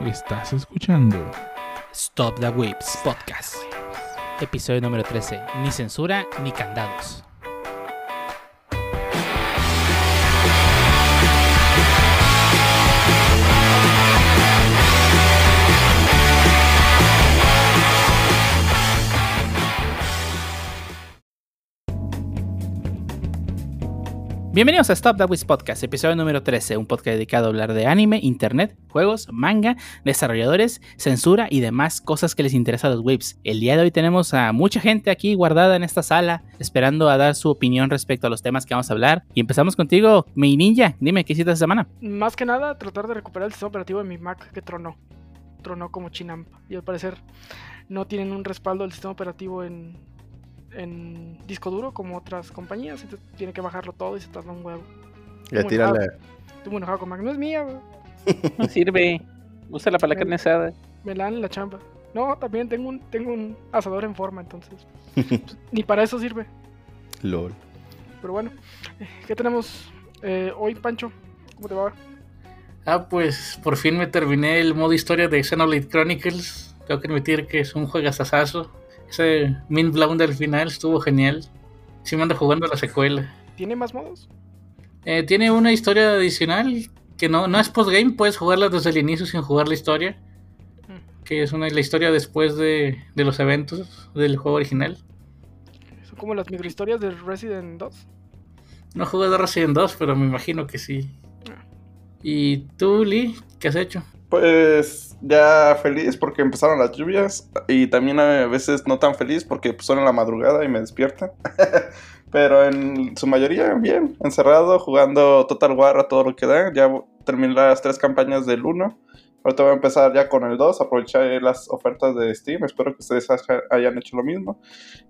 Estás escuchando Stop the Whips Podcast. Episodio número 13. Ni censura ni candados. Bienvenidos a Stop the Wiz Podcast, episodio número 13, un podcast dedicado a hablar de anime, internet, juegos, manga, desarrolladores, censura y demás cosas que les interesa a los Whips. El día de hoy tenemos a mucha gente aquí guardada en esta sala, esperando a dar su opinión respecto a los temas que vamos a hablar. Y empezamos contigo, mi ninja, dime, ¿qué hiciste esta semana? Más que nada, tratar de recuperar el sistema operativo de mi Mac que tronó. Tronó como Chinamp. Y al parecer no tienen un respaldo del sistema operativo en, en disco duro como otras compañías. Entonces tiene que bajarlo todo y se tarda un huevo. Ya la. Estoy muy enojado con Mac. No es mía, güey. No sirve. Úsala para la carne asada. Me la dan en la chamba. No, también tengo un, tengo un asador en forma, entonces. pues, ni para eso sirve. LOL. Pero bueno, eh, ¿qué tenemos eh, hoy, Pancho? ¿Cómo te va? Ah, pues por fin me terminé el modo historia de Xenoblade Chronicles. Tengo que admitir que es un juegazazazo. Ese Min Blown del final estuvo genial. Sí me ando jugando la secuela. ¿Tiene más modos? Eh, tiene una historia adicional que no, no es postgame, puedes jugarla desde el inicio sin jugar la historia. Que es una, la historia después de, de los eventos del juego original. Son como las microhistorias de Resident 2. No jugué de Resident 2, pero me imagino que sí. ¿Y tú, Lee? ¿Qué has hecho? Pues ya feliz porque empezaron las lluvias y también a veces no tan feliz porque pues, son en la madrugada y me despiertan. Pero en su mayoría bien, encerrado, jugando Total War a todo lo que da. Ya terminé las tres campañas del 1. Ahorita voy a empezar ya con el 2, aprovechar las ofertas de Steam. Espero que ustedes haya- hayan hecho lo mismo.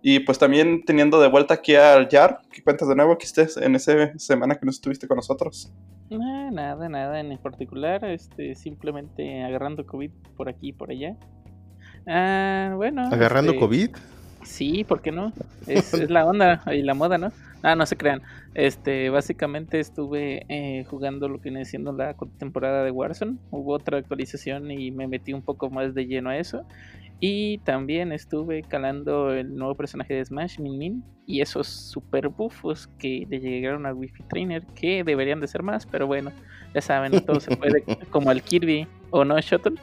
Y pues también teniendo de vuelta aquí al Yar, ¿qué cuentas de nuevo que estés en esa semana que no estuviste con nosotros? Nah, nada, nada en particular. Este, simplemente agarrando COVID por aquí y por allá. Ah, bueno. ¿Agarrando este, COVID? Sí, ¿por qué no? Es, es la onda y la moda, ¿no? Ah, no se crean. Este, básicamente estuve eh, jugando lo que viene siendo la temporada de Warzone. Hubo otra actualización y me metí un poco más de lleno a eso. Y también estuve calando el nuevo personaje de Smash, Min Min, y esos super buffos que le llegaron al Wi-Fi Trainer, que deberían de ser más, pero bueno, ya saben, todo se puede como al Kirby, ¿o no, Shuttle?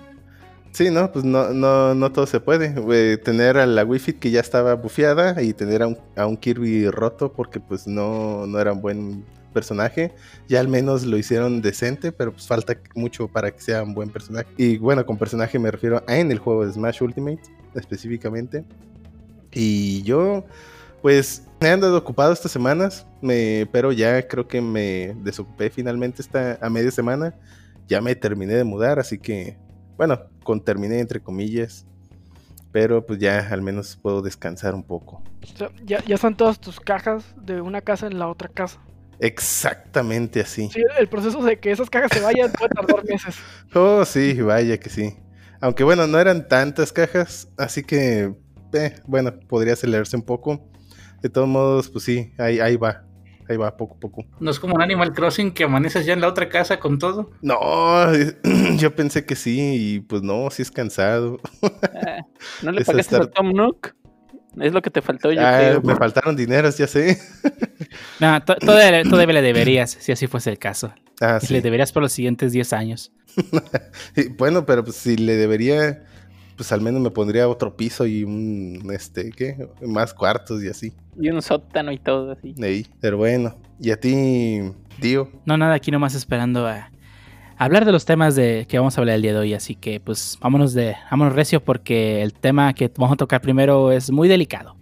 Sí, no, pues no, no, no todo se puede. Eh, tener a la Wi-Fi que ya estaba bufeada y tener a un, a un Kirby roto porque pues no, no era un buen personaje. Ya al menos lo hicieron decente, pero pues falta mucho para que sea un buen personaje. Y bueno, con personaje me refiero a en el juego de Smash Ultimate específicamente. Y yo, pues, me he andado ocupado estas semanas, me, pero ya creo que me desocupé finalmente esta a media semana. Ya me terminé de mudar, así que bueno, con terminé entre comillas, pero pues ya al menos puedo descansar un poco. O sea, ya, ya están todas tus cajas de una casa en la otra casa. Exactamente así. Sí, el proceso de que esas cajas se vayan puede tardar meses. Oh, sí, vaya que sí. Aunque bueno, no eran tantas cajas, así que, eh, bueno, podría acelerarse un poco. De todos modos, pues sí, ahí, ahí va, ahí va, poco a poco. No es como un Animal Crossing que amaneces ya en la otra casa con todo. No, yo pensé que sí, y pues no, sí es cansado. Ah, ¿No le pagaste estar- a Tom Nook? Es lo que te faltó, yo Ah, creo. me faltaron dineros, ya sé. No, to- todavía, todavía le deberías, si así fuese el caso. Ah, Y sí. Le deberías por los siguientes 10 años. Bueno, pero pues si le debería, pues al menos me pondría otro piso y un, este, ¿qué? Más cuartos y así. Y un sótano y todo así. Ahí. Pero bueno, y a ti, tío. No, nada, aquí nomás esperando a hablar de los temas de que vamos a hablar el día de hoy. Así que, pues, vámonos de, vámonos recio porque el tema que vamos a tocar primero es muy delicado.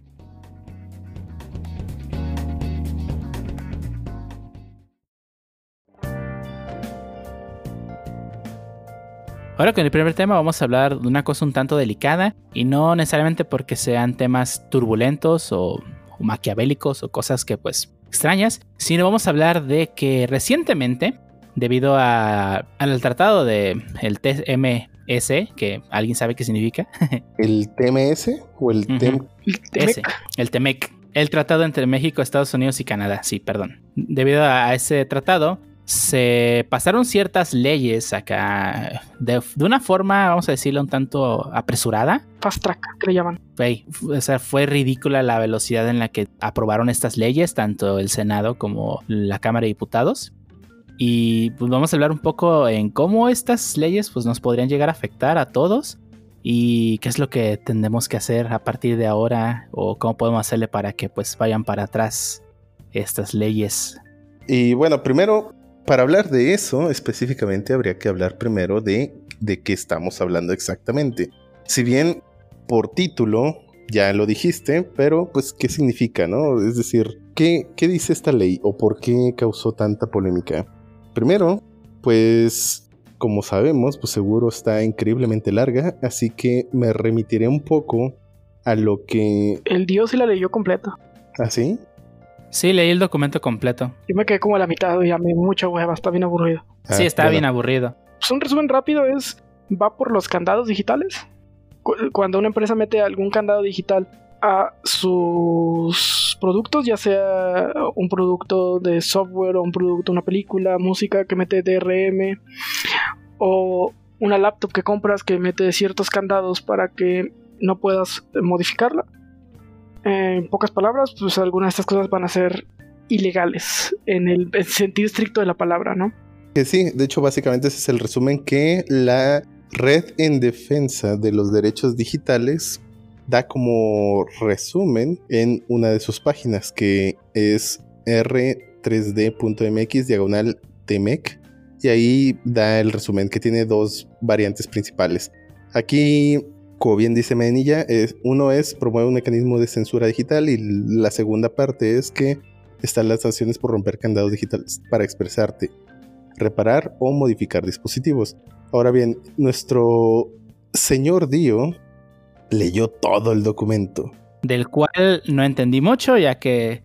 Ahora con el primer tema vamos a hablar de una cosa un tanto delicada y no necesariamente porque sean temas turbulentos o, o maquiavélicos o cosas que pues extrañas, sino vamos a hablar de que recientemente, debido a- al tratado de el TMS, que alguien sabe qué significa, ¿El TMS o el. TEM? ese, el TEMEC, el tratado entre México, Estados Unidos y Canadá, sí, perdón. Debido a ese tratado, se pasaron ciertas leyes acá de, una forma, vamos a decirlo, un tanto apresurada. Fast track, que le llaman. Fue, o sea, fue ridícula la velocidad en la que aprobaron estas leyes, tanto el Senado como la Cámara de Diputados. Y pues vamos a hablar un poco en cómo estas leyes pues, nos podrían llegar a afectar a todos y qué es lo que tendremos que hacer a partir de ahora o cómo podemos hacerle para que pues vayan para atrás estas leyes. Y bueno, primero para hablar de eso específicamente habría que hablar primero de, de qué estamos hablando exactamente. Si bien por título ya lo dijiste, pero pues qué significa, ¿no? Es decir, ¿qué, qué dice esta ley o por qué causó tanta polémica? Primero, pues como sabemos, pues seguro está increíblemente larga, así que me remitiré un poco a lo que... El dios sí la leyó completa. ¿Ah, sí? Sí, leí el documento completo. Yo me quedé como a la mitad y a mí mucha hueva, está bien aburrido. sí, Ah, está bueno. bien aburrido. Pues un resumen rápido es, va por los candados digitales. Cu- Cuando una empresa mete algún candado digital a sus productos, ya sea un producto de software o un producto, una película, música que mete DRM o una laptop que compras que mete ciertos candados para que no puedas En pocas palabras, pues algunas de estas cosas van a ser ilegales en el en sentido estricto de la palabra, ¿no? Que sí, de hecho básicamente ese es el resumen que la Red en Defensa de los Derechos Digitales da como resumen en una de sus páginas que es r3d.mx diagonal TMEC y ahí da el resumen que tiene dos variantes principales. Aquí, como bien dice Menilla, es, uno es promueve un mecanismo de censura digital y la segunda parte es que están las sanciones por romper candados digitales para expresarte reparar o modificar dispositivos. Ahora bien, nuestro señor Dio leyó todo el documento. Del cual no entendí mucho, ya que.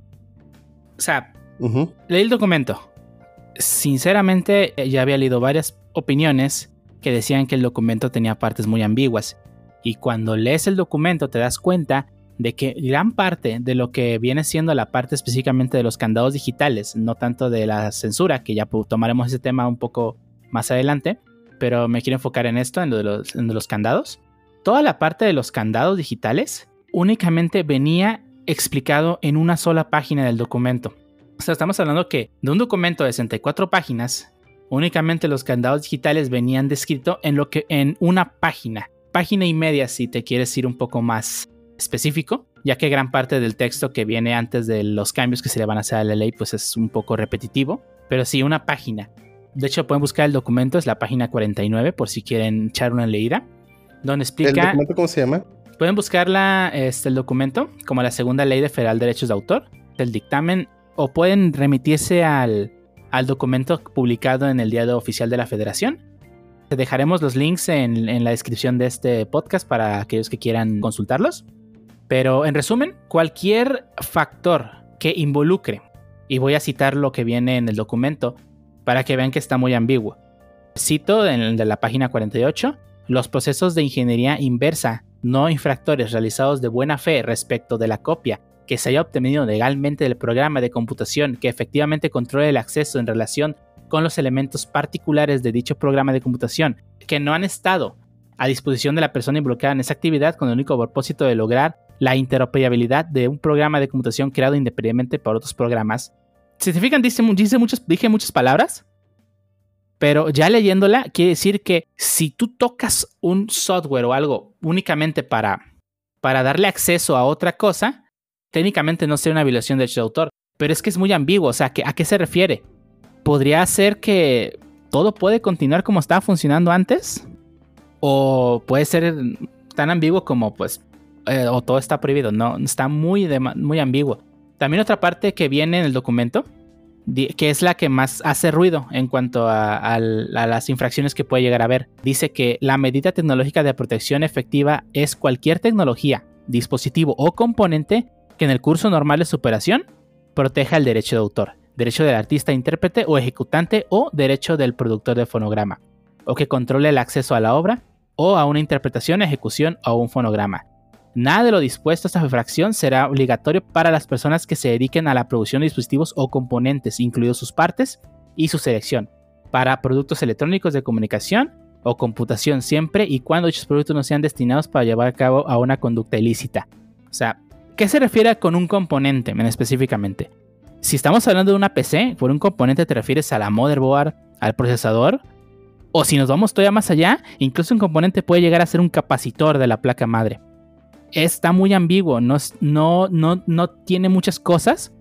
O sea, Ujú. leí el documento. Sinceramente, eh, ya había leído varias opiniones que decían que el documento tenía partes muy ambiguas. Y cuando lees el documento te das cuenta de que gran parte de lo que viene siendo la parte específicamente de los candados digitales, no tanto de la censura, que ya tomaremos ese tema un poco más adelante, pero me quiero enfocar en esto, en lo de los, candados. Toda la parte de los candados digitales únicamente venía explicado en una sola página del documento. O sea, estamos hablando que de un documento de 64 páginas, únicamente los candados digitales venían descritos en en una página, página y media si te quieres ir un poco más específico, ya que gran parte del texto que viene antes de los cambios que se le van a hacer a la ley pues es un poco repetitivo, pero sí una página. De hecho pueden buscar el documento, es la página 49 por si quieren echar una leída, donde ¿El explica documento cómo se llama? Pueden buscarla, este, el documento, como la segunda ley de federal de derechos de autor, el dictamen, o pueden remitirse al, al documento publicado en el diario oficial de la federación. Dejaremos los links en, la descripción de este podcast para aquellos que quieran consultarlos. Pero en resumen, cualquier factor que involucre, y voy a citar lo que viene en el documento para que vean que está muy ambiguo. Cito en de la página 48, los procesos de ingeniería inversa no infractores realizados de buena fe respecto de la copia que se haya obtenido legalmente del programa de computación que efectivamente controle el acceso en relación con los elementos particulares de dicho programa de computación que no han estado a disposición de la persona involucrada en esa actividad con el único propósito de lograr la interoperabilidad de un programa de computación creado independientemente por otros programas. Si se fijan, muchas, dije muchas palabras, pero ya leyéndola, quiere decir que si tú tocas un software o algo únicamente para, para darle acceso a otra cosa, técnicamente no sería una violación de derecho de autor. Pero es que es muy ambiguo, o sea, ¿que- ¿a qué se refiere? ¿Podría ser que todo puede continuar como estaba funcionando antes? ¿O puede ser tan ambiguo como, pues, eh, o todo está prohibido? No, está muy, muy ambiguo. También otra parte que viene en el documento que es la que más hace ruido en cuanto a, a las infracciones que puede llegar a haber. Dice que la medida tecnológica de protección efectiva es cualquier tecnología, dispositivo o componente que en el curso normal de su operación proteja el derecho de autor, derecho del artista, intérprete o ejecutante o derecho del productor de fonograma, o que controle el acceso a la obra o a una interpretación, ejecución o un fonograma. Nada de lo dispuesto a esta fracción será obligatorio para las personas que se dediquen a la producción de dispositivos o componentes, incluidos sus partes, y su selección para productos electrónicos de comunicación o computación siempre y cuando dichos productos no sean destinados para llevar a cabo a una conducta ilícita. O sea, ¿qué se refiere con un componente en específicamente? Si estamos hablando de una PC, por un componente te refieres a la motherboard, al procesador, o si nos vamos todavía más allá, incluso un componente puede llegar a ser un capacitor de la placa madre. Está muy ambiguo, no, no, no, no tiene muchas cosas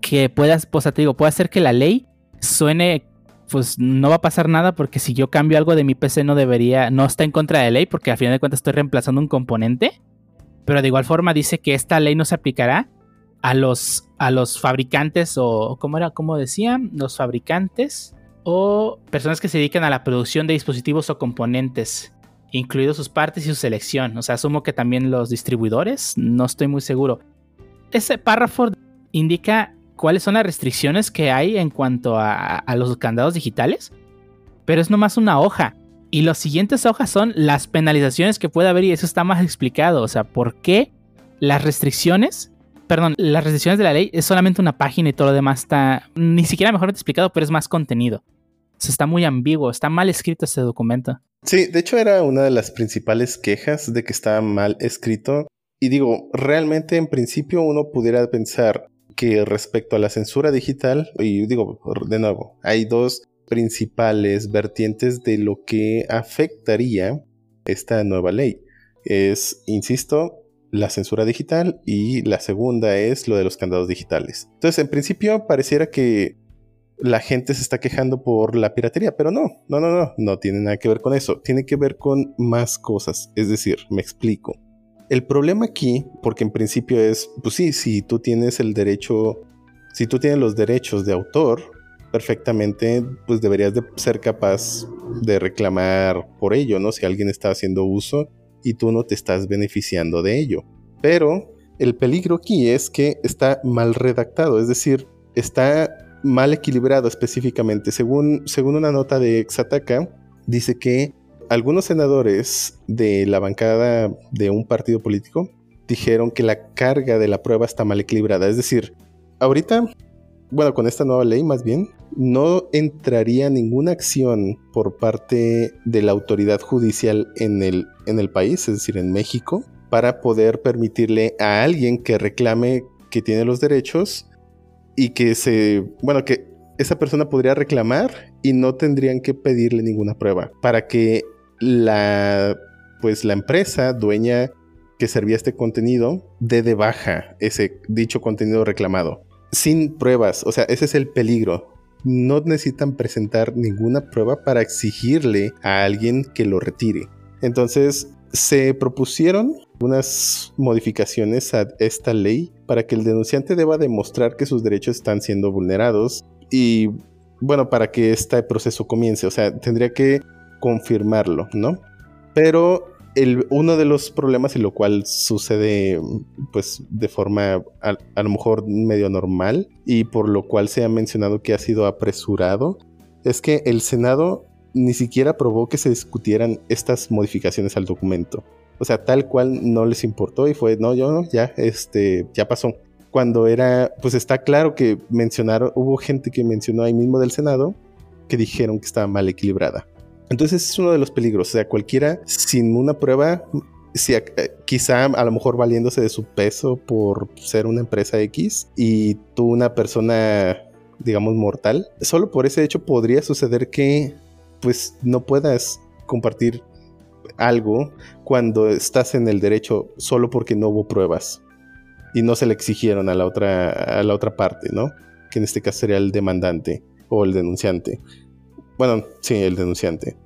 que puedas, pues te digo, puede hacer que la ley suene, pues no va a pasar nada porque si yo cambio algo de mi PC no debería, no está en contra de la ley porque al final de cuentas estoy reemplazando un componente. Pero de igual forma dice que esta ley no se aplicará a los, a los fabricantes o, ¿cómo era? ¿Cómo decían? Los fabricantes o personas que se dedican a la producción de dispositivos o componentes, incluidos sus partes y su selección. O sea, asumo que también los distribuidores, no estoy muy seguro. Ese párrafo indica cuáles son las restricciones que hay en cuanto a, los candados digitales, pero es nomás una hoja. Y las siguientes hojas son las penalizaciones que puede haber y eso está más explicado. O sea, ¿por qué las restricciones perdón, las restricciones de la ley es solamente una página y todo lo demás está ni siquiera mejor explicado, pero es más contenido. Está muy ambiguo, está mal escrito este documento. Sí, de hecho era una de las principales quejas de que estaba mal escrito. Y digo, realmente en principio uno pudiera pensar que respecto a la censura digital, y digo, de nuevo, hay dos principales vertientes de lo que afectaría esta nueva ley. Es, insisto, la censura digital y la segunda es lo de los candados digitales. Entonces, en principio pareciera que la gente se está quejando por la piratería, pero no, no, no, no, no tiene nada que ver con eso, tiene que ver con más cosas, es decir, me explico. El problema aquí, porque en principio es, pues sí, si tú tienes el derecho, si tú tienes los derechos de autor, perfectamente, pues deberías de ser capaz de reclamar por ello, ¿no? Si alguien está haciendo uso y tú no te estás beneficiando de ello. Pero el peligro aquí es que está mal redactado, es decir, está mal equilibrado específicamente. Según, según una nota de Exataca, dice que algunos senadores de la bancada de un partido político dijeron que la carga de la prueba está mal equilibrada. Es decir, ahorita, bueno, con esta nueva ley más bien, no entraría ninguna acción por parte de la autoridad judicial en el, en el país, es decir, en México, para poder permitirle a alguien que reclame que tiene los derechos y que se, bueno, que esa persona podría reclamar y no tendrían que pedirle ninguna prueba. Para que la, pues la empresa dueña que servía este contenido dé de baja ese dicho contenido reclamado sin pruebas. O sea, ese es el peligro no necesitan presentar ninguna prueba para exigirle a alguien que lo retire. Entonces, se propusieron unas modificaciones a esta ley para que el denunciante deba demostrar que sus derechos están siendo vulnerados y, bueno, para que este proceso comience. O sea, tendría que confirmarlo, ¿no? Pero uno de los problemas, y lo cual sucede pues de forma a, lo mejor medio normal, y por lo cual se ha mencionado que ha sido apresurado, es que el Senado ni siquiera aprobó que se discutieran estas modificaciones al documento. O sea, tal cual no les importó y fue, no, yo no, ya, este, ya pasó. Cuando era, pues está claro que mencionaron, hubo gente que mencionó ahí mismo del Senado que dijeron que estaba mal equilibrada. Entonces es uno de los peligros. O sea, cualquiera sin una prueba, si, eh, quizá a lo mejor valiéndose de su peso por ser una empresa X y tú una persona, digamos, mortal, solo por ese hecho podría suceder que pues no puedas compartir algo cuando estás en el derecho solo porque no hubo pruebas y no se le exigieron a la otra a la otra parte, ¿no? Que en este caso sería el demandante o el denunciante. Bueno, sí, el denunciante.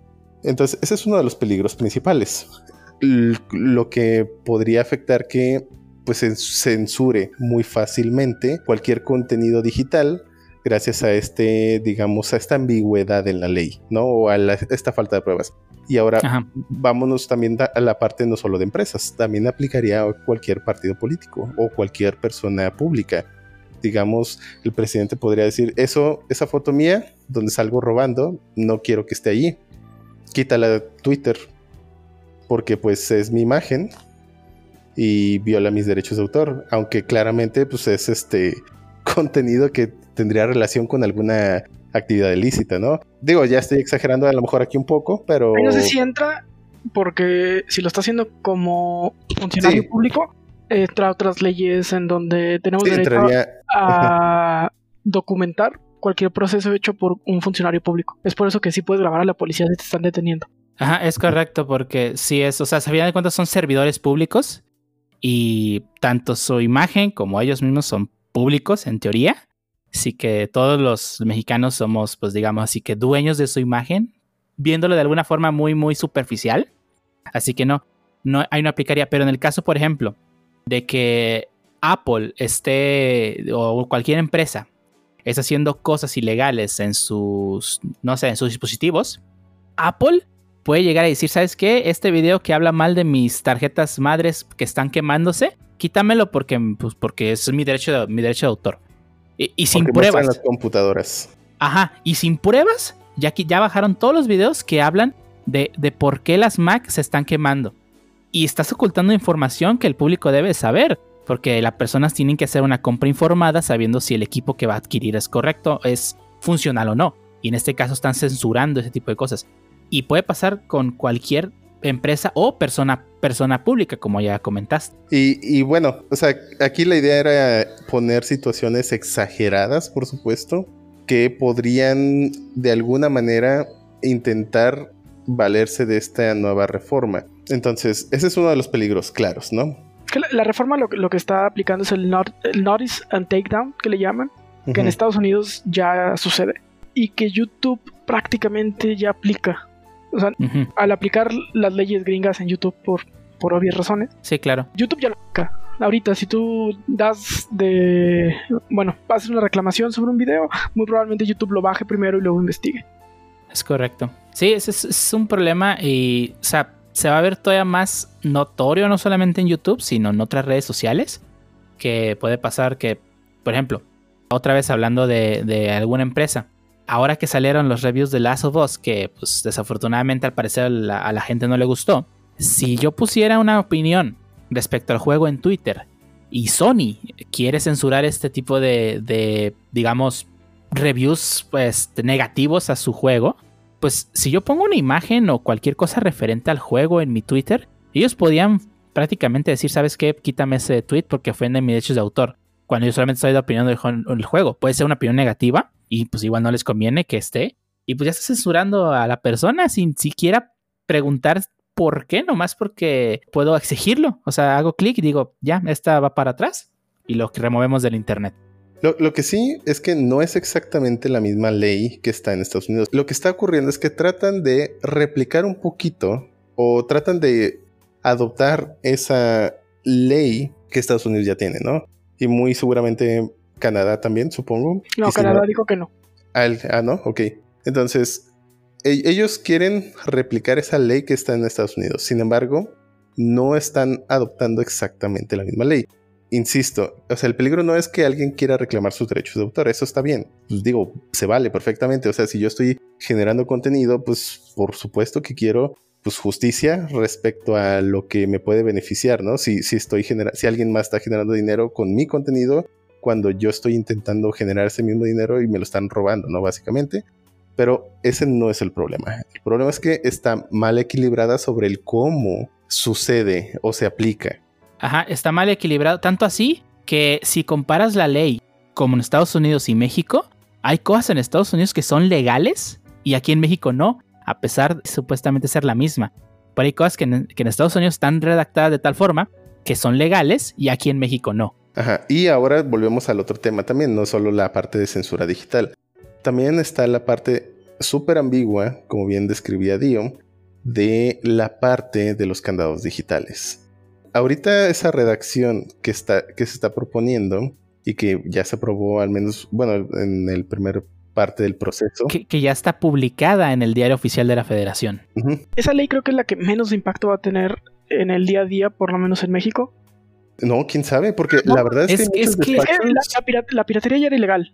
Entonces, ese es uno de los peligros principales. lo que podría afectar que pues censure muy fácilmente cualquier contenido digital gracias a este, digamos, a esta ambigüedad en la ley, ¿no? O a esta falta de pruebas. Y ahora vámonos también a la parte no solo de empresas, también aplicaría a cualquier partido político o cualquier persona pública digamos, el presidente podría decir, eso, esa foto mía, donde salgo robando, no quiero que esté allí. Quítala de Twitter, porque pues es mi imagen y viola mis derechos de autor, aunque claramente pues es este contenido que tendría relación con alguna actividad ilícita, ¿no? Digo, ya estoy exagerando a lo mejor aquí un poco, pero... No sé si entra, porque si lo está haciendo como funcionario Sí. público, entra otras leyes en donde tenemos Sí, derecho entraría... a documentar cualquier proceso hecho por un funcionario público. Es por eso que sí puedes grabar a la policía si te están deteniendo. Ajá, es correcto, porque sí es, o sea, final de cuentas son servidores públicos y tanto su imagen como ellos mismos son públicos en teoría. Así que todos los mexicanos somos, pues digamos así que dueños de su imagen, viéndolo de alguna forma muy, muy superficial. Así que no, no, ahí no aplicaría. Pero en el caso, por ejemplo, de que Apple esté o cualquier empresa está haciendo cosas ilegales en sus, no sé, en sus dispositivos, Apple puede llegar a decir, ¿sabes qué? Este video que habla mal de mis tarjetas madres que están quemándose, quítamelo porque, pues, porque es mi derecho de, mi derecho de autor. Y, y sin porque pruebas. las computadoras. Ajá, y sin pruebas, ya que ya bajaron todos los videos que hablan de, de por qué las Mac se están quemando. Y estás ocultando información que el público debe saber, porque las personas tienen que hacer una compra informada sabiendo si el equipo que va a adquirir es correcto, es funcional o no. Y en este caso están censurando ese tipo de cosas. Y puede pasar con cualquier empresa o persona, persona pública, como ya comentaste. Y, y bueno, o sea, aquí la idea era poner situaciones exageradas, por supuesto, que podrían de alguna manera intentar valerse de esta nueva reforma. Entonces, ese es uno de los peligros claros, ¿no? Que la, la reforma lo, que- lo que está aplicando es el, not- el Notice and Takedown, que le llaman, que en. Estados Unidos ya sucede. Y que YouTube prácticamente ya aplica. O sea, al aplicar las leyes gringas en YouTube por, por obvias razones, Sí, claro. YouTube ya lo aplica. Ahorita, si tú das de. Bueno, haces una reclamación sobre un video, muy probablemente YouTube lo baje primero y luego investigue. Es correcto. Sí, ese es, es un problema y, o sea, se va a ver todavía más notorio, no solamente en YouTube, sino en otras redes sociales, que puede pasar que, por ejemplo, otra vez hablando de, alguna empresa, ahora que salieron los reviews de Last of Us, que pues desafortunadamente al parecer a la, a la gente no le gustó, si yo pusiera una opinión respecto al juego en Twitter y Sony quiere censurar este tipo de, de digamos, reviews pues negativos a su juego, pues si yo pongo una imagen o cualquier cosa referente al juego en mi Twitter, ellos podían prácticamente decir, ¿sabes qué? Quítame ese tweet porque ofende mis derechos de autor. Cuando yo solamente estoy de opinión del jue- del juego. Puede ser una opinión negativa y pues igual no les conviene que esté. Y pues ya está censurando a la persona sin siquiera preguntar por qué, nomás porque puedo exigirlo. O sea, hago clic y digo, ya, esta va para atrás y lo removemos del internet. Lo, lo que sí es que no es exactamente la misma ley que está en Estados Unidos. Lo que está ocurriendo es que tratan de replicar un poquito o tratan de adoptar esa ley que Estados Unidos ya tiene, ¿no? Y muy seguramente Canadá también, supongo. No, si Canadá dijo que no. Ah, el- ah, no, ok. Entonces, e- ellos quieren replicar esa ley que está en Estados Unidos. Sin embargo, no están adoptando exactamente la misma ley. Insisto, o sea, el peligro no es que alguien quiera reclamar sus derechos de autor, eso está bien. Pues digo, se vale perfectamente. O sea, si yo estoy generando contenido, pues por supuesto que quiero pues justicia respecto a lo que me puede beneficiar, ¿no? Si, si estoy genera si alguien más está generando dinero con mi contenido, cuando yo estoy intentando generar ese mismo dinero y me lo están robando, ¿no? Básicamente. Pero ese no es el problema. El problema es que está mal equilibrada sobre el cómo sucede o se aplica. Ajá, está mal equilibrado. Tanto así que si comparas la ley como en Estados Unidos y México, hay cosas en Estados Unidos que son legales y aquí en México no, a pesar de supuestamente ser la misma. Pero hay cosas que en, que en Estados Unidos están redactadas de tal forma que son legales y aquí en México no. Ajá. Y ahora volvemos al otro tema también, no solo la parte de censura digital. También está la parte súper ambigua, como bien describía Dio, de la parte de los candados digitales. Ahorita esa redacción que, está, que se está proponiendo y que ya se aprobó al menos, bueno, en el primer parte del proceso. Que, que ya está publicada en el diario oficial de la federación. Esa ley creo que es la que menos impacto va a tener en el día a día, por lo menos en México. No, quién sabe, porque No, la verdad es, es- que, es que- Es que despachos- la, la pirat- la piratería ya era ilegal.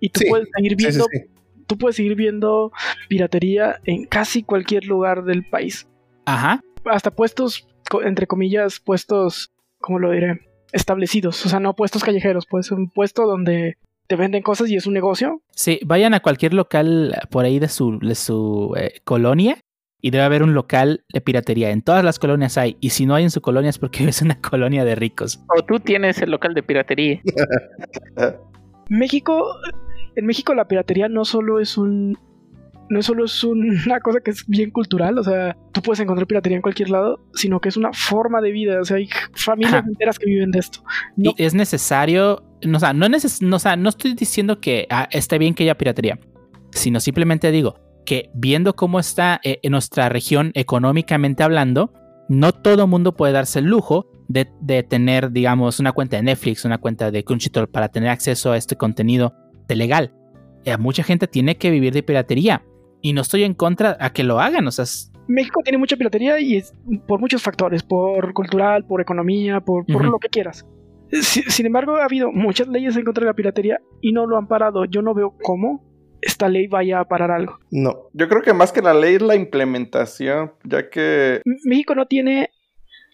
Y tú Sí, puedes seguir Sí, sí, viendo, sí. tú puedes seguir viendo piratería en casi cualquier lugar del país. Ajá. Hasta puestos, entre comillas, puestos, ¿cómo lo diré? Establecidos. O sea, no puestos callejeros, pues un puesto donde te venden cosas y es un negocio. Sí, vayan a cualquier local por ahí de su, de su eh, colonia y debe haber un local de piratería. En todas las colonias hay. Y si no hay en su colonia es porque es una colonia de ricos. O tú tienes el local de piratería. México, en México la piratería no solo es un no solo es una cosa que es bien cultural, o sea, tú puedes encontrar piratería en cualquier lado, sino que es una forma de vida, o sea, hay familias Ajá. enteras que viven de esto. No, Y es necesario, no, o sea, no, neces- no, o sea, no estoy diciendo que ah, esté bien que haya piratería, sino simplemente digo que viendo cómo está eh, en nuestra región económicamente hablando, no todo mundo puede darse el lujo de, de tener, digamos, una cuenta de Netflix, una cuenta de Crunchyroll para tener acceso a este contenido de legal. Eh, mucha gente tiene que vivir de piratería y no estoy en contra a que lo hagan, o sea, es- México tiene mucha piratería y es por muchos factores, por cultural, por economía, por, por lo que quieras. Si- sin embargo, ha habido muchas leyes en contra de la piratería y no lo han parado. Yo no veo cómo esta ley vaya a parar algo. No. Yo creo que más que la ley es la implementación, ya que México no tiene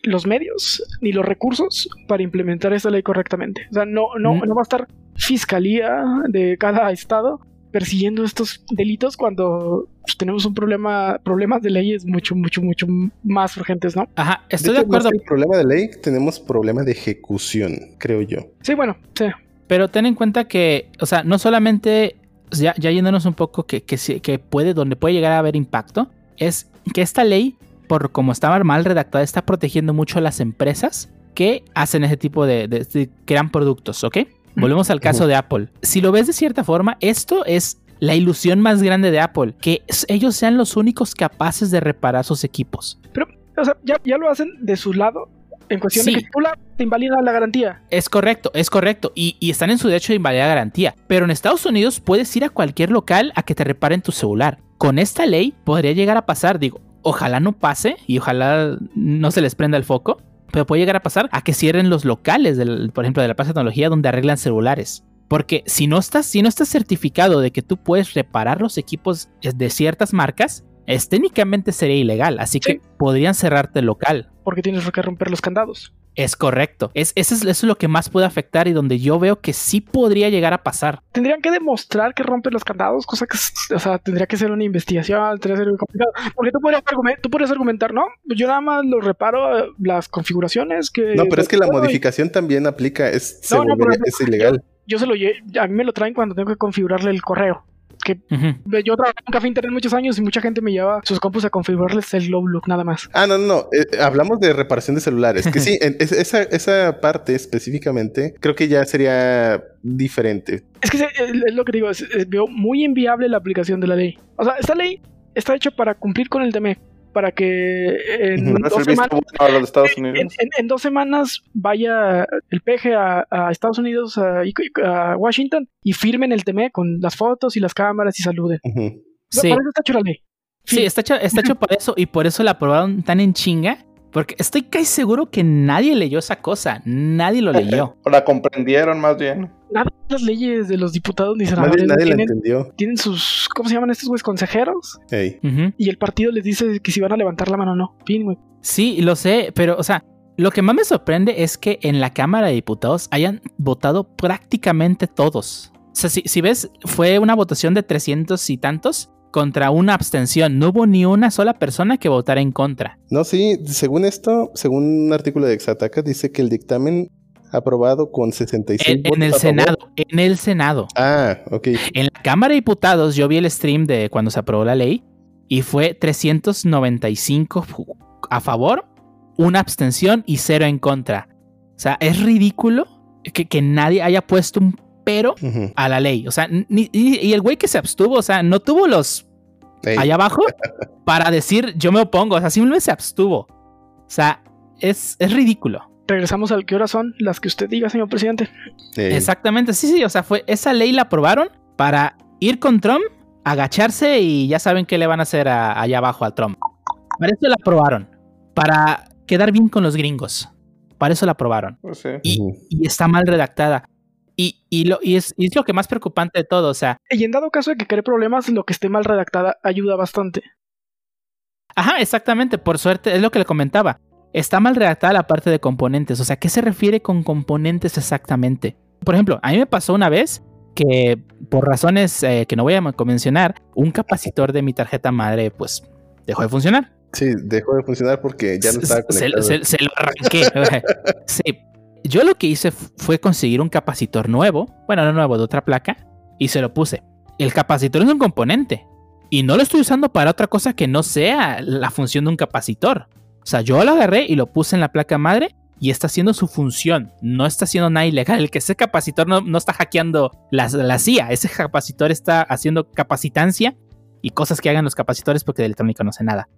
los medios ni los recursos para implementar esta ley correctamente. O sea, no, no, Mm. no va a estar fiscalía de cada estado persiguiendo estos delitos cuando pues, tenemos un problema, problemas de leyes mucho, mucho, mucho más urgentes, ¿no? ajá, estoy de, hecho, acuerdo, que el problema de ley, tenemos problema de ejecución, creo yo. Sí, bueno, sí. Pero ten en cuenta que, o sea, no solamente, ya, ya yéndonos un poco que, que, que puede, donde puede llegar a haber impacto, es que esta ley, por como estaba mal redactada, está protegiendo mucho a las empresas que hacen ese tipo de, de- de- crean productos, ¿ok? Volvemos al caso de Apple. Si lo ves de cierta forma, esto es la ilusión más grande de Apple, que ellos sean los únicos capaces de reparar sus equipos. O sea, ya, ya lo hacen de su lado en cuestión Sí. de que tú la, te invalida la garantía. Es correcto, es correcto. Y, y están en su derecho de invalidar garantía. Pero en Estados Unidos puedes ir a cualquier local a que te reparen tu celular. Con esta ley podría llegar a pasar, digo, ojalá no pase y ojalá no se les prenda el foco. Pero puede llegar a pasar a que cierren los locales, del, por ejemplo, de la Plaza de Tecnología donde arreglan celulares. Porque si no estás, si no estás certificado de que tú puedes reparar los equipos de ciertas marcas, es, técnicamente sería ilegal. Así que podrían cerrarte el local. Porque tienes que romper los candados. Es correcto. Es, eso, es, eso es lo que más puede afectar y donde yo veo que sí podría llegar a pasar. Tendrían que demostrar que rompen los candados, cosa que, o sea, tendría que ser una investigación, tendría que ser muy complicado. Porque tú podrías, argumen- tú podrías argumentar, ¿no? Yo nada más lo reparo eh, las configuraciones que... No, pero es que la modificación también aplica, es, se No, no, por volvería- ejemplo, es ilegal. Yo se lo a mí me lo traen cuando tengo que configurarle el correo. Ujú. Yo trabajé en café internet muchos años y mucha gente me lleva sus compus a configurarles el low look nada más. Ah, no, no, no. eh, hablamos de reparación de celulares. Que sí, en- es- esa, esa parte específicamente creo que ya sería diferente. Es que es es lo que digo, es- es- veo muy inviable la aplicación de la ley. O sea, esta ley está hecha para cumplir con el TME, para que en, no dos, semanas, bueno Estados Unidos. en- en dos semanas vaya el PG a, a Estados Unidos, a, Washington, y firmen el TME con las fotos y las cámaras y saluden. Sí, Para eso está hecha la ley. sí, está hecho, está hecho por eso y por eso la aprobaron tan en chinga. Porque estoy casi seguro que nadie leyó esa cosa. Nadie lo leyó. O la comprendieron más bien. Nada de las leyes de los diputados ni Nadie, senadores nadie la tienen, entendió. tienen sus, ¿cómo se llaman estos güeyes? Consejeros. Ey. Ujú. Y el partido les dice que si van a levantar la mano o no. Fin, güey. Sí, lo sé, pero, o sea, lo que más me sorprende es que en la Cámara de Diputados hayan votado prácticamente todos. O sea, si, si ves, fue una votación de 300 y tantos contra una abstención. No hubo ni una sola persona que votara en contra. No, sí, según esto, según un artículo de Exataca, dice que el dictamen aprobado con 66 En, en votos el a favor- Senado, en el Senado. Ah, ok. En la Cámara de Diputados yo vi el stream de cuando se aprobó la ley y fue 395 fu- a favor, una abstención y cero en contra. O sea, es ridículo que, que nadie haya puesto un pero a la ley. O sea, ni- y, y el güey que se abstuvo, o sea, no tuvo los allá abajo para decir yo me opongo. O sea, simplemente se abstuvo. O sea, es, es ridículo. Regresamos al que horas son las que usted diga, señor presidente. Exactamente, sí, sí, o sea, fue esa ley la aprobaron para ir con Trump, agacharse y ya saben qué le van a hacer a- allá abajo a Trump. Para eso la aprobaron, para quedar bien con los gringos. Para eso la aprobaron. Pues sí. Y, Ujú. y está mal redactada. Y, y lo, y, es, y es lo que más preocupante de todo, o sea, Y en dado caso de que cree problemas, lo que esté mal redactada ayuda bastante. Ajá, exactamente. Por suerte, es lo que le comentaba. Está mal redactada la parte de componentes. O sea, ¿qué se refiere con componentes exactamente? Por ejemplo, a mí me pasó una vez que por razones eh, que no voy a mencionar, un capacitor de mi tarjeta madre pues dejó de funcionar. Sí, dejó de funcionar porque ya no estaba conectado. Se, se lo arranqué. sí. Yo lo que hice fue conseguir un capacitor nuevo, bueno, no nuevo, de otra placa, y se lo puse. El capacitor es un componente, y no lo estoy usando para otra cosa que no sea la función de un capacitor. O sea, yo lo agarré y lo puse en la placa madre y está haciendo su función. No está haciendo nada ilegal. El que ese capacitor no, está hackeando la, la, CIA. Ese capacitor está haciendo capacitancia y cosas que hagan los capacitores porque de electrónica no sé nada.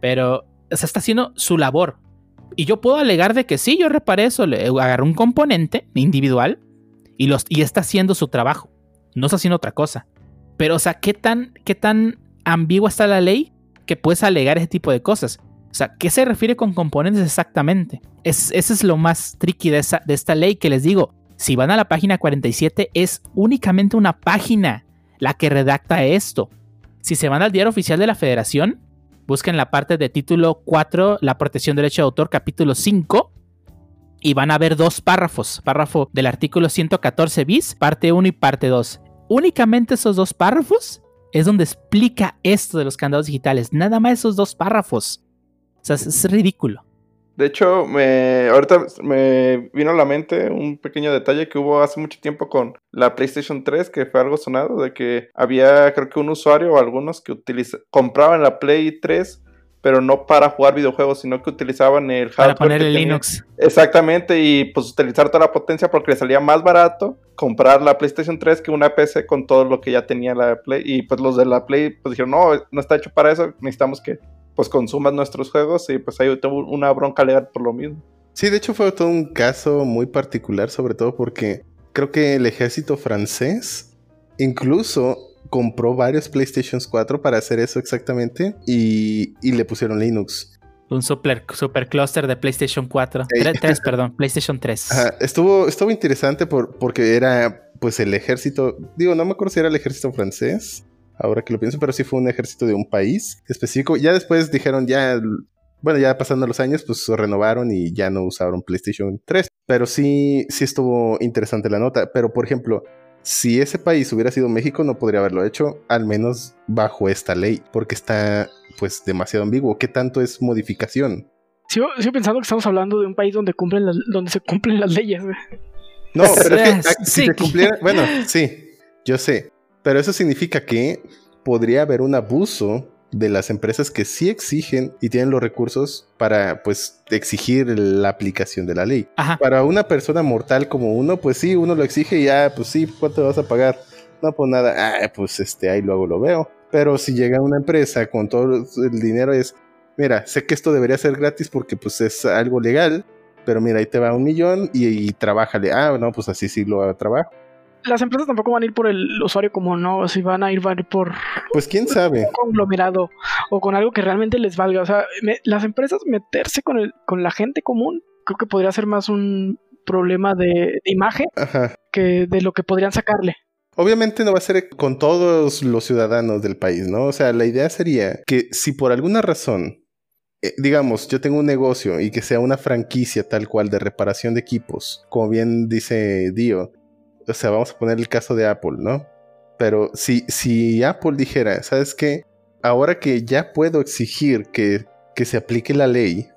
Pero, o sea, está haciendo su labor. Y yo puedo alegar de que sí, yo reparé eso. Le agarré un componente individual y, está haciendo su trabajo. No está haciendo otra cosa. Pero, o sea, ¿qué tan, qué tan ambigua está la ley que puedes alegar ese tipo de cosas? O sea, ¿qué se refiere con componentes exactamente? Es, ese es lo más tricky de, de esta ley que les digo. Si van a la página 47, es únicamente una página la que redacta esto. Si se van al diario oficial de la federación, busquen la parte de título 4, la protección del derecho de autor, capítulo 5, y van a ver dos párrafos. Párrafo del artículo 114 bis, parte 1 y parte 2. Únicamente esos dos párrafos es donde explica esto de los candados digitales. Nada más esos dos párrafos. O sea, es, ridículo. De hecho, me, ahorita me vino a la mente un pequeño detalle que hubo hace mucho tiempo con la PlayStation 3, que fue algo sonado, de que había, creo que un usuario o algunos que utiliza, compraban la Play 3, pero no para jugar videojuegos, sino que utilizaban el hardware. Para poner el Linux. Exactamente, y pues utilizar toda la potencia porque le salía más barato comprar la PlayStation 3 que una PC con todo lo que ya tenía la Play. Y pues los de la Play pues dijeron, no, no está hecho para eso, necesitamos que pues consumas nuestros juegos y pues ahí tuvo una bronca legal por lo mismo. Sí, de hecho fue todo un caso muy particular, sobre todo porque creo que el ejército francés incluso compró varios PlayStations 4 para hacer eso exactamente y, le pusieron Linux. Un super, super cluster de PlayStation 4. 3, perdón, PlayStation 3. Estuvo, estuvo interesante por, porque era pues el ejército, digo, no me acuerdo si era el ejército francés ahora que lo pienso, pero sí fue un ejército de un país específico. Ya después dijeron, ya, bueno, ya pasando los años, pues se renovaron y ya no usaron PlayStation 3. Pero sí, sí estuvo interesante la nota. Pero, por ejemplo, si ese país hubiera sido México, no podría haberlo hecho, al menos bajo esta ley, porque está, pues, demasiado ambiguo. ¿Qué tanto es modificación? Sigo, pensando que estamos hablando de un país donde, cumplen donde se cumplen las leyes. No, pero es que ah, si se cumpliera, bueno, sí, yo sé, pero eso significa que podría haber un abuso de las empresas que sí exigen y tienen los recursos para pues exigir la aplicación de la ley. Para una persona mortal como uno, pues sí, uno lo exige y ya, pues sí, ¿cuánto vas a pagar? No, pues nada, ah, pues este, ahí luego lo veo. Pero si llega una empresa con todo el dinero es, mira, sé que esto debería ser gratis porque pues es algo legal, pero mira, ahí te va un millón y, y trabájale. Ah, no, pues así sí lo trabajo las empresas tampoco van a ir por el usuario como no, si van a ir, van a ir por... Pues quién sabe. Un conglomerado o con algo que realmente les valga. O sea, las empresas meterse con, el, con la gente común, creo que podría ser más un problema de, imagen que de lo que podrían sacarle. Obviamente no va a ser con todos los ciudadanos del país, ¿no? O sea, la idea sería que si por alguna razón eh, digamos, yo tengo un negocio y que sea una franquicia tal cual de reparación de equipos, como bien dice Dio, o sea, vamos a poner el caso de Apple, ¿no? Pero si, si Apple dijera, ¿sabes qué? Ahora que ya puedo exigir que, que se aplique la ley,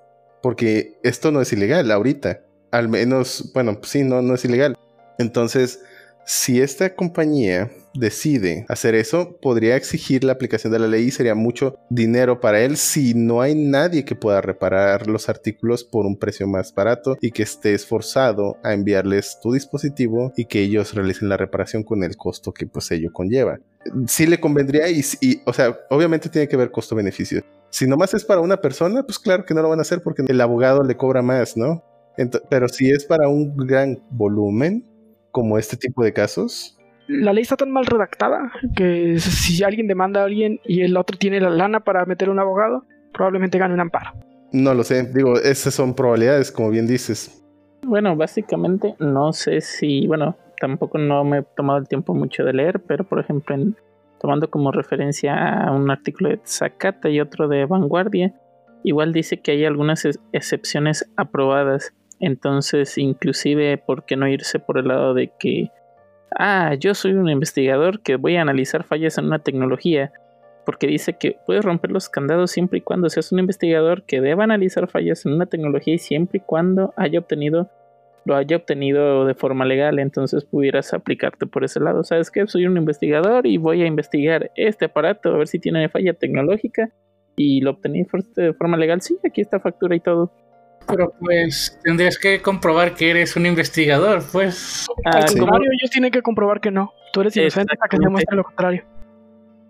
porque esto no es ilegal ahorita, al menos, bueno, sí, no, no es ilegal. Entonces, si esta compañía decide hacer eso, podría exigir la aplicación de la ley y sería mucho dinero para él si no hay nadie que pueda reparar los artículos por un precio más barato y que esté esforzado a enviarles tu dispositivo y que ellos realicen la reparación con el costo que pues ello conlleva. Sí le convendría y, y o sea, obviamente tiene que ver costo-beneficio. Si nomás es para una persona, pues claro que no lo van a hacer porque el abogado le cobra más, ¿no? pero si es para un gran volumen, como este tipo de casos? La ley está tan mal redactada que si alguien demanda a alguien y el otro tiene la lana para meter un abogado, probablemente gane un amparo. No lo sé, digo, esas son probabilidades, como bien dices. Bueno, básicamente no sé si, bueno, tampoco no me he tomado el tiempo mucho de leer, pero por ejemplo, tomando como referencia a un artículo de Zacata y otro de Vanguardia, igual dice que hay algunas excepciones aprobadas entonces, inclusive, ¿por qué no irse por el lado de que ah, yo soy un investigador que voy a analizar fallas en una tecnología, porque dice que puedes romper los candados siempre y cuando seas un investigador que deba analizar fallas en una tecnología y siempre y cuando haya obtenido lo haya obtenido de forma legal, entonces pudieras aplicarte por ese lado. ¿Sabes qué? Soy un investigador y voy a investigar este aparato a ver si tiene falla tecnológica y lo obtení de forma legal. Sí, aquí está factura y todo. Pero pues tendrías que comprobar que eres un investigador, pues. Al contrario, ellos tienen que comprobar que no. Tú eres inocente hasta que demuestre lo contrario.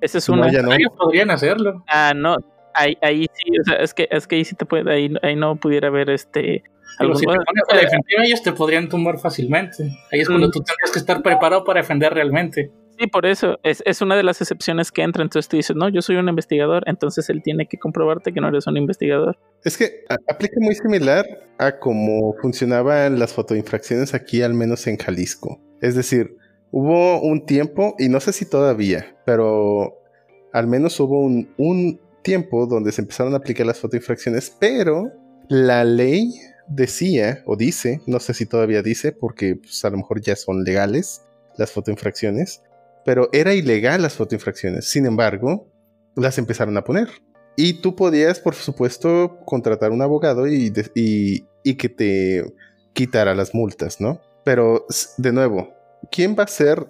Esa es una. No, Ellos podrían hacerlo. Ah, no. Ahí, ahí sí, o sea, es que, es que ahí sí te puede, ahí, ahí no pudiera haber este. Pero si te pones a la defensiva, ellos te podrían tumbar fácilmente. Ahí es cuando tú tendrías que estar preparado para defender realmente. Sí, por eso. Es, es, una de las excepciones que entra. Entonces tú dices, no, yo soy un investigador. Entonces él tiene que comprobarte que no eres un investigador. Es que aplica muy similar a cómo funcionaban las fotoinfracciones aquí, al menos en Jalisco. Es decir, hubo un tiempo, y no sé si todavía, pero al menos hubo un, un tiempo donde se empezaron a aplicar las fotoinfracciones, pero la ley decía, o dice, no sé si todavía dice, porque pues, a lo mejor ya son legales las fotoinfracciones, pero era ilegal las fotoinfracciones. Sin embargo, las empezaron a poner. Y tú podías, por supuesto, contratar un abogado y, y, que te quitara las multas, ¿no? Pero, de nuevo, ¿quién va a hacer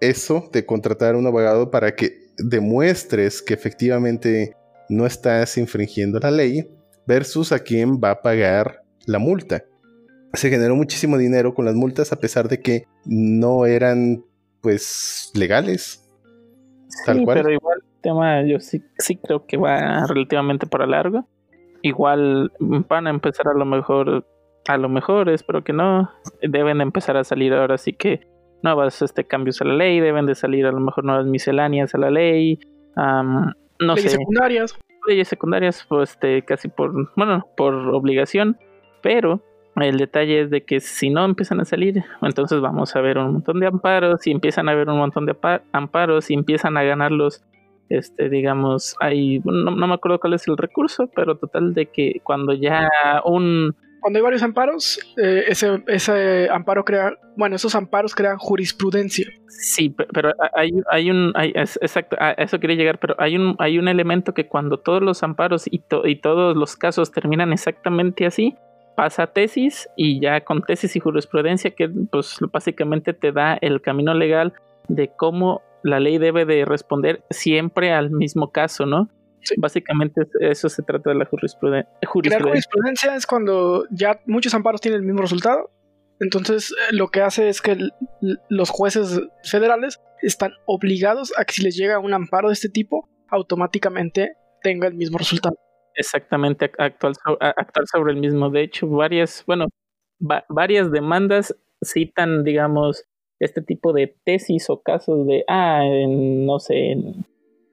eso de contratar un abogado para que demuestres que efectivamente no estás infringiendo la ley versus a quién va a pagar la multa? Se generó muchísimo dinero con las multas a pesar de que no eran pues legales. Tal sí, pero igual el tema yo sí, sí creo que va relativamente para largo. Igual van a empezar a lo mejor, a lo mejor, espero que no, deben empezar a salir ahora sí que nuevos este, cambios a la ley, deben de salir a lo mejor nuevas misceláneas a la ley, no leyes secundarias. Leyes secundarias, pues este, casi por, bueno, por obligación, pero el detalle es de que si no empiezan a salir, entonces vamos a ver un montón de amparos y empiezan a haber un montón de amparos y empiezan a ganarlos, este, digamos, hay, no, me acuerdo cuál es el recurso, pero total de que cuando ya un... Cuando hay varios amparos, eh, ese, ese amparo crea, bueno, esos amparos crean jurisprudencia. Sí, pero hay, hay un, hay, exacto, a eso quería llegar, pero hay un, hay un elemento que cuando todos los amparos y, y todos los casos terminan exactamente así, pasa tesis y ya con tesis y jurisprudencia que pues básicamente te da el camino legal de cómo la ley debe de responder siempre al mismo caso, ¿no? Básicamente eso se trata de la jurisprudencia. La jurisprudencia es cuando ya muchos amparos tienen el mismo resultado. Entonces eh, lo que hace es que los jueces federales están obligados a que si les llega un amparo de este tipo, automáticamente tenga el mismo resultado exactamente actual, actual sobre el mismo. De hecho, varias, bueno, varias demandas citan, digamos, este tipo de tesis o casos de, ah, no sé,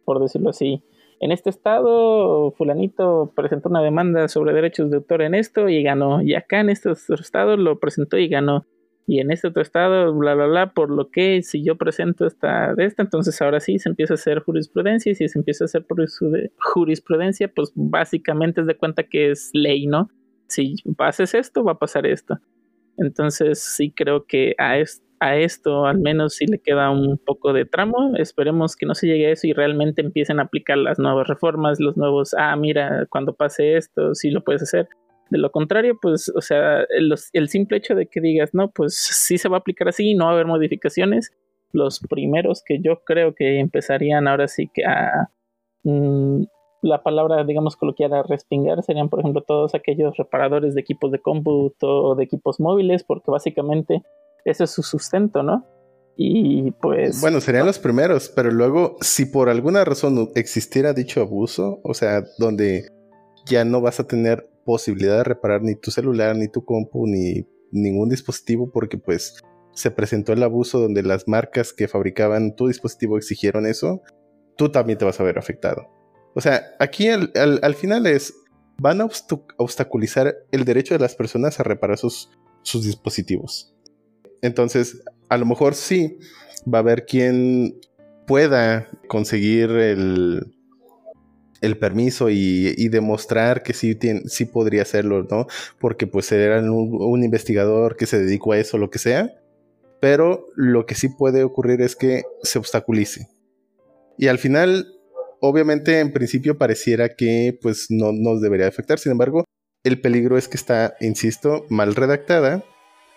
por decirlo así, en este estado, fulanito presentó una demanda sobre derechos de autor en esto y ganó, y acá en este estado lo presentó y ganó y en este otro estado, bla, bla, bla, por lo que si yo presento esta de esta, entonces ahora sí se empieza a hacer jurisprudencia y si se empieza a hacer jurisprudencia, pues básicamente es de cuenta que es ley, ¿no? Si haces esto, va a pasar esto. Entonces sí creo que a, esto al menos sí le queda un poco de tramo. Esperemos que no se llegue a eso y realmente empiecen a aplicar las nuevas reformas, los nuevos, ah, mira, cuando pase esto, sí lo puedes hacer. De lo contrario, pues, o sea, el, simple hecho de que digas, no, pues sí se va a aplicar así, no va a haber modificaciones, los primeros que yo creo que empezarían ahora sí que a... Mm, la palabra, digamos, coloquial a respingar serían, por ejemplo, todos aquellos reparadores de equipos de cómputo o de equipos móviles, porque básicamente ese es su sustento, ¿no? Y pues... Bueno, serían los primeros, pero luego, si por alguna razón existiera dicho abuso, o sea, donde ya no vas a tener posibilidad de reparar ni tu celular, ni tu compu, ni ningún dispositivo porque pues se presentó el abuso donde las marcas que fabricaban tu dispositivo exigieron eso, tú también te vas a ver afectado. O sea, aquí al, final es, van a obstaculizar el derecho de las personas a reparar sus, sus dispositivos. Entonces, a lo mejor sí, va a haber quien pueda conseguir el, el permiso y, demostrar que sí, podría hacerlo, ¿no? Porque pues era un, investigador que se dedicó a eso, lo que sea. pero lo que sí puede ocurrir es que se obstaculice. Y al final, obviamente, en principio pareciera que pues no nos debería afectar, sin embargo, el peligro es que está, insisto, mal redactada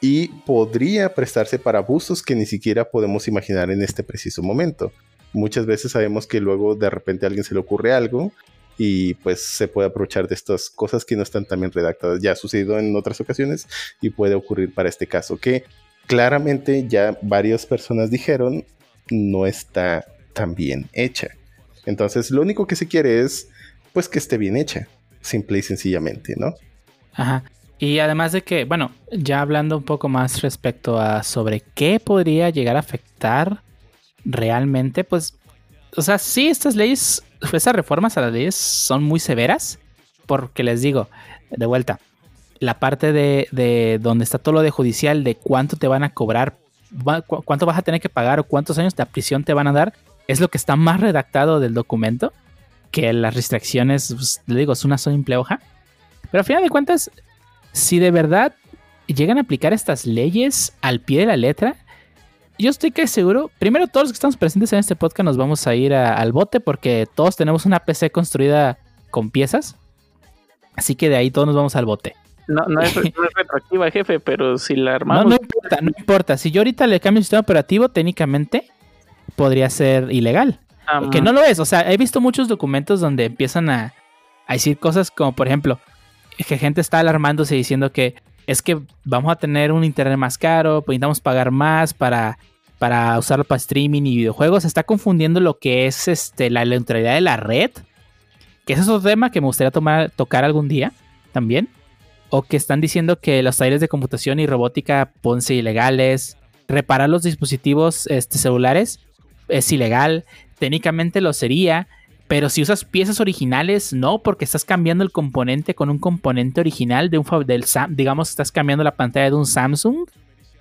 y podría prestarse para abusos que ni siquiera podemos imaginar en este preciso momento. Muchas veces sabemos que luego de repente a alguien se le ocurre algo y pues se puede aprovechar de estas cosas que no están tan bien redactadas. Ya ha sucedido en otras ocasiones y puede ocurrir para este caso, que claramente ya varias personas dijeron no está tan bien hecha. Entonces lo único que se quiere es pues que esté bien hecha, simple y sencillamente, ¿no? Ajá. Y además de que, bueno, ya hablando un poco más respecto a sobre qué podría llegar a afectar realmente, pues, o sea, sí, estas leyes, esas reformas a las leyes son muy severas, porque les digo, de vuelta, la parte de, de donde está todo lo de judicial, de cuánto te van a cobrar, cuánto vas a tener que pagar o cuántos años de prisión te van a dar, es lo que está más redactado del documento que las restricciones, pues, le digo, es una simple hoja. Pero a final de cuentas, si de verdad llegan a aplicar estas leyes al pie de la letra, yo estoy que seguro, primero todos los que estamos presentes en este podcast nos vamos a ir al bote porque todos tenemos una PC construida con piezas. Así que de ahí todos nos vamos al bote. No, no, es, retroactiva, jefe, pero si la armamos... No, no importa, no importa. Si yo ahorita le cambio el sistema operativo, técnicamente podría ser ilegal. que no lo es. O sea, he visto muchos documentos donde empiezan a, a decir cosas como, por ejemplo, que gente está alarmándose diciendo que es que vamos a tener un internet más caro, pues necesitamos pagar más para, para usarlo para streaming y videojuegos. Se está confundiendo lo que es este, la neutralidad de la red, que ese es otro tema que me gustaría tocar algún día también. O que están diciendo que los talleres de computación y robótica ser ilegales. Reparar los dispositivos este, celulares es ilegal. Técnicamente lo sería. Pero si usas piezas originales, no, porque estás cambiando el componente con un componente original de un del Sam, digamos, estás cambiando la pantalla de un Samsung.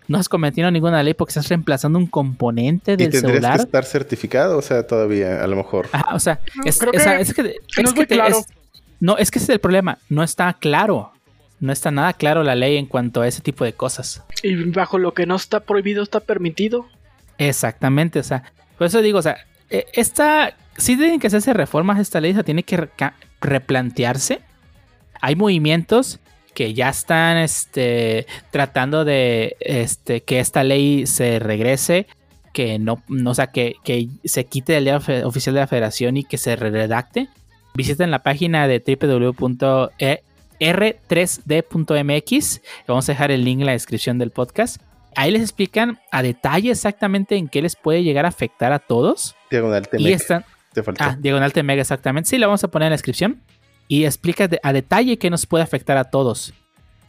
No has cometido ninguna ley porque estás reemplazando un componente del y tendrías celular. que estar certificado, o sea, todavía, a lo mejor. o sea, es, que, es que, no es, claro. no, es que ese es el problema. No está claro. No está nada claro la ley en cuanto a ese tipo de cosas. Y bajo lo que no está prohibido, está permitido. Exactamente, o sea, por eso digo, o sea, esta si tienen que hacerse reformas esta ley, se tiene que replantearse. Hay movimientos que ya están este, tratando de este, que esta ley se regrese, que no, no sea, que, se quite del día oficial de la federación y que se redacte. Visiten la página de www.r3d.mx. Vamos a dejar el link en la descripción del podcast. Ahí les explican a detalle exactamente en qué les puede llegar a afectar a todos. Diagonal y están, faltó. Ah, Diagonal Temega, exactamente. Sí, la vamos a poner en la descripción. Y explica a detalle qué nos puede afectar a todos.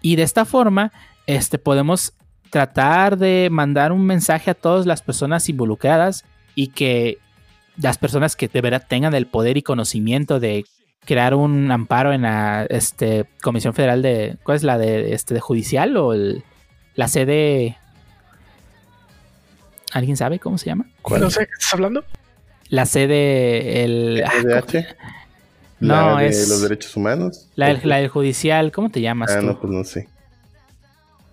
Y de esta forma, este, podemos tratar de mandar un mensaje a todas las personas involucradas y que las personas que de verdad tengan el poder y conocimiento de crear un amparo en la este, Comisión Federal de. ¿Cuál es la de, este, de judicial o la sede? ¿Alguien sabe cómo se llama? No sé, ¿qué estás hablando? la sede, el... ¿FDH? no, de es... los derechos humanos. La, del judicial, ¿cómo te llamas Ah, no, pues no sé.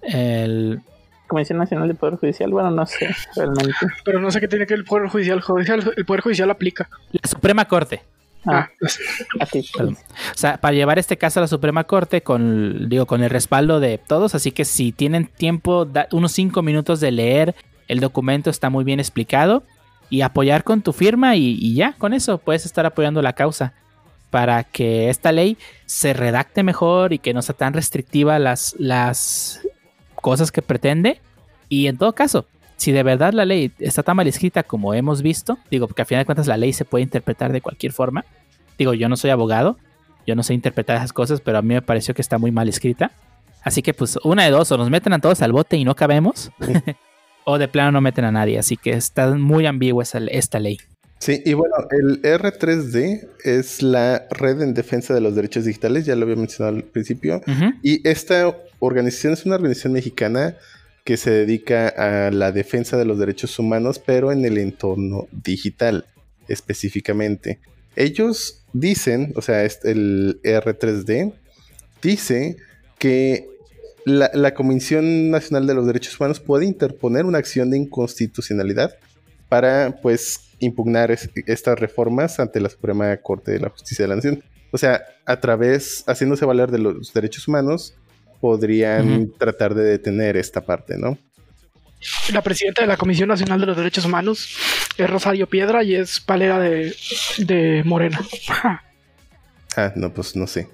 El... Comisión Nacional de Poder Judicial, bueno, no sé, realmente. Pero no sé qué tiene que ver el Poder Judicial. El Poder Judicial aplica. La Suprema Corte. Ah, aquí. O sea, para llevar este caso a la Suprema Corte con, digo, con el respaldo de todos, así que si tienen tiempo, unos cinco minutos de leer el documento, está muy bien explicado y apoyar con tu firma y, ya, con eso puedes estar apoyando la causa para que esta ley se redacte mejor y que no sea tan restrictiva las, las cosas que pretende. Y en todo caso, si de verdad la ley está tan mal escrita como hemos visto, digo, porque al final de cuentas la ley se puede interpretar de cualquier forma. Digo, yo no soy abogado, yo no sé interpretar esas cosas, pero a mí me pareció que está muy mal escrita. Así que pues una de dos, o nos meten a todos al bote y no cabemos, o de plano no meten a nadie. Así que está muy ambigua esta, ley. Sí, y bueno, el R3D es la red en defensa de los derechos digitales, ya lo había mencionado al principio. Y esta organización es una organización mexicana que se dedica a la defensa de los derechos humanos, pero en el entorno digital específicamente. Ellos dicen, o sea, el R3D dice que la, la Comisión Nacional de los Derechos Humanos puede interponer una acción de inconstitucionalidad para, pues, impugnar es- estas reformas ante la Suprema Corte de la Justicia de la Nación. O sea, a través, haciéndose valer de los derechos humanos, podrían tratar de detener esta parte, ¿no? La presidenta de la Comisión Nacional de los Derechos Humanos es Rosario Piedra y es palera de, de Morena. Ah, no, pues no sé.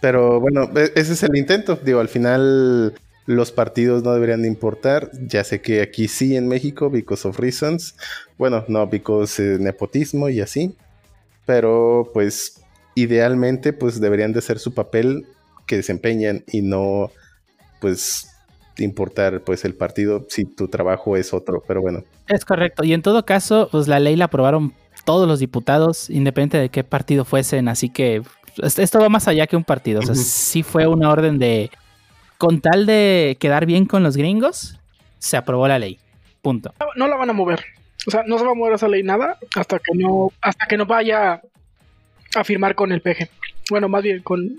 Pero bueno, e- ese es el intento. Digo, al final los partidos no deberían de importar. Ya sé que aquí sí en México, because of reasons. Bueno, no, because eh, nepotismo y así. Pero pues idealmente pues deberían de ser su papel que desempeñan y no pues importar pues el partido si tu trabajo es otro. Pero bueno. Es correcto. Y en todo caso, pues la ley la aprobaron todos los diputados, independiente de qué partido fuesen. Así que esto va más allá que un partido. O sea, sí fue una orden de. Con tal de quedar bien con los gringos, se aprobó la ley. Punto. No, no la van a mover. O sea, no se va a mover esa ley nada hasta que no, hasta que no vaya a firmar con el PG. Bueno, más bien con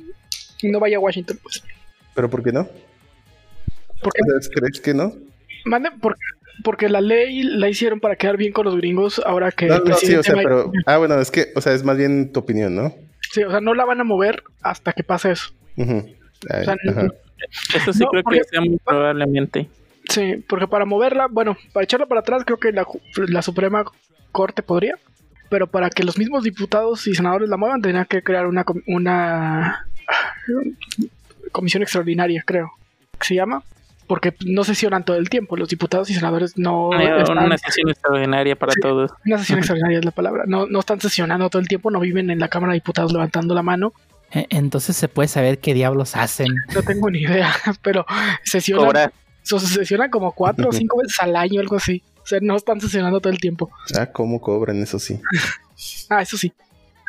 no vaya a Washington, pues. ¿Pero por qué no? Porque, ¿Crees que no? mande, porque, porque la ley la hicieron para quedar bien con los gringos ahora que No, el no, sí, o presidente sea, Mike- pero. Ah, bueno, es que, o sea, es más bien tu opinión, ¿no? Sí, o sea, no la van a mover hasta que pase eso. Ujú. Ay, O sea, ajá. Eso sí No, creo porque- que sea muy probablemente. Sí, porque para moverla, bueno, para echarla para atrás, creo que la, ju- la Suprema Corte podría, pero para que los mismos diputados y senadores la muevan, tendrían que crear una, com- una comisión extraordinaria, creo, que se llama, porque no sesionan todo el tiempo, los diputados y senadores no están, Una sesión extraordinaria para Sí. todos. una sesión extraordinaria es la palabra, no, no están sesionando todo el tiempo, no viven en la Cámara de Diputados levantando la mano, E- Entonces se puede saber qué diablos hacen. no tengo ni idea, pero sesionan, Cobrar. so- sesionan como cuatro o cinco veces al año, algo así, o sea, no están sesionando todo el tiempo. Ah, ¿cómo cobran? Eso sí. Ah, eso sí.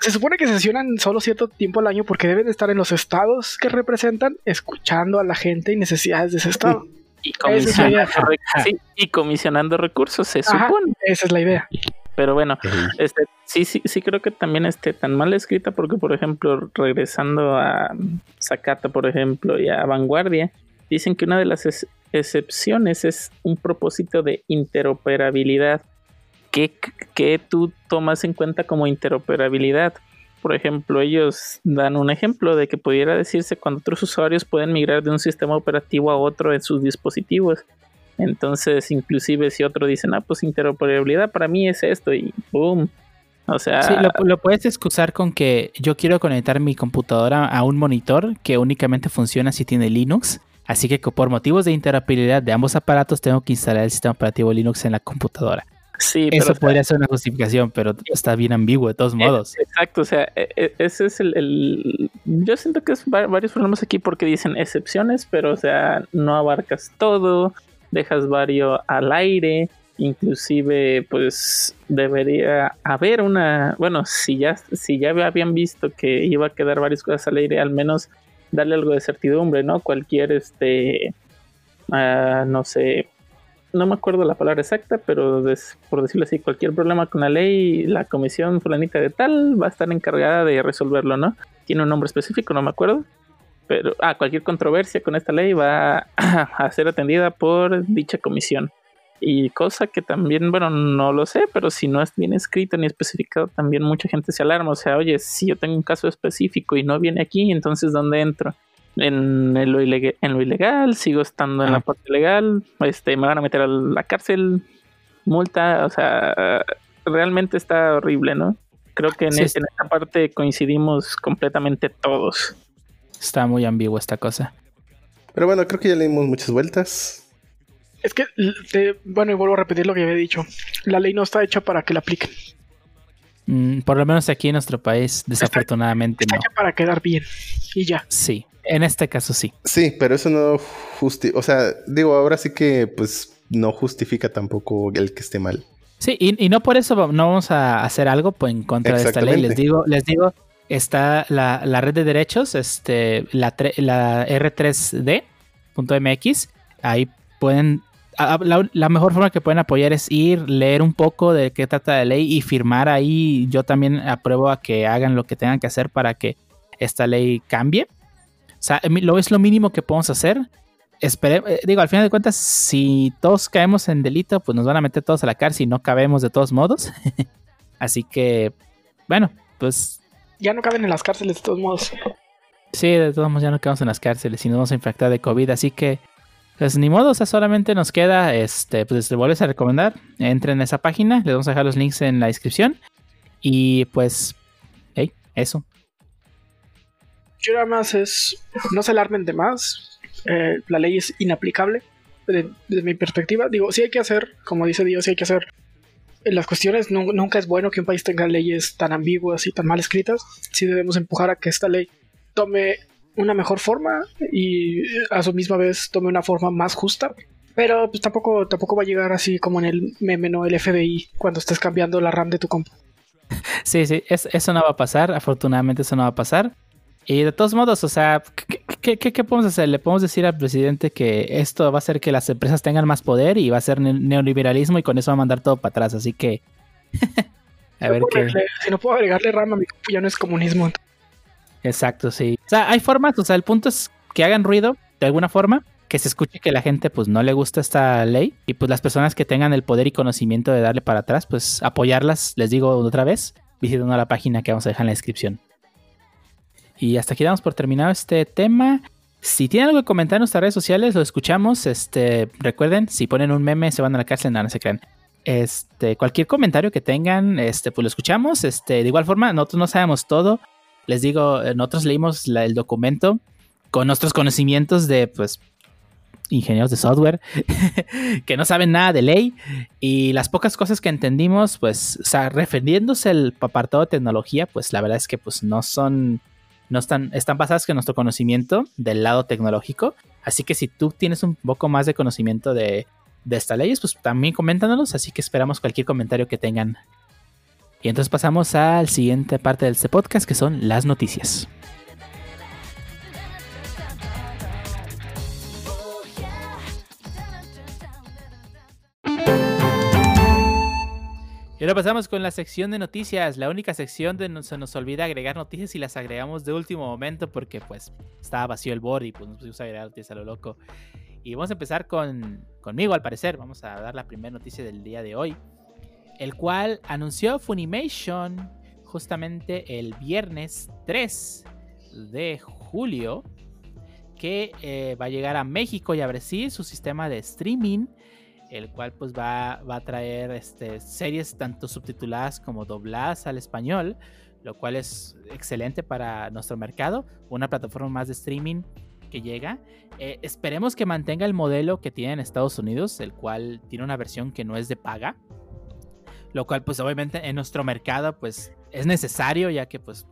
Se supone que sesionan solo cierto tiempo al año porque deben de estar en los estados que representan, escuchando a la gente y necesidades de ese estado. Y es comisionando, rec- sí, y comisionando recursos, se Ajá. supone. Esa es la idea. Pero bueno, este, sí, sí, sí creo que también esté tan mal escrita porque, por ejemplo, regresando a Zacata, por ejemplo, y a Vanguardia, dicen que una de las ex- excepciones es un propósito de interoperabilidad. ¿Qué, qué tú tomas en cuenta como interoperabilidad? Por ejemplo, ellos dan un ejemplo de que pudiera decirse cuando otros usuarios pueden migrar de un sistema operativo a otro en sus dispositivos. Entonces, inclusive si otro dice, ah, pues interoperabilidad para mí es esto y boom. O sea, Sí, lo, puedes excusar con que yo quiero conectar mi computadora a un monitor que únicamente funciona si tiene Linux. Así que por motivos de interoperabilidad de ambos aparatos tengo que instalar el sistema operativo Linux en la computadora. Sí, pero Eso o sea, podría ser una justificación, pero está bien ambiguo de todos modos. Exacto, o sea, e- e- ese es el, el- Yo siento que es va- varios problemas aquí porque dicen excepciones, pero o sea, no abarcas todo, dejas varios al aire, inclusive pues debería haber una... Bueno, si ya, si ya habían visto que iba a quedar varias cosas al aire, al menos darle algo de certidumbre, ¿no? Cualquier, este... ah, no sé, no me acuerdo la palabra exacta, pero des- por decirlo así, cualquier problema con la ley, la comisión fulanita de tal va a estar encargada de resolverlo, ¿no? Tiene un nombre específico, no me acuerdo. Pero, ah, cualquier controversia con esta ley va a ser atendida por dicha comisión. Y cosa que también, bueno, no lo sé, pero si no es bien escrito ni especificado, también mucha gente se alarma. O sea, oye, si yo tengo un caso específico y no viene aquí, entonces ¿dónde entro? En lo, ilegal, en lo ilegal, sigo estando en Ah. la parte legal, este, me van a meter a la cárcel, multa, o sea, realmente está horrible, ¿no? Creo que en, Sí, este- en esta parte coincidimos completamente todos. Está muy ambiguo esta cosa. Pero bueno, creo que ya le dimos muchas vueltas. Es que, te- bueno, y vuelvo a repetir lo que había dicho. La ley no está hecha para que la apliquen. Mm, por lo menos aquí en nuestro país, desafortunadamente Está no. hecha para quedar bien. Y ya. Sí, en este caso sí. Sí, pero eso no justifica. O sea, digo, ahora sí que pues no justifica tampoco el que esté mal. Sí, y, y no por eso no vamos a hacer algo pues, en contra de esta ley. Les digo, les digo, está la, la red de derechos, este, la, tre- la R3D.mx. Ahí pueden. la mejor forma que pueden apoyar es ir, leer un poco de qué trata la ley y firmar ahí. Yo también apruebo a que hagan lo que tengan que hacer para que esta ley cambie. O sea, lo es lo mínimo que podemos hacer. espere, eh, digo, al final de cuentas, si todos caemos en delito, pues nos van a meter todos a la cárcel y no cabemos de todos modos. Así que, bueno, pues Ya no caben en las cárceles de todos modos. sí, de todos modos ya no quedamos en las cárceles y nos vamos a infectar de COVID. Así que, pues ni modo, o sea, solamente nos queda, este, pues les vuelves a recomendar. Entren a esa página, les vamos a dejar los links en la descripción. Y pues, hey, eso. Yo nada más es. No se alarmen de más. Eh, la ley es inaplicable. de- Desde mi perspectiva. Digo, sí hay que hacer, como dice Dios, sí hay que hacer. Las cuestiones, nu- nunca es bueno que un país tenga leyes tan ambiguas y tan mal escritas. Sí debemos empujar a que esta ley tome una mejor forma y a su misma vez tome una forma más justa. Pero pues tampoco, tampoco va a llegar así como en el meme, ¿no? El FBI, cuando estés cambiando la RAM de tu compu. Sí, sí, es- eso no va a pasar. Afortunadamente eso no va a pasar. Y de todos modos, o sea, ¿qué, qué- qué- qué podemos hacer? Le podemos decir al presidente que esto va a hacer que las empresas tengan más poder y va a ser ne- neoliberalismo y con eso va a mandar todo para atrás. Así que... a ver qué... agregarle- Si no puedo agregarle RAM a mi ya no es comunismo. Exacto, sí. O sea, hay formas, o sea, el punto es que hagan ruido de alguna forma, que se escuche que la gente pues no le gusta esta ley y pues las personas que tengan el poder y conocimiento de darle para atrás, pues apoyarlas, les digo otra vez, visitando la página que vamos a dejar en la descripción. Y hasta aquí damos por terminado este tema. Si tienen algo que comentar en nuestras redes sociales, lo escuchamos. Este, recuerden, si ponen un meme se van a la cárcel, no, no se crean. Este, cualquier comentario que tengan, este, pues lo escuchamos. Este, de igual forma, nosotros no sabemos todo. Les digo, eh, nosotros leímos la- el documento con nuestros conocimientos de, pues, ingenieros de software que no saben nada de ley y las pocas cosas que entendimos, pues, o sea, refiriéndose al apartado de tecnología, pues la verdad es que, pues, no son, no están, están basadas en nuestro conocimiento del lado tecnológico. Así que si tú tienes un poco más de conocimiento de, de estas leyes, pues también coméntanos. Así que esperamos cualquier comentario que tengan. Y entonces pasamos al siguiente parte de este podcast, que son las noticias. Y ahora pasamos con la sección de noticias, la única sección donde se nos olvida agregar noticias y las agregamos de último momento porque pues estaba vacío el board y pues nos pusimos a agregar noticias a lo loco. Y vamos a empezar con, conmigo al parecer, vamos a dar la primera noticia del día de hoy, el cual anunció Funimation justamente el viernes 3 de julio que eh, va a llegar a México y a Brasil su sistema de streaming el cual pues va, va a traer este, series tanto subtituladas como dobladas al español, lo cual es excelente para nuestro mercado, una plataforma más de streaming que llega. Eh, esperemos que mantenga el modelo que tiene en Estados Unidos, el cual tiene una versión que no es de paga, lo cual pues obviamente en nuestro mercado pues es necesario ya que pues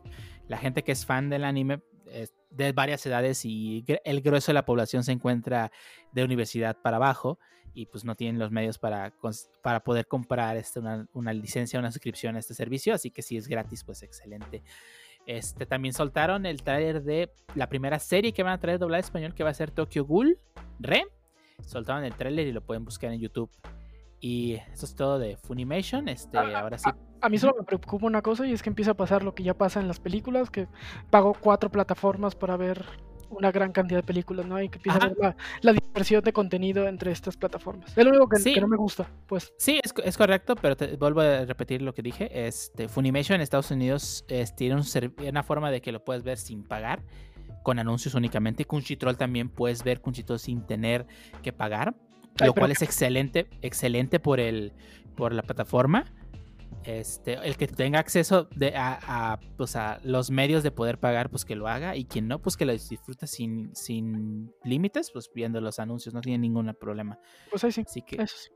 la gente que es fan del anime es de varias edades y el grueso de la población se encuentra de universidad para abajo y pues no tienen los medios para, para poder comprar este, una, una licencia, una suscripción a este servicio, así que si es gratis, pues excelente. Este, también soltaron el tráiler de la primera serie que van a traer doblada español, que va a ser Tokyo Ghoul Re. Soltaron el tráiler y lo pueden buscar en YouTube. Y eso es todo de Funimation. Este, Ah, ahora sí. A mí solo me preocupa una cosa y es que empieza a pasar lo que ya pasa en las películas, que pago cuatro plataformas para ver una gran cantidad de películas, ¿no? Y que empieza a Ajá. ver la, la dispersión de contenido entre estas plataformas. Es lo único que, Sí. que no me gusta, pues. Sí, es, es correcto, pero te vuelvo a repetir lo que dije. Este, Funimation en Estados Unidos es- tiene un una forma de que lo puedes ver sin pagar, con anuncios únicamente. Crunchyroll también puedes ver Crunchyroll sin tener que pagar, Ay, lo cual es excelente, excelente por el, por la plataforma. Este, el que tenga acceso de, a, a, pues, a los medios de poder pagar, pues que lo haga. Y quien no, pues que lo disfrute sin, sin límites, pues viendo los anuncios, no tiene ningún problema. Pues ahí sí. Así que Eso sí.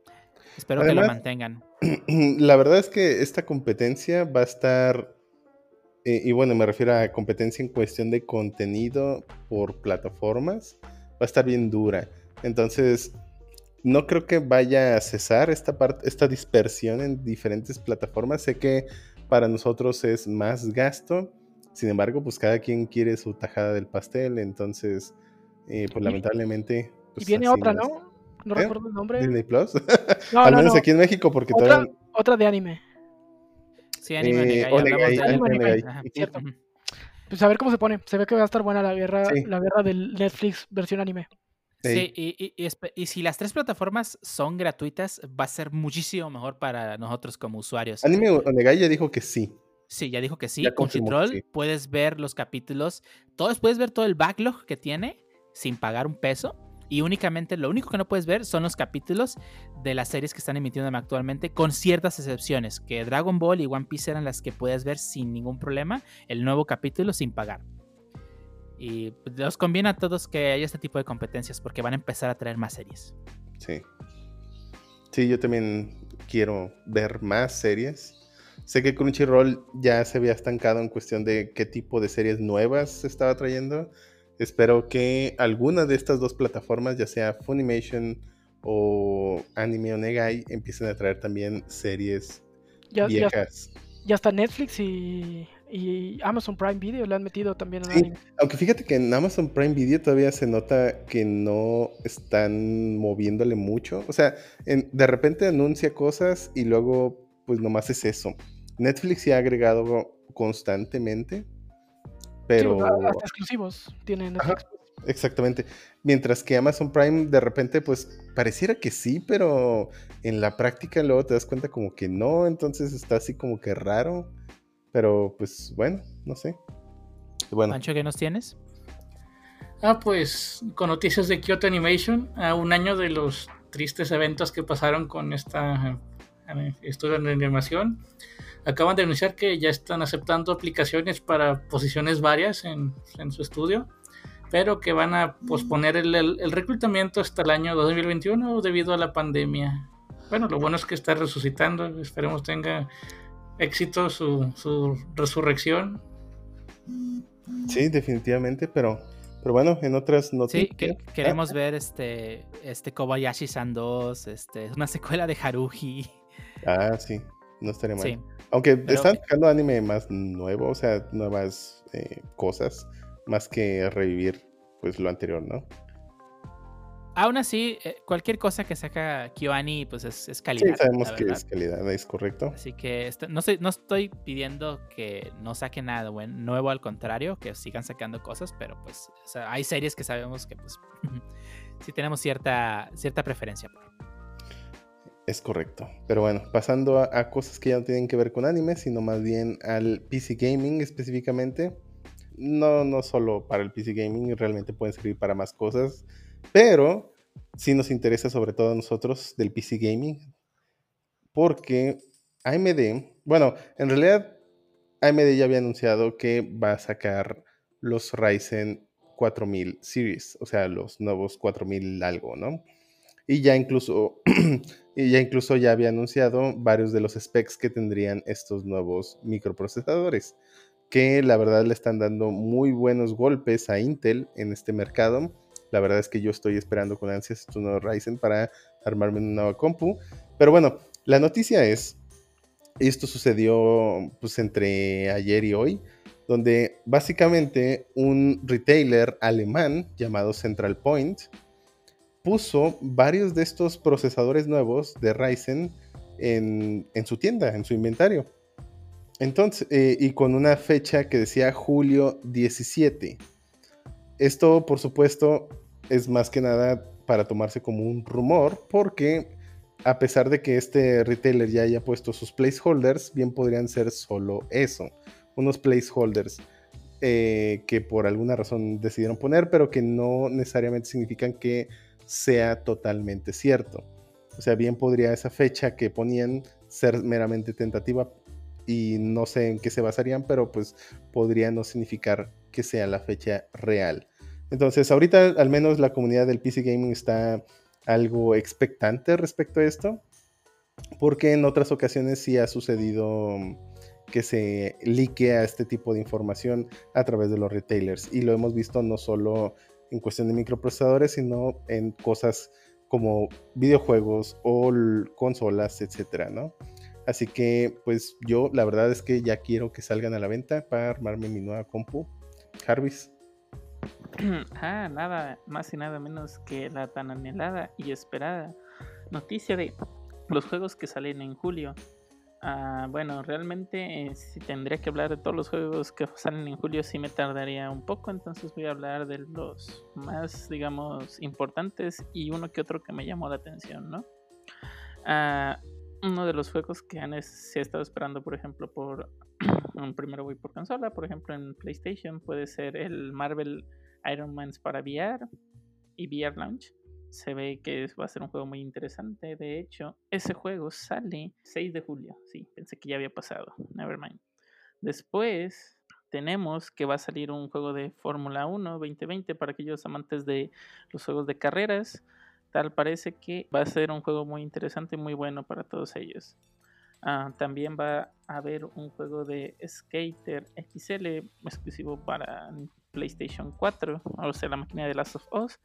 espero que lo mantengan. La verdad es que esta competencia va a estar, eh, y bueno, me refiero a competencia en cuestión de contenido por plataformas, va a estar bien dura. Entonces, no creo que vaya a cesar esta, parte, esta dispersión en diferentes plataformas. Sé que para nosotros es más gasto, sin embargo, pues cada quien quiere su tajada del pastel, entonces, eh, pues Y- lamentablemente... Y pues, viene así otra, no es. ¿no? ¿Eh? recuerdo el nombre. Disney Plus. No, Al no, menos no. aquí en México, porque Otra, todavía... otra de anime. Sí, anime Eh, Onegai, anime anime. Onegai, Ajá. cierto. Pues a ver cómo se pone. Se ve que va a estar buena la guerra, Sí. la guerra del Netflix versión anime. Sí, y, y- y si las tres plataformas son gratuitas, va a ser muchísimo mejor para nosotros como usuarios. Anime Onegai ya dijo que sí. Sí, ya dijo que sí. Ya Con sí. puedes ver los capítulos, todos puedes ver todo el backlog que tiene sin pagar un peso. Y únicamente, lo único que no puedes ver son los capítulos de las series que están emitiendo actualmente, con ciertas excepciones. Que Dragon Ball y One Piece eran las que puedes ver sin ningún problema, el nuevo capítulo sin pagar. Y pues, los conviene a todos que haya este tipo de competencias porque van a empezar a traer más series. Sí. Sí, yo también quiero ver más series. Sé que Crunchyroll ya se había estancado en cuestión de qué tipo de series nuevas se estaba trayendo. Espero que alguna de estas dos plataformas, ya sea Funimation o Anime Onegai, empiecen a traer también series Ya, ya, viejas. ya está Netflix y, y Amazon Prime Video le han metido también Sí. anime. Aunque fíjate que en Amazon Prime Video todavía se nota que no están moviéndole mucho. O sea, en- de repente anuncia cosas y luego pues nomás es eso. Netflix sí ha agregado constantemente, pero... Sí, hasta exclusivos tiene Netflix. Exactamente. Mientras que Amazon Prime de repente pues pareciera que sí, pero en la práctica luego te das cuenta como que no, entonces está así como que raro. Pero pues bueno, no sé. Bueno, Pancho, ¿qué nos tienes? Ah, pues con noticias de Kyoto Animation, a un año de los tristes eventos que pasaron con esta eh, estudio de animación, acaban de anunciar que ya están aceptando aplicaciones para posiciones varias en, en su estudio, pero que van a posponer el, el- el reclutamiento hasta el año 2021 debido a la pandemia. Bueno, lo bueno es que está resucitando, esperemos tenga éxito su, su resurrección. sí, definitivamente, pero, pero bueno, en otras Sí, noticias... que- queremos ver este, este Kobayashi-san 2, este, una secuela de Haruhi. Ah, sí, no estaría mal. Sí. Aunque Pero- están sacando anime más nuevo, o sea, nuevas eh, cosas, más que revivir pues lo anterior, ¿no? Aún así, eh, cualquier cosa que saca KyoAni, pues es, es Sí, calidad. sabemos la que es calidad, es correcto. Así que esto- no, estoy, no estoy pidiendo que no saquen nada bueno, nuevo, al contrario, que sigan sacando cosas, pero pues o sea, hay series que sabemos que pues sí tenemos cierta, cierta preferencia por. Es correcto. Pero bueno, pasando a, a cosas que ya no tienen que ver con anime, sino más bien al PC Gaming específicamente. No, no solo para el PC Gaming, realmente pueden servir para más cosas. Pero sí nos interesa sobre todo a nosotros del PC Gaming. Porque AMD, bueno, en realidad AMD ya había anunciado que va a sacar los Ryzen 4000 Series, o sea, los nuevos 4000 algo, ¿no? Y ya incluso, y ya incluso ya había anunciado varios de los specs que tendrían estos nuevos microprocesadores, que la verdad le están dando muy buenos golpes a Intel en este mercado. La verdad es que yo estoy esperando con ansias estos nuevos Ryzen para armarme una nueva compu. Pero bueno, la noticia es, esto sucedió pues entre ayer y hoy, donde básicamente un retailer alemán llamado Central Point puso varios de estos procesadores nuevos de Ryzen en, en su tienda, en su inventario. Entonces, eh, y con una fecha que decía julio 17. Esto, por supuesto, es más que nada para tomarse como un rumor, porque a pesar de que este retailer ya haya puesto sus placeholders, bien podrían ser solo eso, unos placeholders eh, que por alguna razón decidieron poner, pero que no necesariamente significan que sea totalmente cierto. O sea, bien podría esa fecha que ponían ser meramente tentativa y no sé en qué se basarían, pero pues podría no significar que sea la fecha real. Entonces, ahorita al menos la comunidad del PC Gaming está algo expectante respecto a esto, porque en otras ocasiones sí ha sucedido que se liquea este tipo de información a través de los retailers y lo hemos visto no solo en cuestión de microprocesadores, sino en cosas como videojuegos o consolas, etcétera, ¿no? Así que, pues yo la verdad es que ya quiero que salgan a la venta para armarme mi nueva compu. Jarvis. ah, nada más y nada menos que la tan anhelada y esperada noticia de los juegos que salen en julio. Ah, bueno, realmente eh, si tendría que hablar de todos los juegos que salen en julio, sí me tardaría un poco, entonces voy a hablar de los más, digamos, importantes y uno que otro que me llamó la atención, ¿no? Ah, uno de los juegos que han se ha estado esperando, por ejemplo, por un primero voy por consola, por ejemplo en PlayStation puede ser el Marvel Iron Man para VR y VR Launch se ve que va a ser un juego muy interesante. De hecho, ese juego sale 6 de julio. Sí, pensé que ya había pasado. Nevermind. Después tenemos que va a salir un juego de Fórmula 1 2020 para aquellos amantes de los juegos de carreras. Tal parece que va a ser un juego muy interesante y muy bueno para todos ellos. Ah, también va a haber un juego de Skater XL exclusivo para PlayStation 4, o sea, la máquina de Last of Us.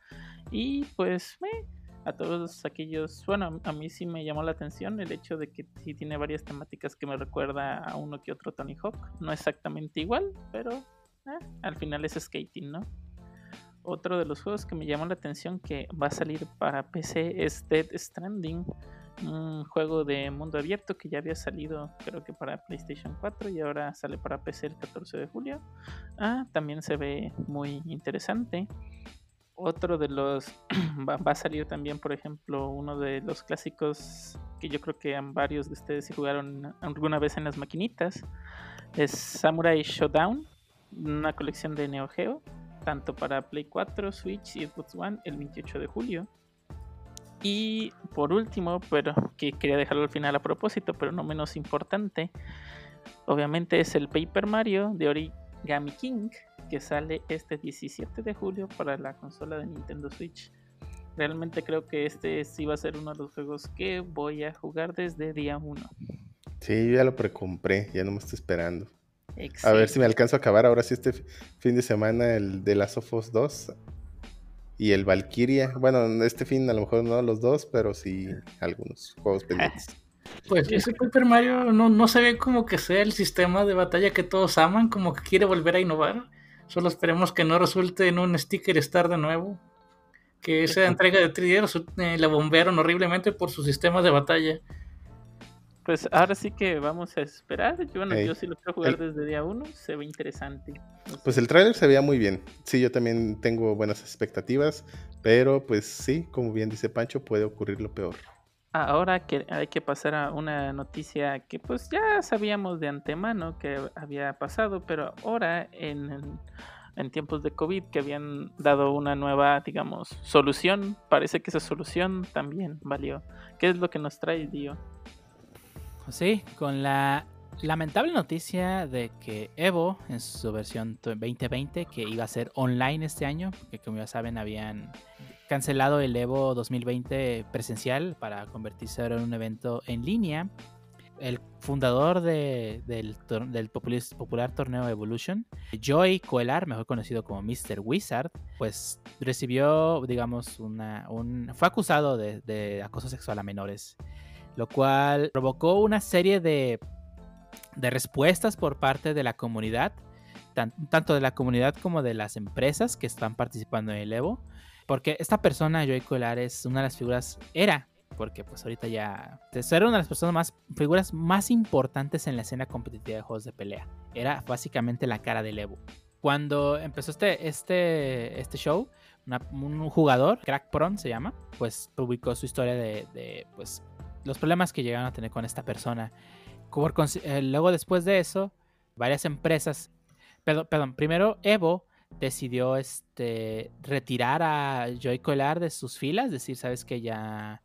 Y pues, a todos aquellos, bueno, a mí sí me llamó la atención el hecho de que sí tiene varias temáticas que me recuerda a uno que otro Tony Hawk. No exactamente igual, pero eh, al final es skating, ¿no? Otro de los juegos que me llamó la atención que va a salir para PC es Dead Stranding un juego de mundo abierto que ya había salido creo que para PlayStation 4 y ahora sale para PC el 14 de julio. Ah, también se ve muy interesante. Otro de los va, a salir también, por ejemplo, uno de los clásicos que yo creo que varios de ustedes jugaron alguna vez en las maquinitas. Es Samurai Showdown, una colección de Neo Geo, tanto para Play 4, Switch y Xbox One el 28 de julio. Y por último, pero que quería dejarlo al final a propósito, pero no menos importante, obviamente es el Paper Mario de Origami King, que sale este 17 de julio para la consola de Nintendo Switch. Realmente creo que este sí va a ser uno de los juegos que voy a jugar desde día 1. Sí, yo ya lo precompré, ya no me estoy esperando. A ver si me alcanzo a acabar ahora sí este fin de semana el de las Us 2 y el Valkyria. Bueno, este fin a lo mejor no los dos, pero sí algunos juegos pendientes. Pues ese Paper Mario no, no se ve como que sea el sistema de batalla que todos aman, como que quiere volver a innovar. Solo esperemos que no resulte en un sticker star de nuevo. Que esa entrega de 3D eh, la bombearon horriblemente por su sistema de batalla. Pues ahora sí que vamos a esperar. Yo, bueno, yo sí lo quiero jugar desde día uno. Se ve interesante. Pues el tráiler se veía muy bien. Sí, yo también tengo buenas expectativas. Pero pues sí, como bien dice Pancho, puede ocurrir lo peor. Ahora que hay que pasar a una noticia que pues ya sabíamos de antemano que había pasado, pero ahora en, en tiempos de COVID que habían dado una nueva, digamos, solución, parece que esa solución también valió. ¿Qué es lo que nos trae Dio? Sí, con la lamentable noticia de que Evo, en su versión 2020, que iba a ser online este año, que como ya saben habían cancelado el Evo 2020 presencial para convertirse ahora en un evento en línea. El fundador del, popular torneo Evolution, Joy Coelar, mejor conocido como Mr. Wizard, pues recibió, digamos, una, un, fue acusado de acoso sexual a menores lo cual provocó una serie de, respuestas por parte de la comunidad, tanto de la comunidad como de las empresas que están participando en el Evo, porque esta persona, Joey Colar, es una de las figuras, era, porque pues ahorita ya, era una de las personas más, figuras más importantes en la escena competitiva de juegos de pelea, era básicamente la cara del Evo. Cuando empezó este, este, este show, un jugador, Crack Pron se llama, pues publicó su historia de, de pues los problemas que llegaron a tener con esta persona. Eh, luego después de eso, varias empresas, perdón, primero Evo decidió este, retirar a Joy Colar de sus filas, decir, sabes que ya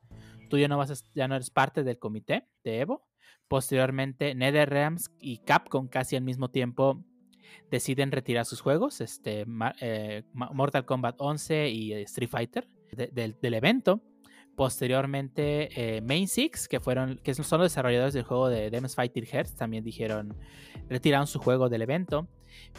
tú ya no, vas ya no eres parte del comité de Evo. Posteriormente, NetherRealms y Capcom casi al mismo tiempo deciden retirar sus juegos, este, eh, Mortal Kombat 11 y Street Fighter del evento. Posteriormente, eh, Main Six, que fueron, que son los desarrolladores del juego de Demon's Fighter Hearts, también dijeron, retiraron su juego del evento.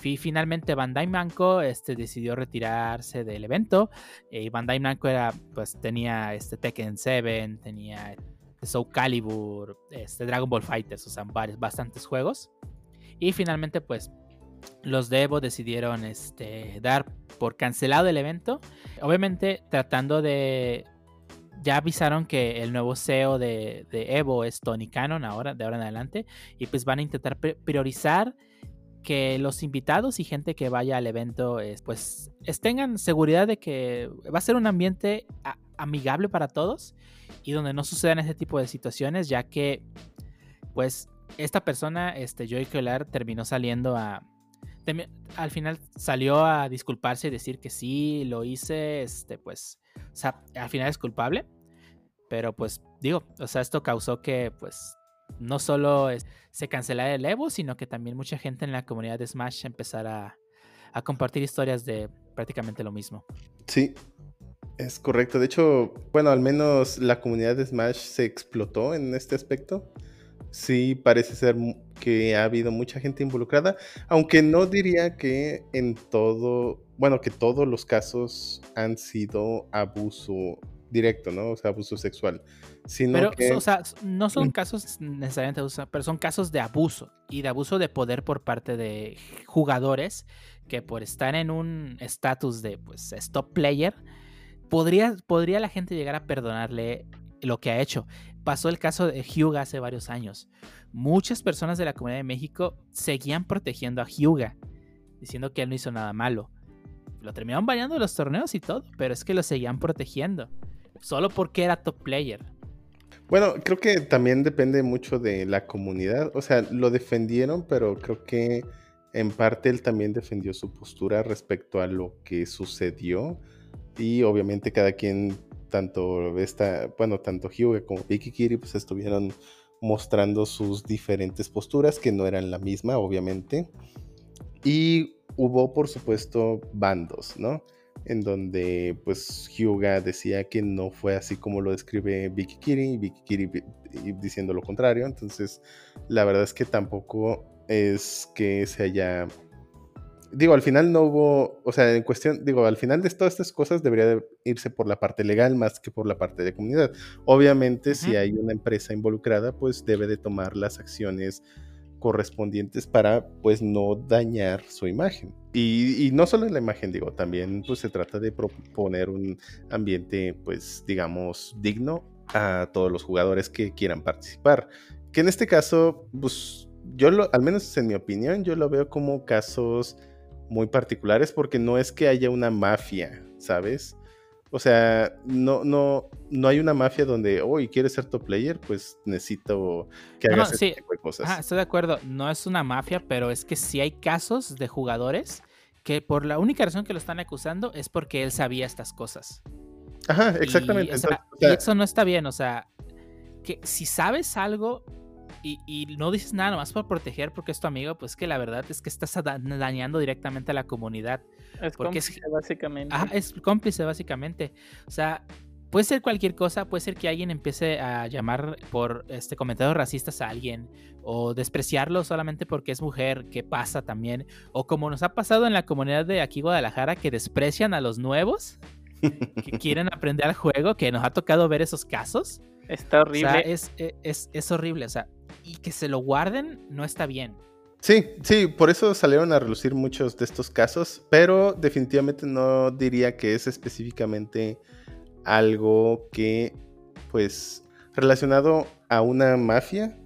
Y finalmente Bandai Namco este, decidió retirarse del evento. Y Bandai Namco era, pues, tenía este Tekken 7, tenía Soul Calibur, este, Dragon Ball Fighters, o sea, varios, bastantes juegos. Y finalmente, pues, los de Evo decidieron este, dar por cancelado el evento. Obviamente tratando de ya avisaron que el nuevo CEO de, de, Evo es Tony Cannon ahora, de ahora en adelante, y pues van a intentar priorizar que los invitados y gente que vaya al evento pues tengan seguridad de que va a ser un ambiente amigable para todos y donde no sucedan ese tipo de situaciones, ya que pues esta persona, este Joey Keller, terminó saliendo a... al final salió a disculparse y decir que sí, lo hice, este, pues, o sea, al final es culpable. Pero pues digo, o sea, esto causó que pues no solo se cancelara el Evo, sino que también mucha gente en la comunidad de Smash empezara a compartir historias de prácticamente lo mismo. Sí, es correcto. De hecho, bueno, al menos la comunidad de Smash se explotó en este aspecto sí parece ser que ha habido mucha gente involucrada, aunque no diría que en todo, bueno, que todos los casos han sido abuso directo, ¿no? O sea, abuso sexual. Sino pero, que... o sea, no son casos necesariamente abuso, pero son casos de abuso y de abuso de poder por parte de jugadores que por estar en un estatus de, pues, stop player, podría, podría la gente llegar a perdonarle lo que ha hecho. Pasó el caso de Hyuga hace varios años. Muchas personas de la comunidad de México seguían protegiendo a Hyuga, diciendo que él no hizo nada malo. Lo terminaron bañando los torneos y todo, pero es que lo seguían protegiendo. Solo porque era top player. Bueno, creo que también depende mucho de la comunidad. O sea, lo defendieron, pero creo que en parte él también defendió su postura respecto a lo que sucedió. Y obviamente cada quien tanto esta, bueno, tanto Hyuga como Vicky Kiri pues estuvieron mostrando sus diferentes posturas que no eran la misma, obviamente. Y hubo, por supuesto, bandos, ¿no? En donde, pues, Hyuga decía que no fue así como lo describe Vicky Kiri, y Vicky Kiri diciendo lo contrario. Entonces, la verdad es que tampoco es que se haya digo, al final no hubo, o sea, en cuestión, digo, al final de todas estas cosas debería irse por la parte legal más que por la parte de comunidad. Obviamente, si hay una empresa involucrada, pues debe de tomar las acciones correspondientes para pues no dañar su imagen. Y, y, no solo la imagen, digo, también pues se trata de proponer un ambiente pues digamos digno a todos los jugadores que quieran participar. Que en este caso, pues yo lo, al menos en mi opinión, yo lo veo como casos muy particulares porque no es que haya una mafia, ¿sabes? O sea, no, no, no hay una mafia donde, hoy quieres ser top player, pues necesito que hagas ese tipo de cosas. estoy de acuerdo, no es una mafia, pero es que sí hay casos de jugadores que por la única razón que lo están acusando es porque él sabía estas cosas. Ajá, exactamente. y eso no está bien, o sea, que si sabes algo, y, no dices nada más por proteger porque es tu amigo, pues que la verdad es que estás dañando directamente a la comunidad. Es cómplice, básicamente. Ah, es cómplice, básicamente. O sea, puede ser cualquier cosa, puede ser que alguien empiece a llamar por este comentarios racistas a alguien o despreciarlo solamente porque es mujer, que pasa también, o como nos ha pasado en la comunidad de aquí Guadalajara que desprecian a los nuevos que quieren aprender al juego, que nos ha tocado ver esos casos. Está horrible. O sea, es, es, es horrible, o sea, y que se lo guarden no está bien. Sí, sí, por eso salieron a relucir muchos de estos casos, pero definitivamente no diría que es específicamente algo que, pues, relacionado a una mafia,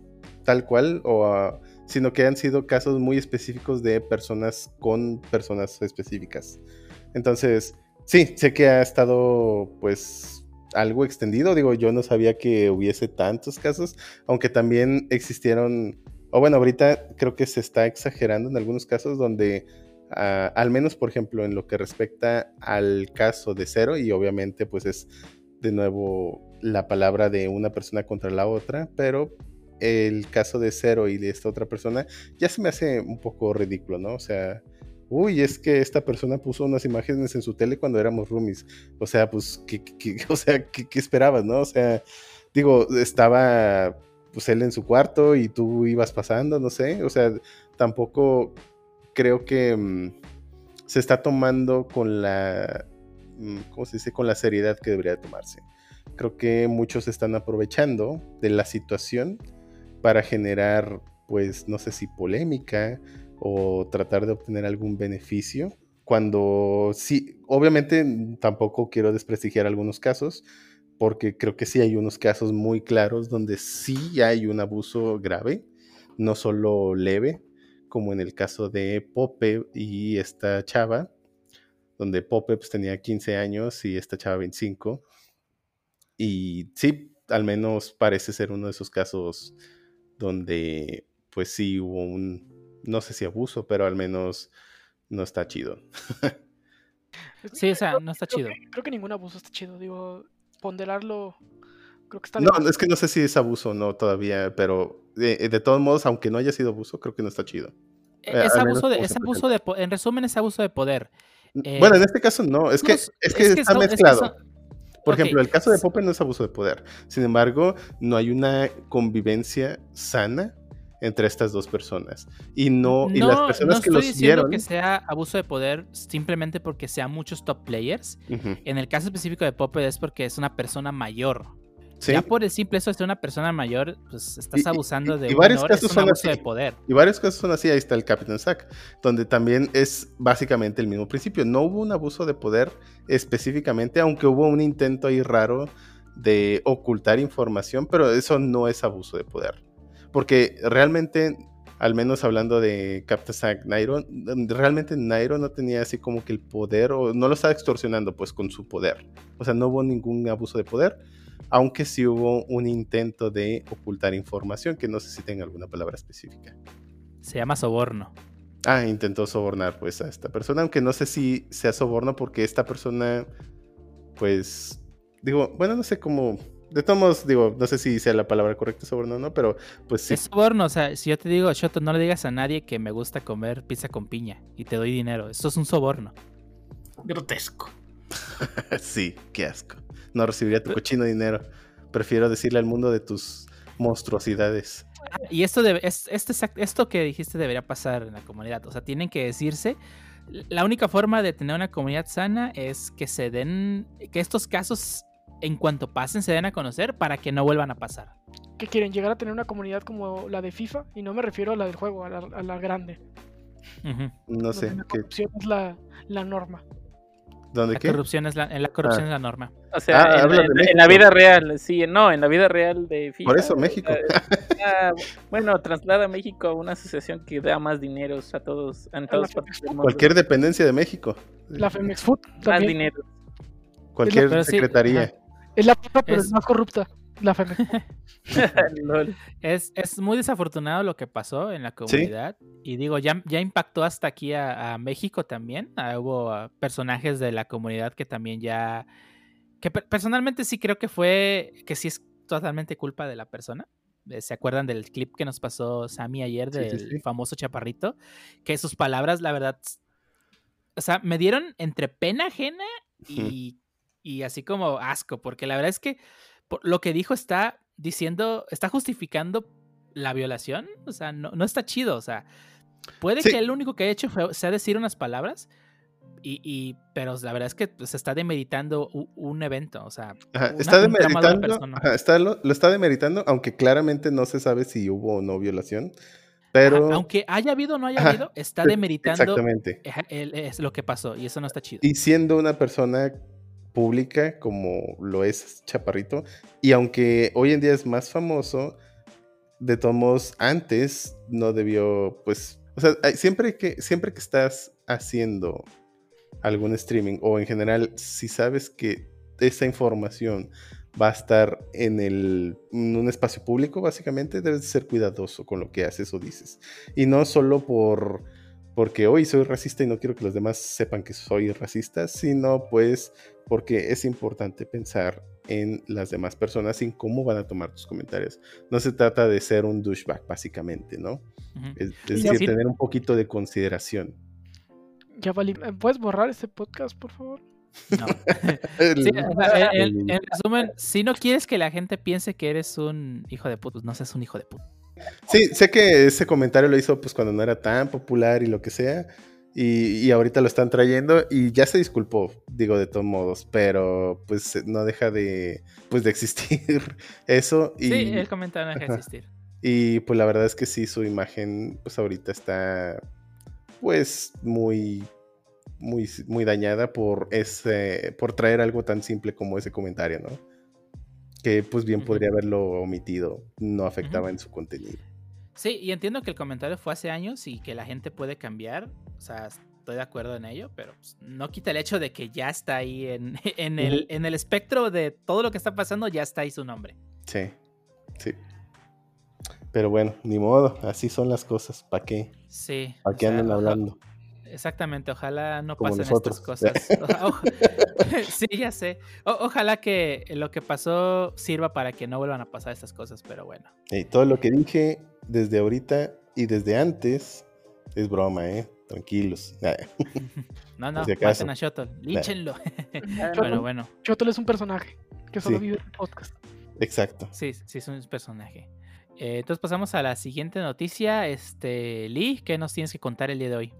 tal cual, o sino que han sido casos muy específicos de personas con personas específicas. Entonces, sí, sé que ha estado, pues, algo extendido. Digo, yo no sabía que hubiese tantos casos, aunque también existieron, o bueno, ahorita creo que se está exagerando en algunos casos donde, ah, al menos por ejemplo, en lo que respecta al caso de cero, y obviamente pues es de nuevo la palabra de una persona contra la otra, pero el caso de cero y de esta otra persona ya se me hace un poco ridículo, ¿no? O sea, uy, es que esta persona puso unas imágenes en su tele cuando éramos roomies. O sea, pues, ¿qué, o sea, ¿qué, esperabas, no? O sea, digo, estaba pues él en su cuarto y tú ibas pasando, no sé. O sea, tampoco creo que mm, se está tomando con la, mm, ¿cómo se dice? Con la seriedad que debería tomarse. Creo que muchos están aprovechando de la situación para generar, pues, no sé si polémica o tratar de obtener algún beneficio. Cuando sí, obviamente tampoco quiero desprestigiar algunos casos, porque creo que sí hay unos casos muy claros donde sí hay un abuso grave, no solo leve, como en el caso de Pope y esta chava, donde Pope pues, tenía 15 años y esta chava 25. Y sí, al menos parece ser uno de esos casos donde pues sí hubo un, no sé si abuso, pero al menos no está chido. sí, o sea, no está chido. creo que ningún abuso está chido, digo, ponderarlo, creo que está No, es que no sé si es abuso o no todavía, pero de, todos modos, aunque no haya sido abuso, creo que no está chido. E, eh, es, abuso de, es abuso de, en resumen, es abuso de poder. bueno, en este caso no, es que, es que, está mezclado. Por ejemplo, el caso de Pope no es abuso de poder. Sin embargo, no hay una convivencia sana entre estas dos personas. Y no, y las personas que los vieron. que sea abuso de poder simplemente porque sean muchos top players. En el caso específico de Pope es porque es una persona mayor. Ya por el simple eso de ser una persona mayor, pues estás abusando de varios casos son abuso de poder. Y varios casos son así, ahí está el Captain Zack, donde también es básicamente el mismo principio. No hubo un abuso de poder específicamente, aunque hubo un intento ahí raro de ocultar información, pero eso no es abuso de poder. Porque realmente, al menos hablando de Captain Zack Nairo, realmente Nairo no tenía así como que el poder, o no lo estaba extorsionando pues con su poder. O sea, no hubo ningún abuso de poder aunque sí hubo un intento de ocultar información, que no sé si tenga alguna palabra específica. Se llama soborno. Ah, intentó sobornar pues a esta persona, aunque no sé si sea soborno porque esta persona, pues, digo, bueno, no sé cómo, de todos modos, digo, no sé si sea la palabra correcta soborno o no, pero pues sí. Es soborno, o sea, si yo te digo, Shoto, no le digas a nadie que me gusta comer pizza con piña y te doy dinero, esto es un soborno. Grotesco. sí, qué asco no recibiría tu cochino dinero. Prefiero decirle al mundo de tus monstruosidades. Y esto, debe, es, este, esto que dijiste debería pasar en la comunidad. O sea, tienen que decirse. La única forma de tener una comunidad sana es que se den. que estos casos, en cuanto pasen, se den a conocer para que no vuelvan a pasar. ¿Qué quieren? ¿Llegar a tener una comunidad como la de FIFA? Y no me refiero a la del juego, a la, grande. No sé. La corrupción es la, la norma la corrupción es la, en la corrupción ah. es la norma. O sea, ah, en, la vida real, sí, no, en la vida real de FIFA. Por eso México. Ah, bueno, traslada a México a una asociación que da más dinero a todos, en todas partes del mundo. Cualquier dependencia de México. La Femex Food. Más dinero. Cualquier secretaría. Es la puta, pero es más corrupta. La es, es, muy desafortunado lo que pasó en la comunidad. Y digo, ya, ya impactó hasta aquí a, México también. Ah, hubo ah, personajes de la comunidad que también ya. Que personalmente sí creo que fue. Que sí es totalmente culpa de la persona. Eh, ¿Se acuerdan del clip que nos pasó Sammy ayer del famoso chaparrito? Que sus palabras, la verdad. O sea, me dieron entre pena ajena y, y así como asco. Porque la verdad es que lo que dijo está diciendo, está justificando la violación. O sea, no, no está chido. O sea, puede que el único que ha hecho sea decir unas palabras. Y, pero la verdad es que se pues, está demeritando un, evento, o sea, está demeritando, está, lo, está demeritando, aunque claramente no se sabe si hubo o no violación, pero aunque haya habido o no haya habido, está demeritando exactamente. es lo que pasó y eso no está chido. Y siendo una persona pública como lo es Chaparrito. Y aunque hoy en día es más famoso, de todos antes no debió, pues, o sea, siempre que, siempre que estás haciendo algún streaming o en general, si sabes que esa información va a estar en, el, en un espacio público, básicamente, debes ser cuidadoso con lo que haces o dices. Y no solo por porque hoy soy racista y no quiero que los demás sepan que soy racista, sino pues porque es importante pensar en las demás personas y en cómo van a tomar tus comentarios. No se trata de ser un douchebag, básicamente, ¿no? Es, decir, tener un poquito de consideración. Ya, Vali, ¿puedes borrar este podcast, por favor? No. en, resumen, si no quieres que la gente piense que eres un hijo de puta, pues no seas un hijo de puta. Sí, sé que ese comentario lo hizo pues cuando no era tan popular y lo que sea. Y, ahorita lo están trayendo y ya se disculpó, digo, de todos modos, pero pues no deja de, pues, de existir eso. Y, sí, el comentario no deja de existir. Y pues la verdad es que sí, su imagen pues ahorita está pues muy, muy, muy dañada por ese, por traer algo tan simple como ese comentario, ¿no? Que pues bien podría haberlo omitido, no afectaba en su contenido. Sí, y entiendo que el comentario fue hace años y que la gente puede cambiar. O sea, estoy de acuerdo en ello, pero pues, no quita el hecho de que ya está ahí en, en, el, en el espectro de todo lo que está pasando, ya está ahí su nombre. Sí, sí. Pero bueno, ni modo, así son las cosas. ¿Para qué? Sí. ¿Para qué sea, andan hablando? Exactamente, ojalá no Como pasen nosotros. estas cosas. Sí, ya sé. O- ojalá que lo que pasó sirva para que no vuelvan a pasar estas cosas, pero bueno. Eh, todo lo que dije desde ahorita y desde antes es broma, ¿eh? Tranquilos. No, no, si maten a Shotol, línchenlo. bueno, bueno, Chotol es un personaje que solo Sí. vive en el podcast. Exacto. sí, sí es un personaje. Eh, entonces pasamos a la siguiente noticia. Este, Lee, ¿qué nos tienes que contar el día de hoy?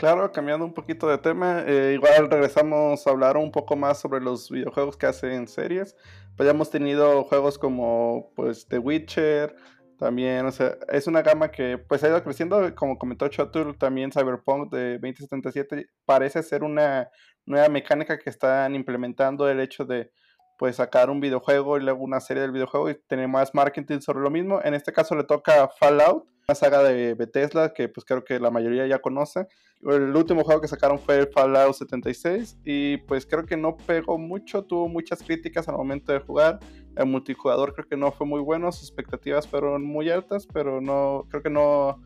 Claro, cambiando un poquito de tema, eh, igual regresamos a hablar un poco más sobre los videojuegos que hacen series. Pues ya hemos tenido juegos como pues The Witcher, también, o sea, es una gama que pues ha ido creciendo, como comentó Chotul, también Cyberpunk de 2077 parece ser una nueva mecánica que están implementando el hecho de pues sacar un videojuego y luego una serie del videojuego y tener más marketing sobre lo mismo. En este caso le toca Fallout, una saga de Bethesda que pues creo que la mayoría ya conoce. El último juego que sacaron fue Fallout 76 y pues creo que no pegó mucho, tuvo muchas críticas al momento de jugar. El multijugador creo que no fue muy bueno, sus expectativas fueron muy altas, pero no creo que no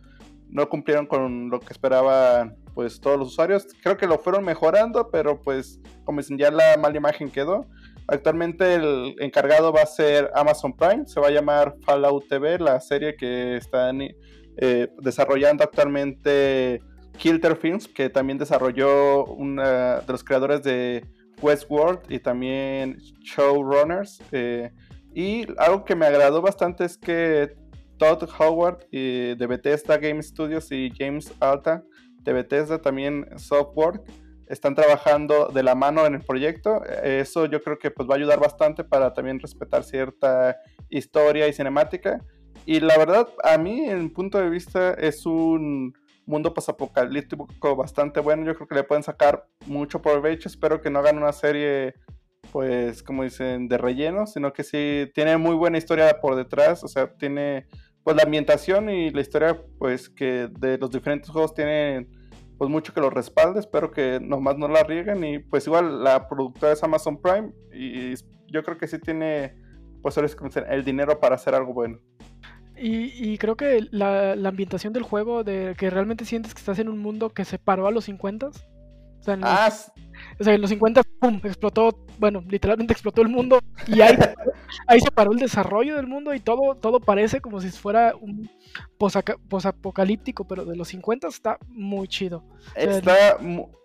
no cumplieron con lo que esperaban pues todos los usuarios. Creo que lo fueron mejorando, pero pues como dicen ya la mala imagen quedó. Actualmente el encargado va a ser Amazon Prime, se va a llamar Fallout TV, la serie que están eh, desarrollando actualmente Kilter Films, que también desarrolló una de los creadores de Westworld y también Showrunners. eh, y algo que me agradó bastante es que Todd Howard de Bethesda Game Studios y James Alta de Bethesda también Software están trabajando de la mano en el proyecto. Eh, Eso yo creo que pues, va a ayudar bastante para también respetar cierta historia y cinemática. Y la verdad, a mí, en punto de vista, es un mundo posapocalíptico bastante bueno. Yo creo que le pueden sacar mucho provecho. Espero que no hagan una serie, pues, como dicen, de relleno, sino que sí tiene muy buena historia por detrás. O sea, tiene, pues, la ambientación y la historia, pues, que de los diferentes juegos tienen pues mucho que lo respalde, espero que nomás no la rieguen y pues igual la productora es Amazon Prime y yo creo que sí tiene pues el dinero para hacer algo bueno. Y, creo que la, la ambientación del juego, de que realmente sientes que estás en un mundo que se paró a los 50 o sea, en los, Ah, o sea, en los 50 ¡pum! explotó, bueno, literalmente explotó el mundo y ahí, ahí se paró el desarrollo del mundo y todo, todo parece como si fuera un posapocalíptico, pero de los 50 está muy chido. está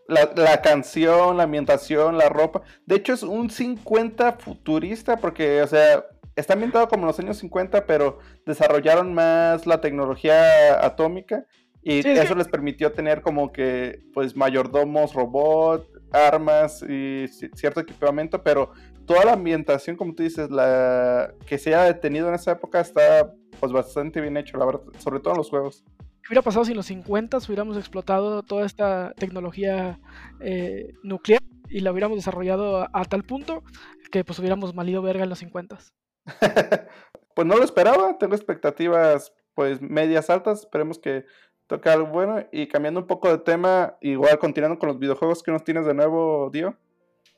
la, la canción, la ambientación, la ropa. De hecho es un 50 futurista porque, o sea, está ambientado como en los años 50, pero desarrollaron más la tecnología atómica y Sí, eso que- les permitió tener como que, pues, mayordomos, robot, armas y ci- cierto equipamiento, pero toda la ambientación, como tú dices, la que se haya detenido en esa época está, pues, bastante bien hecho, la verdad, sobre todo en los juegos. ¿Qué hubiera pasado si en los 50 hubiéramos explotado toda esta tecnología eh, nuclear y la hubiéramos desarrollado a, a tal punto que pues hubiéramos malido verga en los 50? pues no lo esperaba, tengo expectativas pues medias altas, esperemos que toque algo bueno y cambiando un poco de tema, igual continuando con los videojuegos que nos tienes de nuevo, Dio.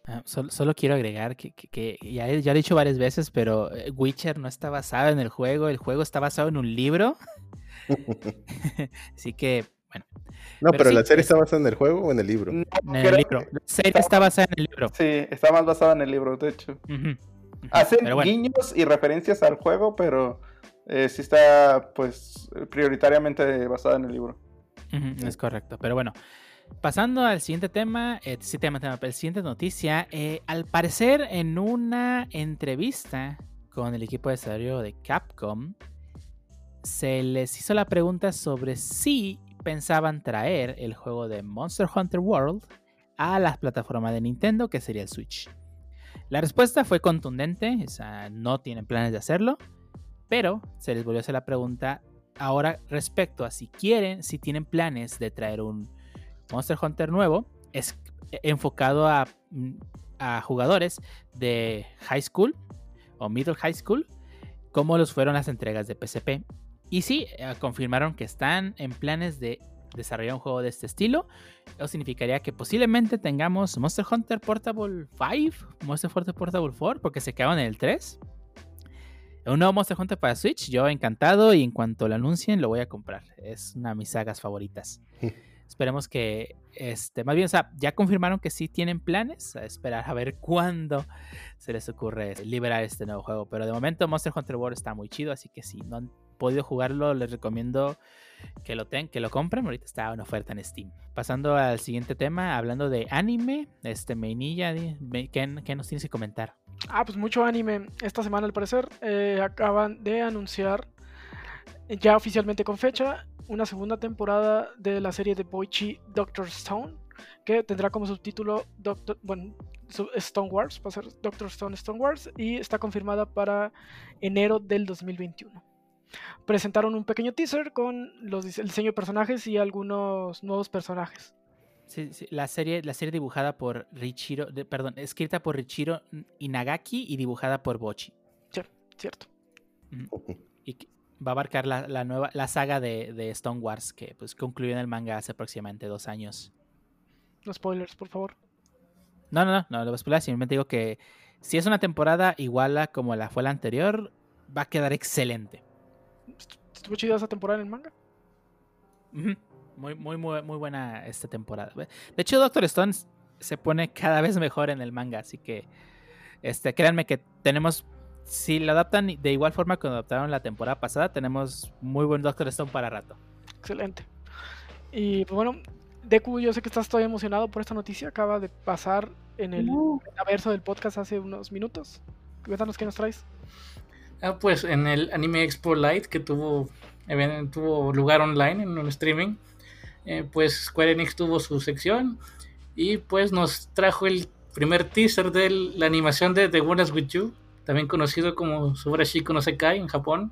Ah, solo, solo quiero agregar que, que- que ya, he- ya lo he dicho varias veces, pero eh, Witcher no está basado en el juego, el juego está basado en un libro. Así que, bueno, No, Pero pero, sí, la serie es- está basada en el juego o en el libro. No, en el libro. La serie está basada en el libro. Sí, está más basado en el libro, de hecho. Ujú, ujú. Hacen bueno, guiños y referencias al juego, pero eh, sí está pues prioritariamente basada en el libro. es correcto. Pero bueno, pasando al siguiente tema, eh, sí, tema, tema, pero siguiente noticia. eh, al parecer, en una entrevista con el equipo de desarrollo de Capcom, se les hizo la pregunta sobre si pensaban traer el juego de Monster Hunter World a la plataforma de Nintendo, que sería el Switch. La respuesta fue contundente, o sea, no tienen planes de hacerlo, pero se les volvió a hacer la pregunta ahora respecto a si quieren, si tienen planes de traer un Monster Hunter nuevo, es enfocado a, mm, jugadores de high school o Middle High School, como los fueron las entregas de PSP. Y sí, eh, confirmaron que están en planes de desarrollar un juego de este estilo. Eso significaría que posiblemente tengamos Monster Hunter Portable 5, Monster Hunter Portable 4, porque se quedaron en el 3. Un nuevo Monster Hunter para Switch, yo encantado y en cuanto lo anuncien lo voy a comprar. Es una de mis sagas favoritas. Esperemos que, este, más bien, o sea, ya confirmaron que sí tienen planes. A esperar a ver cuándo se les ocurre liberar este nuevo juego. Pero de momento Monster Hunter World está muy chido, así que si no han podido jugarlo, les recomiendo que lo tengan, que lo compren. Ahorita está una oferta en Steam. Pasando al siguiente tema, hablando de anime, este Meinilla, ¿qué, ¿qué, nos tienes que comentar? Ah, pues mucho anime. Esta semana, al parecer, eh, acaban de anunciar ya oficialmente con fecha una segunda temporada de la serie de Boichi Doctor Stone, que tendrá como subtítulo Doctor, bueno, Stone Wars, va a ser Doctor Stone Stone Wars, y está confirmada para enero del 2021. Presentaron un pequeño teaser con los, el diseño de personajes y algunos nuevos personajes. Sí, la, serie, la serie dibujada por Richiro, perdón, escrita por Richiro Inagaki y dibujada por Bochi. Sí, cierto. Y va a abarcar la, nueva, la saga de, Stone Wars que pues, concluyó en el manga hace aproximadamente dos años. No spoilers, por favor. No, no, no, no lo voy a spoiler. Simplemente digo que si es una temporada igual a como la fue la anterior, va a quedar excelente. ¿Estuvo chida esa temporada en el manga? Muy, muy, muy, muy buena esta temporada. De hecho, Doctor Stone se pone cada vez mejor en el manga, así que este, créanme que tenemos si lo adaptan de igual forma que lo adaptaron la temporada pasada, tenemos muy buen Doctor Stone para rato. Excelente. Y pues bueno, Deku, yo sé que estás todavía emocionado por esta noticia. Acaba de pasar en el verso del podcast hace unos minutos. Cuéntanos qué nos traes. Ah, pues en el Anime Expo Light que tuvo, tuvo lugar online en un streaming, eh, pues Square Enix tuvo su sección y pues nos trajo el primer teaser de la animación de The One With You, también conocido como Subarashi no Sekai en Japón.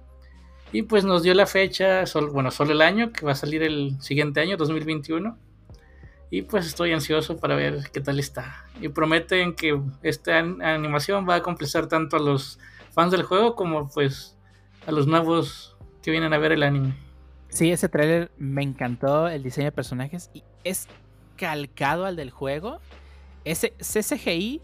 Y pues nos dio la fecha, bueno, solo el año, que va a salir el siguiente año, 2021. Y pues estoy ansioso para ver qué tal está. Y prometen que esta animación va a complacer tanto a los fans del juego como pues a los nuevos que vienen a ver el anime. Sí, ese tráiler me encantó, el diseño de personajes. Y es calcado al del juego. Ese CGI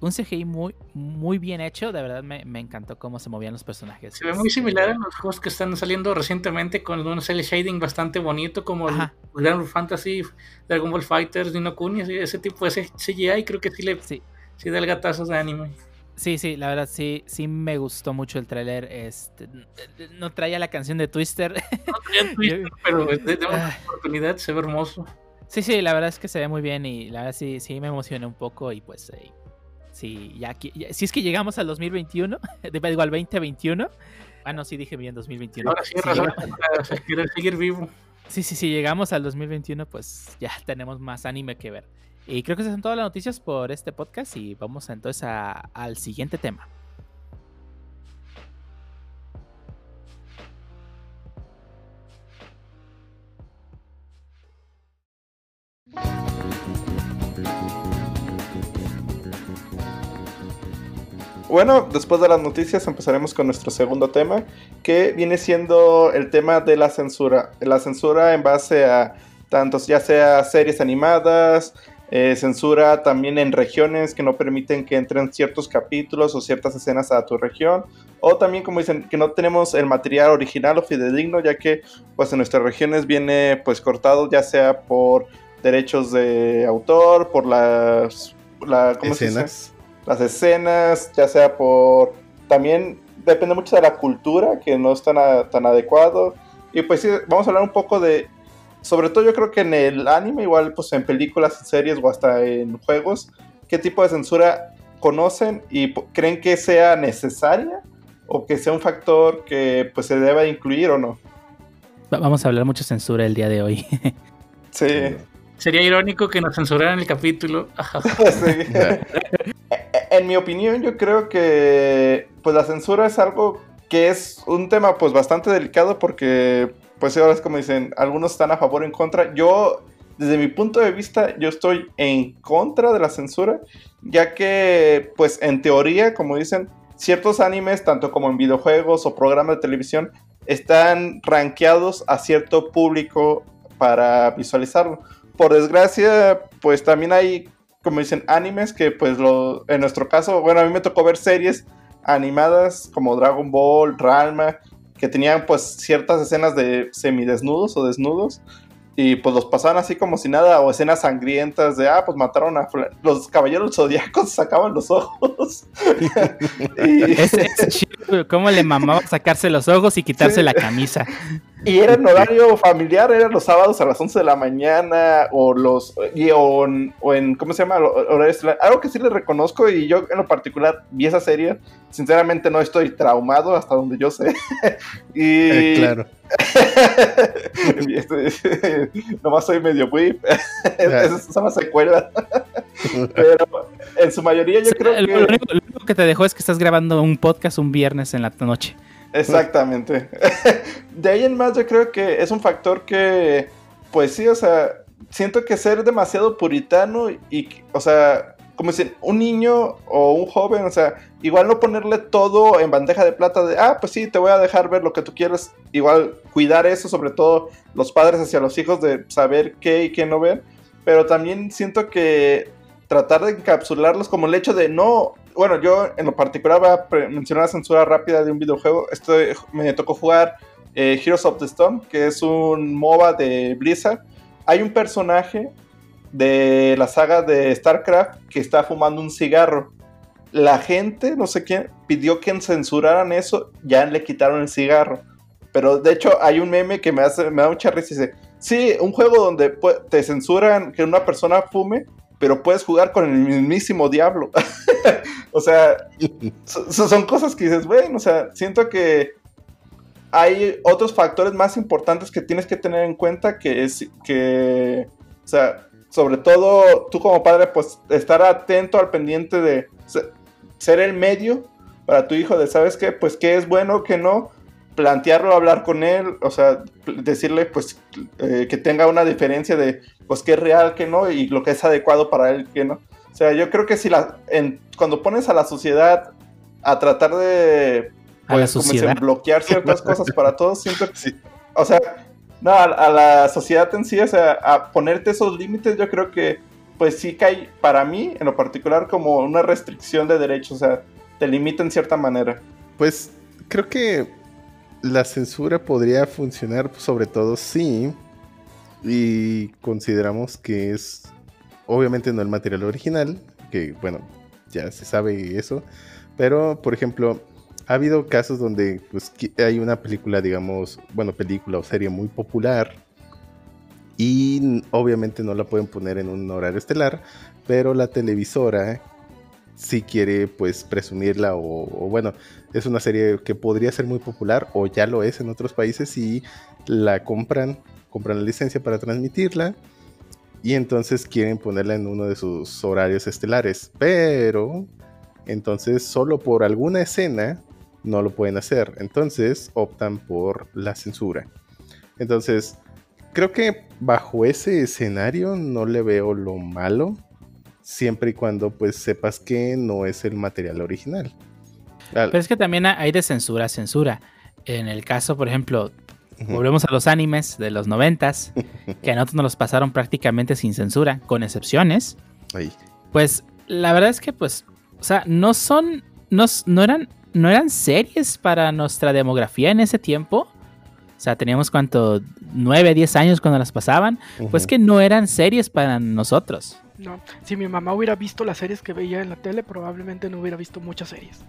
un CGI muy, muy bien hecho. De verdad me, encantó cómo se movían los personajes. Se ve muy similar a los juegos que están saliendo recientemente con un cel shading bastante bonito, como el Grand Fantasy, Dragon Ball Fighters, Dino Kuni, ese tipo de CGI. Creo que sí le sí. sí da el gatazo de anime. Sí, sí, la verdad sí, sí me gustó mucho el tráiler. Este, no traía la canción de Twister. No traía Twister, pero de, una oportunidad, se ve hermoso. Sí, sí, la verdad es que se ve muy bien y la verdad sí, sí me emocioné un poco y pues eh, Sí, ya, si es que llegamos al 2021, digo al 2021. Ah, no, sí dije bien 2021. Ahora sí, sí seguir vivo. Sí, sí, sí, llegamos al 2021, pues ya tenemos más anime que ver. Y creo que esas son todas las noticias por este podcast y vamos entonces al siguiente tema. Bueno, después de las noticias empezaremos con nuestro segundo tema, que viene siendo el tema de la censura. La censura en base a tantos, ya sea series animadas, eh, censura también en regiones que no permiten que entren ciertos capítulos o ciertas escenas a tu región. O también, como dicen, que no tenemos el material original o fidedigno, ya que pues en nuestras regiones viene pues cortado ya sea por derechos de autor, por las... La, ¿cómo escenas las escenas, ya sea por... También depende mucho de la cultura, que no es tan, tan adecuado. Y pues sí, vamos a hablar un poco de... Sobre todo yo creo que en el anime, igual pues en películas, series o hasta en juegos, ¿qué tipo de censura conocen y creen que sea necesaria o que sea un factor que pues se deba incluir o no? Vamos a hablar mucho censura el día de hoy. sí. Sería irónico que nos censuraran el capítulo. en mi opinión, yo creo que pues la censura es algo que es un tema pues bastante delicado porque pues ahora es como dicen, algunos están a favor o en contra. Yo, desde mi punto de vista, yo estoy en contra de la censura, ya que pues en teoría, como dicen, ciertos animes, tanto como en videojuegos o programas de televisión, están rankeados a cierto público para visualizarlo. Por desgracia, pues también hay, como dicen, animes que pues lo, en nuestro caso, bueno, a mí me tocó ver series animadas como Dragon Ball, Ralma, que tenían pues ciertas escenas de semidesnudos o desnudos y pues los pasaban así como si nada, o escenas sangrientas de, ah, pues mataron a los caballeros zodiacos, sacaban los ojos. y... es, chido, cómo le mamaba sacarse los ojos y quitarse la camisa. Y era en horario familiar, eran los sábados a las 11 de la mañana, o los, y, o, en, ¿cómo se llama? Algo que sí le reconozco, y yo en lo particular vi esa serie, sinceramente no estoy traumado hasta donde yo sé. y... Eh, claro. Nomás soy medio whip. Esa es una secuela. Pero en su mayoría yo creo que. Lo único, lo único que te dejó es que estás grabando un podcast un viernes en la noche. Exactamente. De ahí en más yo creo que es un factor que, pues sí, o sea, siento que ser demasiado puritano y, o sea, como dicen, un niño o un joven, o sea, igual no ponerle todo en bandeja de plata de, ah, pues sí, te voy a dejar ver lo que tú quieras, igual cuidar eso, sobre todo los padres hacia los hijos de saber qué y qué no ver, pero también siento que tratar de encapsularlos como el hecho de no, bueno, yo en lo particular voy a mencionar la censura rápida de un videojuego, esto me tocó jugar eh, Heroes of the Storm, que es un MOBA de Blizzard, hay un personaje de la saga de StarCraft que está fumando un cigarro. La gente, no sé quién, pidió que censuraran eso, ya le quitaron el cigarro. Pero de hecho hay un meme que me, hace, me da mucha risa y dice, sí, un juego donde te censuran que una persona fume, pero puedes jugar con el mismísimo diablo. o sea, son cosas que dices, bueno, o sea, siento que hay otros factores más importantes que tienes que tener en cuenta que es que, o sea, sobre todo tú como padre, pues estar atento al pendiente de ser el medio para tu hijo de, ¿sabes qué? Pues qué es bueno, qué no, plantearlo, hablar con él, o sea, decirle pues eh, que tenga una diferencia de pues qué es real, qué no, y lo que es adecuado para él, qué no. O sea, yo creo que si la, en, cuando pones a la sociedad a tratar de pues, bloquear ciertas cosas para todos, siento que sí. O sea, no, a, la sociedad en sí, o sea, a ponerte esos límites, yo creo que, pues sí cae, para mí, en lo particular, como una restricción de derechos, o sea, te limita en cierta manera. Pues creo que la censura podría funcionar, sobre todo sí, y consideramos que es, obviamente no el material original, que bueno, ya se sabe eso, pero por ejemplo, ha habido casos donde pues, hay una película, digamos, bueno, película o serie muy popular y obviamente no la pueden poner en un horario estelar, pero la televisora si quiere pues presumirla o, bueno, es una serie que podría ser muy popular o ya lo es en otros países y la compran, compran la licencia para transmitirla y entonces quieren ponerla en uno de sus horarios estelares, pero entonces solo por alguna escena no lo pueden hacer. Entonces optan por la censura. Entonces, creo que bajo ese escenario no le veo lo malo, siempre y cuando pues sepas que no es el material original. Pero es que también hay de censura a censura. En el caso, por ejemplo, volvemos a los animes de los noventas, que a nosotros nos los pasaron prácticamente sin censura, con excepciones. Pues la verdad es que pues, o sea, no son, no, no eran no eran series para nuestra demografía en ese tiempo. O sea, teníamos cuánto, 9, 10 años cuando las pasaban. Pues que no eran series para nosotros. No, si mi mamá hubiera visto las series que veía en la tele, probablemente no hubiera visto muchas series.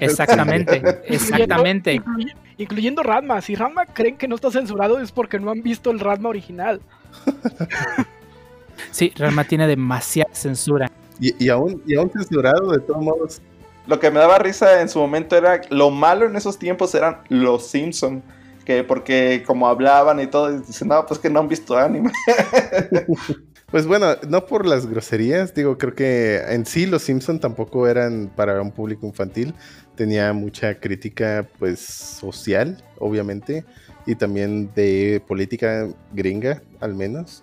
exactamente, exactamente. Incluyendo, incluyendo Radma. Si Radma creen que no está censurado es porque no han visto el Radma original. sí, Radma tiene demasiada censura. Y, y, aún, y aún censurado, de todos modos, lo que me daba risa en su momento era lo malo en esos tiempos eran los Simpson que porque como hablaban y todo dicen no pues que no han visto anime pues bueno no por las groserías digo creo que en sí los Simpson tampoco eran para un público infantil tenía mucha crítica pues social obviamente y también de política gringa al menos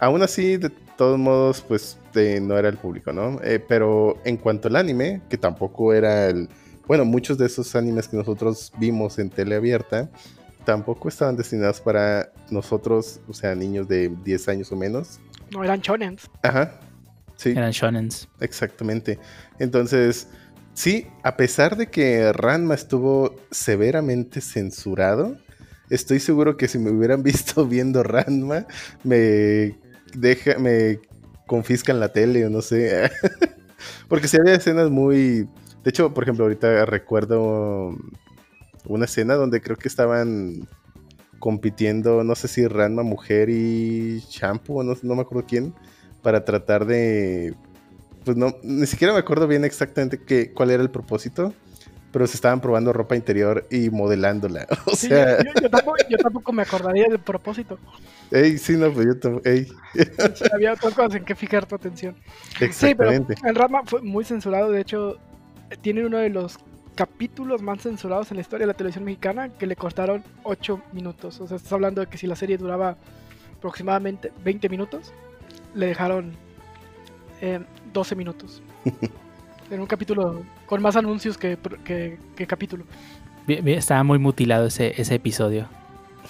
aún así de todos modos pues no era el público, ¿no? Eh, pero en cuanto al anime, que tampoco era el... Bueno, muchos de esos animes que nosotros vimos en tele abierta tampoco estaban destinados para nosotros, o sea, niños de 10 años o menos. No eran shonens. Ajá. Sí. Eran shonens. Exactamente. Entonces, sí, a pesar de que Ranma estuvo severamente censurado, estoy seguro que si me hubieran visto viendo Ranma, me deja, me confiscan la tele o no sé. Porque si había escenas muy. De hecho, por ejemplo, ahorita recuerdo una escena donde creo que estaban compitiendo, no sé si Ranma mujer y Shampoo, no, no me acuerdo quién, para tratar de pues no, ni siquiera me acuerdo bien exactamente qué, cuál era el propósito, pero se estaban probando ropa interior y modelándola. O Sí, sea, yo, yo tampoco, yo tampoco me acordaría del propósito. ey, sí, no, pues yo tam- ey, Sí, había otras cosas en que fijar tu atención. Sí, pero exactamente. el Rama fue muy censurado. De hecho, tiene uno de los capítulos más censurados en la historia de la televisión mexicana que le cortaron 8 minutos. O sea, estás hablando de que si la serie duraba aproximadamente 20 minutos, le dejaron eh, 12 minutos. en un capítulo con más anuncios que, que, que capítulo. Bien, bien, Estaba muy mutilado ese, ese episodio.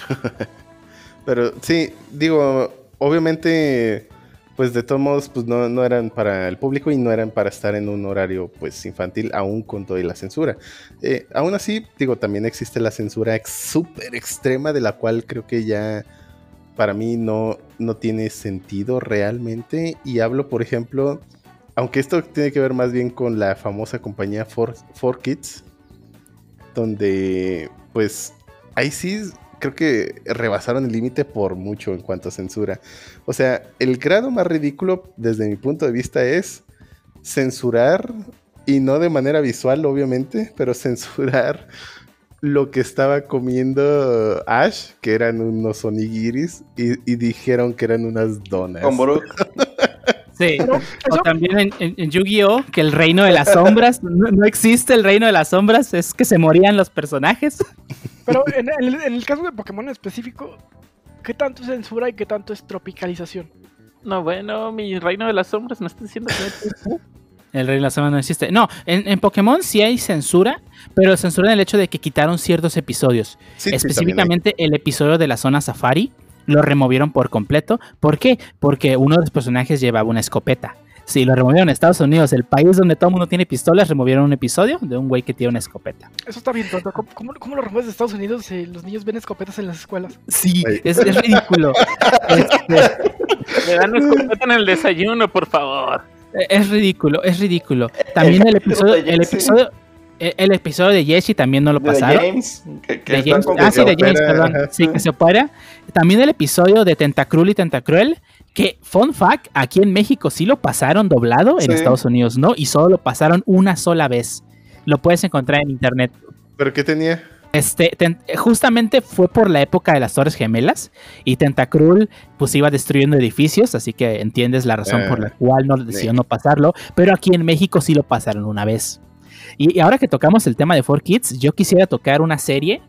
Pero sí, digo, obviamente, pues de todos modos, pues no, no eran para el público y no eran para estar en un horario pues infantil, aún con toda la censura. Eh, aún así, digo, también existe la censura ex- súper extrema, de la cual creo que ya para mí no, no tiene sentido realmente. Y hablo, por ejemplo, aunque esto tiene que ver más bien con la famosa compañía 4 Kids, donde pues ahí creo que rebasaron el límite por mucho en cuanto a censura. O sea, el grado más ridículo desde mi punto de vista es censurar, y no de manera visual obviamente, pero censurar lo que estaba comiendo Ash, que eran unos onigiris, y, y dijeron que eran unas donas. Con. Sí. Pero O eso- también en, en- en Yu-Gi-Oh! que el reino de las sombras, no, no existe el reino de las sombras, es que se morían los personajes. Pero en, en el, en el caso de Pokémon en específico, ¿qué tanto es censura y qué tanto es tropicalización? No, bueno, mi reino de las sombras me está diciendo que no existe. El reino de las sombras no existe. No, en, en Pokémon sí hay censura, pero censura en el hecho de que quitaron ciertos episodios. Sí. Específicamente el episodio de la zona safari lo removieron por completo. ¿Por qué? Porque uno de los personajes llevaba una escopeta. Sí, lo removieron en Estados Unidos, el país donde todo el mundo tiene pistolas, removieron un episodio de un güey que tiene una escopeta. Eso está bien tonto. ¿Cómo, cómo, cómo lo remueves de Estados Unidos si los niños ven escopetas en las escuelas? Sí, es, es ridículo. Este, Me dan escopeta en el desayuno, por favor. es ridículo, es ridículo. También el episodio, el episodio, el, el episodio de Jesse también no lo De pasaron. James. Que, que De James, ah, sí, de James, perdón. Sí, que se opera. También el episodio de Tentacruel y Tentacruel, que, fun fact, aquí en México sí lo pasaron doblado, en. Estados Unidos no, y solo lo pasaron una sola vez. Lo puedes encontrar en internet. ¿Pero qué tenía? Este, ten- justamente fue por la época de las Torres Gemelas y Tentacruel pues iba destruyendo edificios, así que entiendes la razón Ah, por la cual no decidió sí. no pasarlo, pero aquí en México sí lo pasaron una vez. Y, y ahora que tocamos el tema de 4Kids, yo quisiera tocar una serie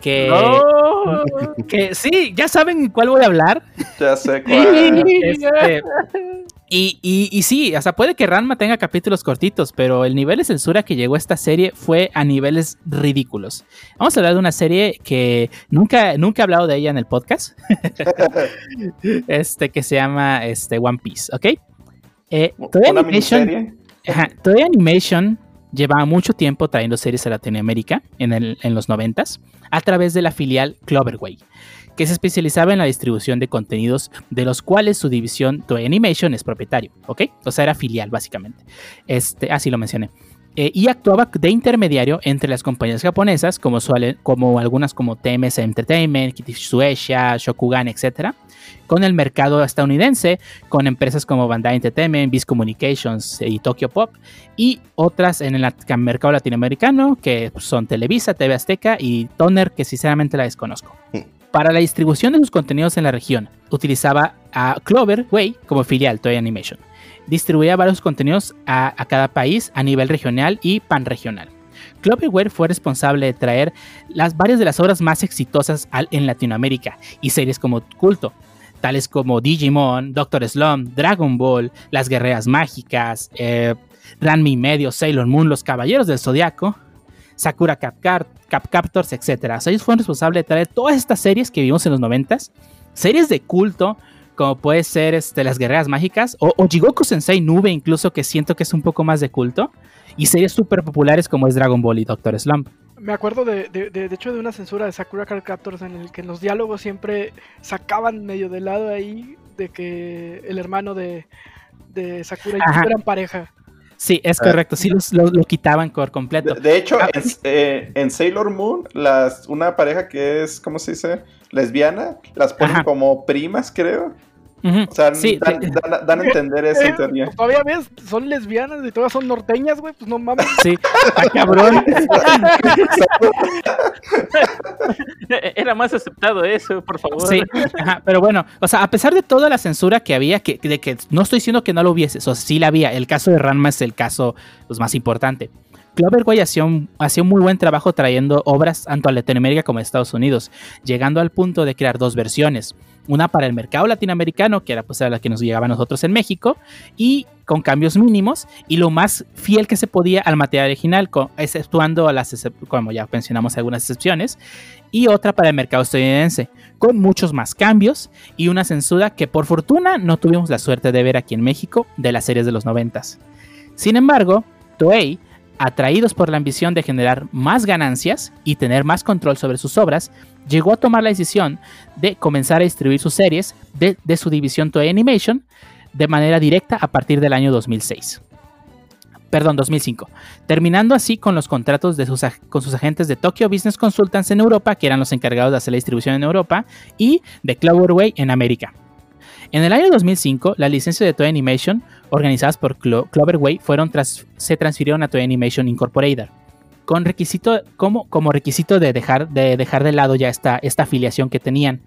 que, No. que sí, ya saben cuál voy a hablar. Ya sé cuál. Este, y, y, y sí, o sea, puede que Ranma tenga capítulos cortitos, pero el nivel de censura que llegó a esta serie fue a niveles ridículos. Vamos a hablar de una serie que nunca, nunca he hablado de ella en el podcast. este, que se llama este, One Piece, ¿ok? Eh, Una Animation. Ajá, Toei Animation lleva mucho tiempo trayendo series a Latinoamérica en, el- en los 90 a través de la filial Cloverway, que se especializaba en la distribución de contenidos de los cuales su división Toei Animation es propietario, ¿ok? O sea, era filial básicamente. Este, así lo mencioné. Eh, y actuaba de intermediario entre las compañías japonesas, como, algunas como TMS Entertainment, Kitty Shueisha, Shokugan, etc., con el mercado estadounidense, con empresas como Bandai Entertainment, Viz Communications y Tokyo Pop, y otras en el lat- mercado latinoamericano, que son Televisa, TV Azteca y Toner, que sinceramente la desconozco. Para la distribución de sus contenidos en la región, utilizaba a Cloverway como filial Toei Animation. Distribuía varios contenidos a, cada país a nivel regional y panregional. Cloverware fue responsable de traer las varias de las obras más exitosas en Latinoamérica y series como Culto, tales como Digimon, Doctor Slump, Dragon Ball, Las Guerreras Mágicas, eh, Ranma Medio, Sailor Moon, Los Caballeros del Zodiaco, Sakura Cap, Captors, etc. ellos fueron responsables de traer todas estas series que vimos en los 90 series de culto, como puede ser este, Las Guerreras Mágicas, o, o Jigoku Sensei Nube, incluso que siento que es un poco más de culto, y series súper populares como es Dragon Ball y Doctor Slump. Me acuerdo de, de, de, hecho de una censura de Sakura Card Captors en el que en los diálogos siempre sacaban medio de lado ahí de que el hermano de, de Sakura y Yuko eran pareja. Sí, es correcto, sí lo, lo, quitaban por completo. De, hecho, en, eh, en, Sailor Moon, las, una pareja que es, ¿cómo se dice? Lesbiana, las ponen como primas, creo. O sea, sí, dan, dan, a entender eso en teoría. Todavía ves, son lesbianas y todas son norteñas, güey, pues no mames. Sí, está cabrón. Era más aceptado eso, por favor. Sí, pero bueno, o sea, a pesar de toda la censura que había, que, de que no estoy diciendo que no lo hubiese, o sea, sí la había. El caso de Ranma es el caso pues, más importante. Cloverway hacía un, hacía un muy buen trabajo trayendo obras tanto a Latinoamérica como a Estados Unidos, llegando al punto de crear dos versiones una para el mercado latinoamericano, que era pues la que nos llegaba a nosotros en México, y con cambios mínimos y lo más fiel que se podía al material original, exceptuando las, como ya mencionamos algunas excepciones, y otra para el mercado estadounidense, con muchos más cambios y una censura que por fortuna no tuvimos la suerte de ver aquí en México de las series de los noventas. Sin embargo, Toei atraídos por la ambición de generar más ganancias y tener más control sobre sus obras, llegó a tomar la decisión de comenzar a distribuir sus series de, su división Toei Animation de manera directa a partir del año 2006. Perdón, 2005, terminando así con los contratos de sus, con sus agentes de Tokyo Business Consultants en Europa, que eran los encargados de hacer la distribución en Europa, y de Cloverway en América. En el año 2005, la licencia de Toy Animation, organizadas por Cloverway, fueron se transfirieron a Toy Animation Incorporated, con requisito, como, como requisito de dejar, de dejar de lado ya esta, esta afiliación que tenían,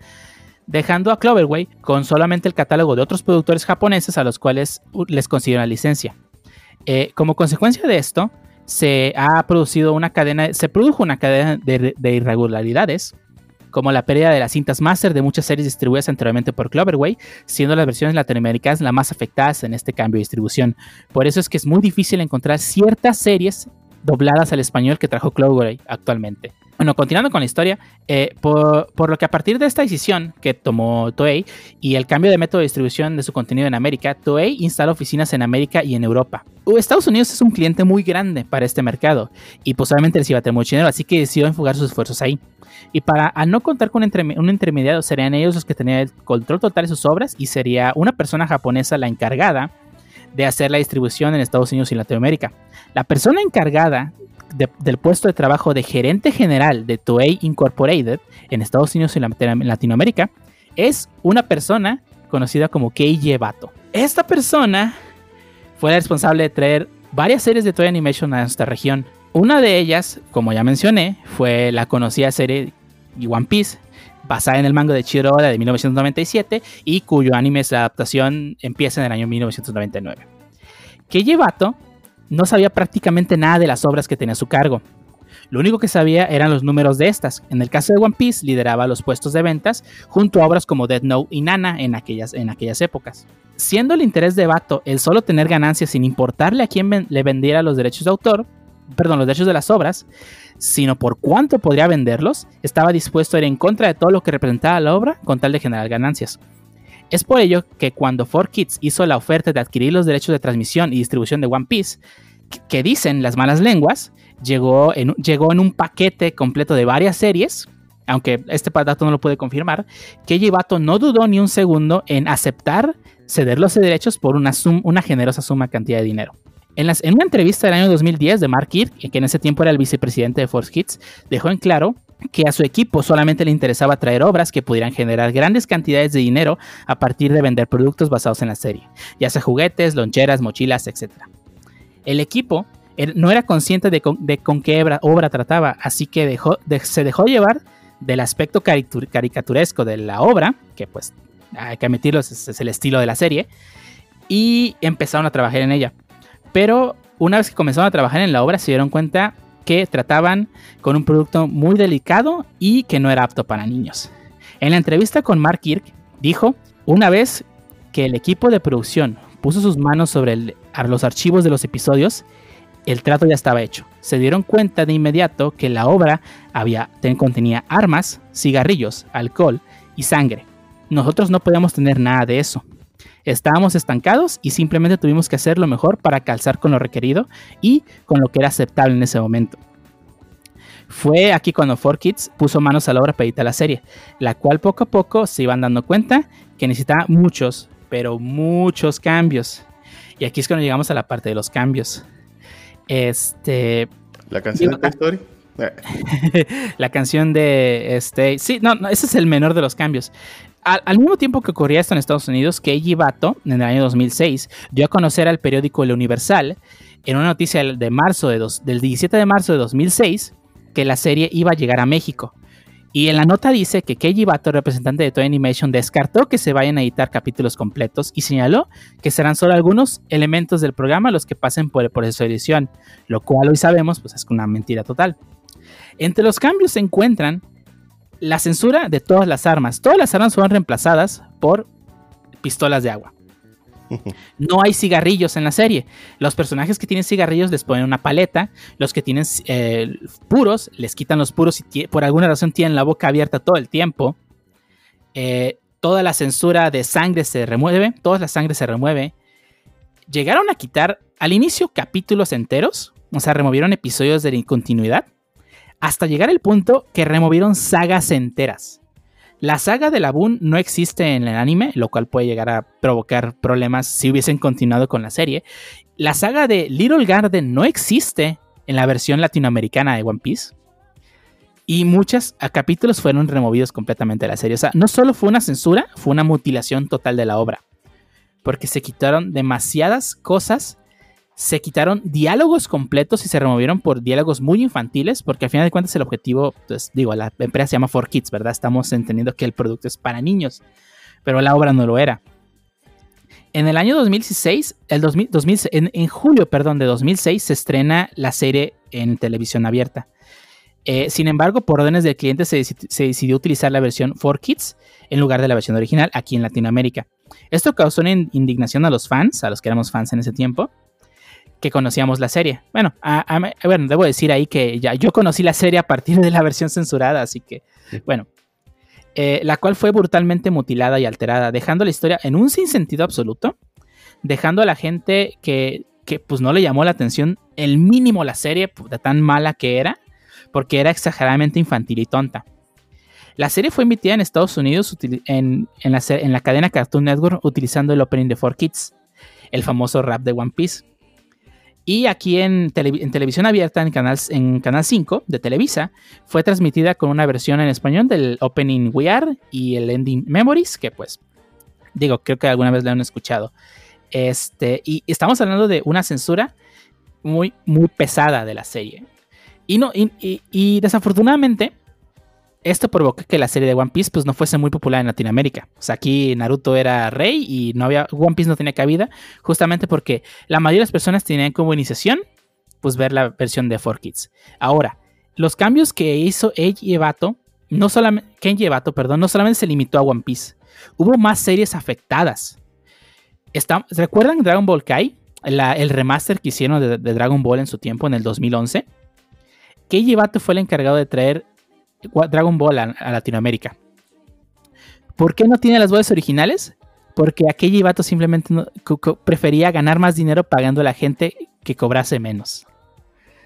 dejando a Cloverway con solamente el catálogo de otros productores japoneses a los cuales les consiguieron la licencia. Eh, como consecuencia de esto, se ha producido una cadena, se produjo una cadena de irregularidades como la pérdida de las cintas máster de muchas series distribuidas anteriormente por Cloverway, siendo las versiones latinoamericanas las más afectadas en este cambio de distribución. Por eso es que es muy difícil encontrar ciertas series dobladas al español que trajo Cloverway actualmente. Bueno, continuando con la historia, eh, por, lo que a partir de esta decisión que tomó Toei y el cambio de método de distribución de su contenido en América, Toei instala oficinas en América y en Europa. Estados Unidos es un cliente muy grande para este mercado y posiblemente les iba a tener mucho dinero, así que decidió enfocar sus esfuerzos ahí. Y para no contar con un intermediario, serían ellos los que tenían el control total de sus obras y sería una persona japonesa la encargada de hacer la distribución en Estados Unidos y Latinoamérica. La persona encargada del puesto de trabajo de gerente general de Toei Incorporated en Estados Unidos y Latinoamérica es una persona conocida como Keiji Bato. Esta persona fue la responsable de traer varias series de Toei Animation a nuestra región. Una de ellas, como ya mencioné, fue la conocida serie One Piece, basada en el manga de Chiro Oda de 1997 y cuyo anime de adaptación empieza en el año 1999. Keiji Bato no sabía prácticamente nada de las obras que tenía a su cargo. Lo único que sabía eran los números de estas. En el caso de One Piece, lideraba los puestos de ventas junto a obras como Dead Note y Nana en aquellas, en aquellas épocas. Siendo el interés de Bato el solo tener ganancias sin importarle a quién le vendiera los derechos de autor, perdón, los derechos de las obras, sino por cuánto podría venderlos, estaba dispuesto a ir en contra de todo lo que representaba la obra con tal de generar ganancias. Es por ello que cuando 4Kids hizo la oferta de adquirir los derechos de transmisión y distribución de One Piece, que dicen las malas lenguas, llegó en, llegó en un paquete completo de varias series, aunque este dato no lo puede confirmar, que Jibato no dudó ni un segundo en aceptar ceder los derechos por una, una generosa suma cantidad de dinero. En, una entrevista del año 2010 de Mark Kirk, que en ese tiempo era el vicepresidente de Force Kids, dejó en claro que a su equipo solamente le interesaba traer obras que pudieran generar grandes cantidades de dinero a partir de vender productos basados en la serie, ya sea juguetes, loncheras, mochilas, etc. El equipo no era consciente de con, qué obra, trataba, así que se dejó llevar del aspecto caricaturesco de la obra, que pues hay que admitirlo, es el estilo de la serie, y empezaron a trabajar en ella. Pero una vez que comenzaron a trabajar en la obra se dieron cuenta que trataban con un producto muy delicado y que no era apto para niños. En la entrevista con Mark Kirk dijo, Una vez que el equipo de producción puso sus manos sobre los archivos de los episodios, el trato ya estaba hecho. Se dieron cuenta de inmediato que la obra contenía armas, cigarrillos, alcohol y sangre. Nosotros no podíamos tener nada de eso. Estábamos estancados y simplemente tuvimos que hacer lo mejor para calzar con lo requerido y con lo que era aceptable en ese momento. Fue aquí cuando 4Kids puso manos a la obra para editar la serie, la cual poco a poco se iban dando cuenta que necesitaba muchos, pero muchos cambios. Y aquí es cuando llegamos a la parte de los cambios. Este, La canción de Toy Story. La canción de este. Sí, no, no, ese es el menor de los cambios. Al, mismo tiempo que ocurría esto en Estados Unidos, Keiji Bato, en el año 2006, dio a conocer al periódico El Universal, en una noticia del 17 de marzo de 2006, que la serie iba a llegar a México. Y en la nota dice que Keiji Bato, representante de Toy Animation, descartó que se vayan a editar capítulos completos y señaló que serán solo algunos elementos del programa los que pasen por el proceso de edición, lo cual hoy sabemos pues es una mentira total. Entre los cambios se encuentran la censura de todas las armas. Todas las armas fueron reemplazadas por pistolas de agua. No hay cigarrillos en la serie. Los personajes que tienen cigarrillos les ponen una paleta. Los que tienen eh, puros les quitan los puros y por alguna razón tienen la boca abierta todo el tiempo. Eh, toda la censura de sangre se remueve. Toda la sangre se remueve. Llegaron a quitar al inicio capítulos enteros. O sea, removieron episodios de continuidad hasta llegar al punto que removieron sagas enteras. La saga de Laboon no existe en el anime, lo cual puede llegar a provocar problemas si hubiesen continuado con la serie. La saga de Little Garden no existe en la versión latinoamericana de One Piece. Y muchos capítulos fueron removidos completamente de la serie. O sea, no solo fue una censura, fue una mutilación total de la obra. Porque se quitaron demasiadas cosas se quitaron diálogos completos y se removieron por diálogos muy infantiles, porque al final de cuentas el objetivo, pues digo, la empresa se llama 4Kids, ¿verdad? Estamos entendiendo que el producto es para niños, pero la obra no lo era. En el año 2016, el 2000, 2000 en, en, julio, perdón, de 2006 se estrena la serie en televisión abierta. Eh, sin embargo, por órdenes del cliente se, se, decidió utilizar la versión 4Kids en lugar de la versión original aquí en Latinoamérica. Esto causó una indignación a los fans, a los que éramos fans en ese tiempo, que conocíamos la serie. Bueno, a, a, bueno, debo decir ahí que ya yo conocí la serie a partir de la versión censurada, así que, bueno, eh, la cual fue brutalmente mutilada y alterada, dejando la historia en un sinsentido absoluto, dejando a la gente que, que pues no le llamó la atención el mínimo la serie, de tan mala que era, porque era exageradamente infantil y tonta. La serie fue emitida en Estados Unidos en, en, la, en la cadena Cartoon Network utilizando el opening de 4Kids, el famoso rap de One Piece. Y aquí en, tele, en, televisión abierta, en canal, en canal 5 de Televisa, fue transmitida con una versión en español del opening We Are y el ending Memories, que pues, digo, creo que alguna vez lo han escuchado. Este, y estamos hablando de una censura muy, muy pesada de la serie. Y, no, y, y desafortunadamente, esto provocó que la serie de One Piece pues, no fuese muy popular en Latinoamérica. O sea, aquí Naruto era rey y no había, One Piece no tenía cabida, justamente porque la mayoría de las personas tenían como iniciación pues ver la versión de 4Kids. Ahora, los cambios que hizo Eiji Ebato, no solamente, Kenji Ebato, perdón, no solamente se limitó a One Piece, hubo más series afectadas. Está, ¿Recuerdan Dragon Ball Kai? El remaster que hicieron de, Dragon Ball en su tiempo, en el 2011. Keiji Ebato fue el encargado de traer Dragon Ball a, Latinoamérica. ¿Por qué no tiene las voces originales? Porque aquel vato simplemente prefería ganar más dinero pagando a la gente que cobrase menos.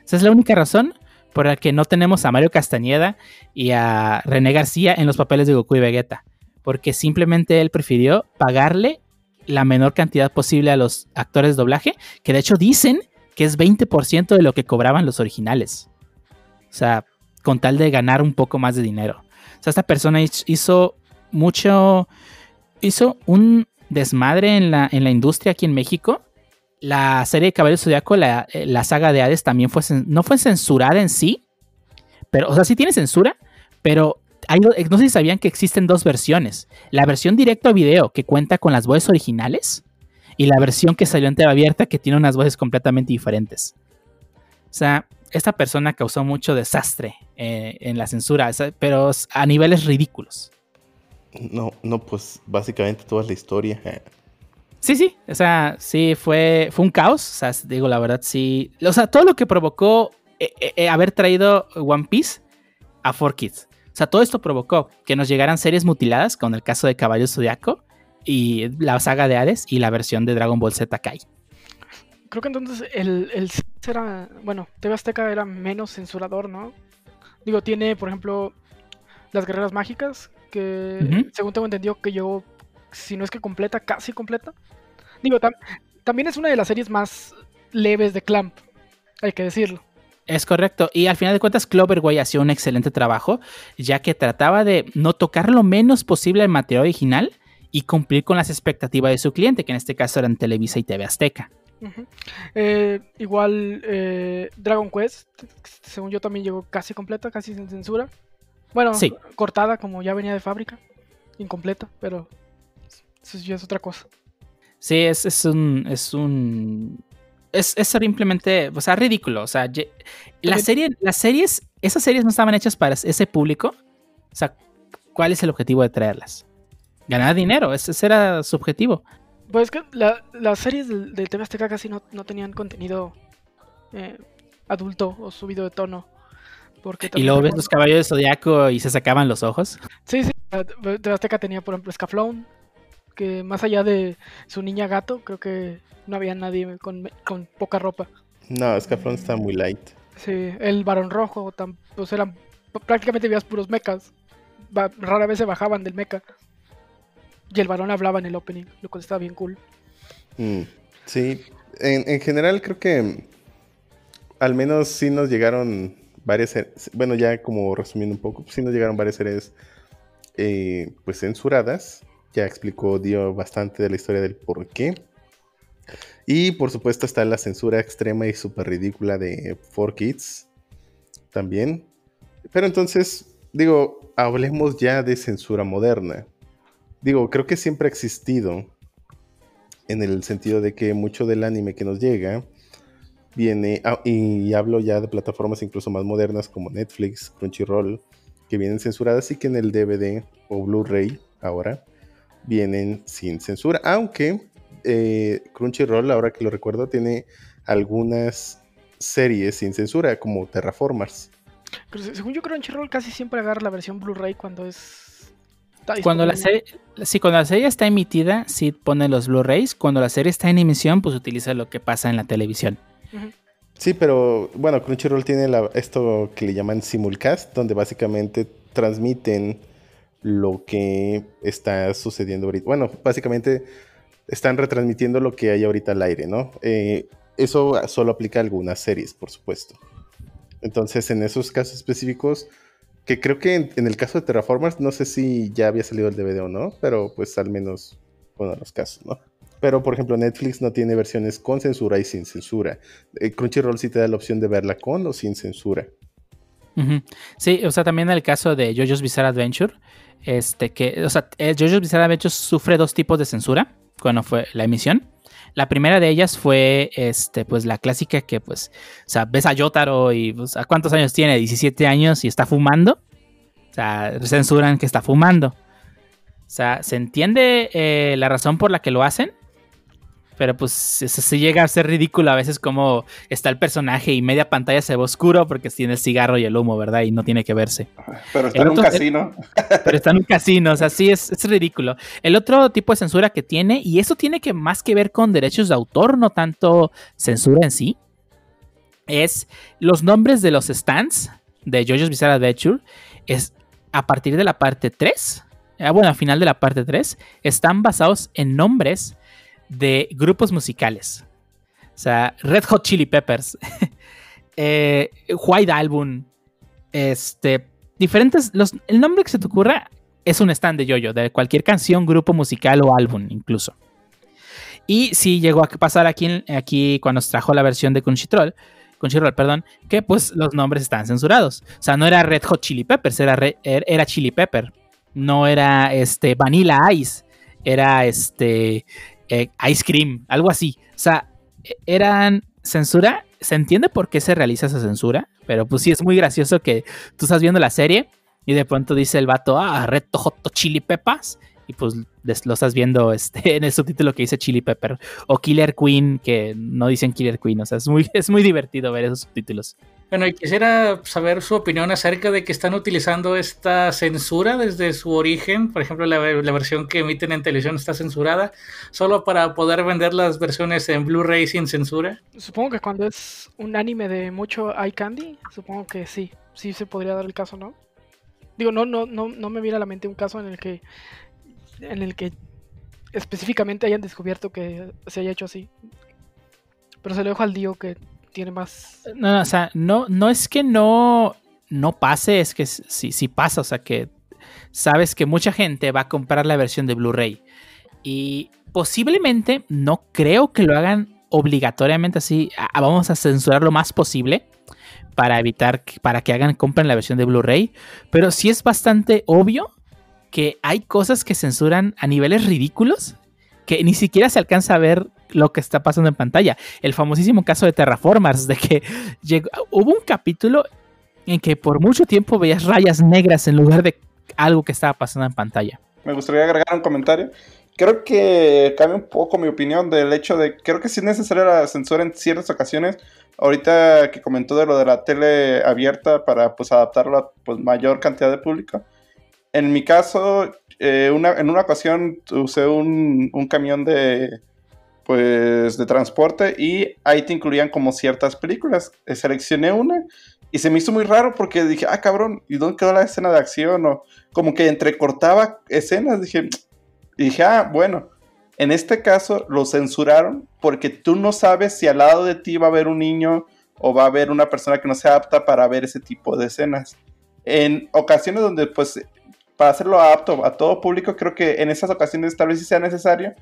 Esa es la única razón por la que no tenemos a Mario Castañeda y a René García en los papeles de Goku y Vegeta. Porque simplemente él prefirió pagarle la menor cantidad posible a los actores de doblaje, que de hecho dicen que es 20% de lo que cobraban los originales. O sea, con tal de ganar un poco más de dinero. O sea, esta persona hizo mucho, hizo un desmadre en la, en la industria aquí en México. La serie de Caballero Zodiaco, la, la, saga de Hades, también fue, no fue censurada en sí, pero, o sea, sí tiene censura, pero hay, no sé si sabían que existen dos versiones. La versión directo a video, que cuenta con las voces originales, y la versión que salió en TV abierta, que tiene unas voces completamente diferentes. O sea, esta persona causó mucho desastre eh, en la censura, pero a niveles ridículos. No, no, pues básicamente toda la historia. Sí, sí, o sea, sí, fue, fue un caos, o sea, digo, la verdad, sí. O sea, todo lo que provocó eh, eh, haber traído One Piece a 4Kids. O sea, todo esto provocó que nos llegaran series mutiladas, con el caso de Caballo Zodiaco y la saga de Hades y la versión de Dragon Ball Z Kai. Creo que entonces el, el era, bueno, TV Azteca era menos censurador, ¿no? Digo, tiene, por ejemplo, las guerreras mágicas, que según tengo entendido que yo si no es que completa, casi completa. Digo, también es una de las series más leves de Clamp, hay que decirlo. Es correcto. Y al final de cuentas, Cloverway hacía un excelente trabajo, ya que trataba de no tocar lo menos posible el material original y cumplir con las expectativas de su cliente, que en este caso eran Televisa y TV Azteca. Eh, igual eh, Dragon Quest, según yo también llegó casi completa, casi sin censura. Bueno, cortada como ya venía de fábrica, incompleta, pero eso ya es otra cosa. Sí, es, es un. Es un. Es, es, simplemente. O sea, ridículo. O sea, la serie, las series. Esas series no estaban hechas para ese público. O sea, ¿cuál es el objetivo de traerlas? Ganar dinero. Ese, era su objetivo. Pues es que las series del, del, TV Azteca casi no, no tenían contenido eh, adulto o subido de tono. Porque y luego ves los caballos de Zodiaco y se sacaban los ojos. Sí, sí. TV Azteca tenía, por ejemplo, Scaflón, que más allá de su niña gato, creo que no había nadie con, poca ropa. No, Scaflón está muy light. Sí, el varón rojo, pues eran prácticamente veías puros mechas. rara vez se bajaban del mecha. Y el varón hablaba en el opening, lo cual estaba bien cool. Mm, sí, en, general creo que al menos sí nos llegaron varias, bueno ya como resumiendo un poco, sí nos llegaron varias series eh, pues censuradas ya explicó, dio bastante de la historia del por qué. Y por supuesto está la censura extrema y súper ridícula de 4Kids también. Pero entonces, digo, hablemos ya de censura moderna. Digo, creo que siempre ha existido en el sentido de que mucho del anime que nos llega viene, y hablo ya de plataformas incluso más modernas como Netflix, Crunchyroll, que vienen censuradas y que en el DVD o Blu-ray ahora vienen sin censura, aunque eh, Crunchyroll, ahora que lo recuerdo, tiene algunas series sin censura, como Terraformers. Según yo, Crunchyroll casi siempre agarra la versión Blu-ray cuando es. Cuando la, serie, sí, cuando la serie está emitida, sí pone los Blu-rays. Cuando la serie está en emisión, pues utiliza lo que pasa en la televisión. Sí, pero bueno, Crunchyroll tiene esto que le llaman simulcast, donde básicamente transmiten lo que está sucediendo ahorita. Bueno, básicamente están retransmitiendo lo que hay ahorita al aire, ¿no? Eh, eso solo aplica a algunas series, por supuesto. Entonces, en esos casos específicos, que creo que en, el caso de Terraformers, no sé si ya había salido el DVD o no, pero pues al menos de los casos, ¿no? Pero, por ejemplo, Netflix no tiene versiones con censura y sin censura. Eh, Crunchyroll sí te da la opción de verla con o sin censura. Sí, o sea, también el caso de JoJo's Bizarre Adventure, este que, o sea, JoJo's Bizarre Adventure sufre dos tipos de censura cuando fue la emisión. La primera de ellas fue, este, pues la clásica que, pues, o sea, ves a Yotaro y, pues, ¿a cuántos años tiene? 17 años y está fumando. O sea, censuran que está fumando. O sea, se entiende eh, la razón por la que lo hacen, pero pues se, llega a ser ridículo a veces como está el personaje y media pantalla se ve oscuro porque tiene el cigarro y el humo, ¿verdad? Y no tiene que verse. Pero está en un casino. pero está en un casino, o sea, sí es, es, ridículo. El otro tipo de censura que tiene, y eso tiene que más que ver con derechos de autor, no tanto censura en sí, es los nombres de los stands de JoJo's Bizarre Adventure, es a partir de la parte 3, ah, bueno, al final de la parte 3, están basados en nombres de grupos musicales. O sea, Red Hot Chili Peppers, eh, White Album, este, diferentes, los, el nombre que se te ocurra es un stand de yoyo, de cualquier canción, grupo musical o álbum incluso. Y sí llegó a pasar aquí, aquí cuando nos trajo la versión de Crunchyroll, Crunchyroll, perdón, que pues los nombres están censurados. O sea, no era Red Hot Chili Peppers, era, er, era Chili Pepper. No era este Vanilla Ice, era este eh, ice cream, algo así. O sea, eran censura. Se entiende por qué se realiza esa censura, pero pues sí es muy gracioso que tú estás viendo la serie y de pronto dice el vato, ah, Red Hot Chili Pepas, y pues lo estás viendo este, en el subtítulo que dice Chili Pepper, o Killer Queen, que no dicen Killer Queen, o sea, es muy, es muy divertido ver esos subtítulos. Bueno, y quisiera saber su opinión acerca de que están utilizando esta censura desde su origen. Por ejemplo, la, la versión que emiten en televisión está censurada, solo para poder vender las versiones en Blu-ray sin censura. Supongo que cuando es un anime de mucho eye candy, supongo que sí, sí se podría dar el caso, ¿no? Digo, no, no, no, no me viene a la mente un caso en el que, en el que específicamente hayan descubierto que se haya hecho así. Pero se lo dejo al Dio que tiene más. No, no, o sea, no, no es que no, no pase, es que sí, sí pasa, o sea, que sabes que mucha gente va a comprar la versión de Blu-ray y posiblemente no creo que lo hagan obligatoriamente así, vamos a censurar lo más posible para evitar, que- para que hagan, compren la versión de Blu-ray, pero sí es bastante obvio que hay cosas que censuran a niveles ridículos que ni siquiera se alcanza a ver lo que está pasando en pantalla. El famosísimo caso de Terraformers, de que llegó- hubo un capítulo en que por mucho tiempo veías rayas negras en lugar de algo que estaba pasando en pantalla. Me gustaría agregar un comentario. Creo que cambia un poco mi opinión del hecho de, creo que sí es necesaria la censura en ciertas ocasiones. Ahorita que comentó de lo de la tele abierta para pues adaptarlo a pues, mayor cantidad de público. En mi caso, eh, una, en una ocasión usé un, un camión de pues de transporte y ahí te incluían como ciertas películas. Eh, Seleccioné una y se me hizo muy raro porque dije, ah, cabrón, ¿y dónde quedó la escena de acción? O como que entrecortaba escenas. Dije, dije, ah, bueno, en este caso lo censuraron porque tú no sabes si al lado de ti va a haber un niño o va a haber una persona que no sea apta para ver ese tipo de escenas. En ocasiones donde, pues, para hacerlo apto a todo público, creo que en esas ocasiones tal vez sí sea necesario.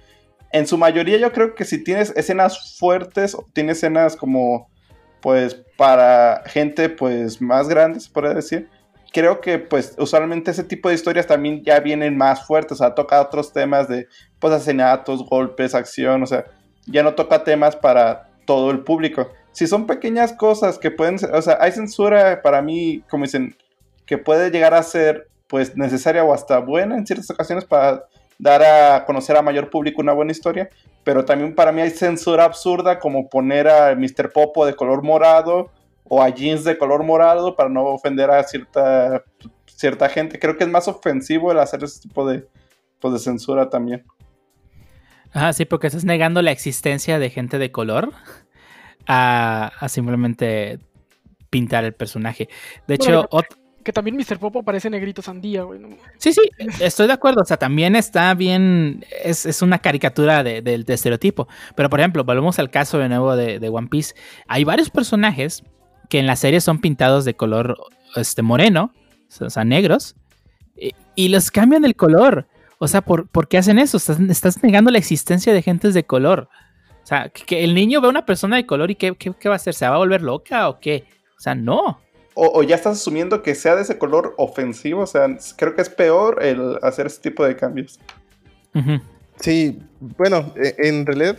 En su mayoría yo creo que si tienes escenas fuertes o tienes escenas como, pues, para gente, pues, más grande, se podría decir, creo que pues usualmente ese tipo de historias también ya vienen más fuertes, o sea, toca otros temas de pues asesinatos, golpes, acción, o sea, ya no toca temas para todo el público. Si son pequeñas cosas que pueden ser, o sea, hay censura para mí, como dicen, que puede llegar a ser pues necesaria o hasta buena en ciertas ocasiones para dar a conocer a mayor público una buena historia, pero también para mí hay censura absurda como poner a Mr. Popo de color morado o a jeans de color morado para no ofender a cierta, cierta gente. Creo que es más ofensivo el hacer ese tipo de, pues, de censura también. Ajá, sí, porque estás negando la existencia de gente de color a, a simplemente pintar el personaje. De hecho, Bueno, ot- Que también Mr. Popo parece negrito sandía, güey. ¿no? Sí, sí, estoy de acuerdo. O sea, también está bien. Es, es una caricatura de, de- de estereotipo. Pero, por ejemplo, volvemos al caso de nuevo de, One Piece. Hay varios personajes que en la serie son pintados de color este, moreno, o sea, negros, y, los cambian el color. O sea, ¿por, por qué hacen eso? Estás, negando la existencia de gentes de color. O sea, que, el niño ve a una persona de color y ¿qué, qué, qué va a hacer? ¿Se va a volver loca o qué? O sea, no. O, o ya estás asumiendo que sea de ese color ofensivo, o sea, creo que es peor el hacer ese tipo de cambios. Sí, bueno, e- en realidad,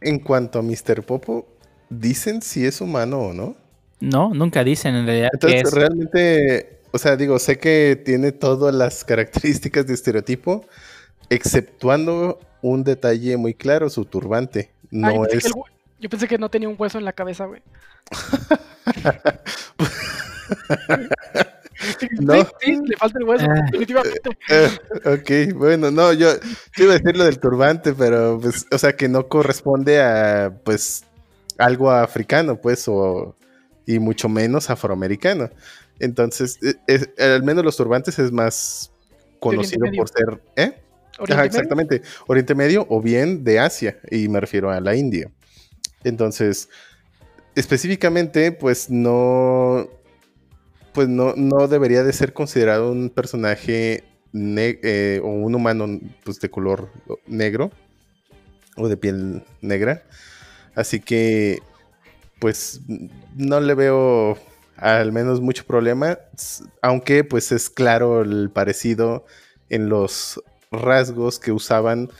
en cuanto a Mr. Popo, dicen si es humano o no. No, nunca dicen en realidad que Entonces, es. realmente, o sea, digo, sé que tiene todas las características de estereotipo, exceptuando un detalle muy claro, su turbante. Ah, No pensé es... que el hue- yo pensé que no tenía un hueso en la cabeza, güey. No. sí, le falta el hueso, Ah. definitivamente. Ok, bueno, no, yo, yo iba a decir lo del turbante, pero, pues, o sea, que no corresponde a, pues, algo africano, pues, o, y mucho menos afroamericano. Entonces, e- es- al menos los turbantes es más conocido por ser, ¿eh? Ajá, exactamente. Oriente Medio o bien de Asia, y me refiero a la India. Entonces, específicamente, pues no, pues no, no debería de ser considerado un personaje eh, o un humano pues, de color negro o de piel negra. Así que, pues no le veo al menos mucho problema, aunque pues es claro el parecido en los rasgos que usaban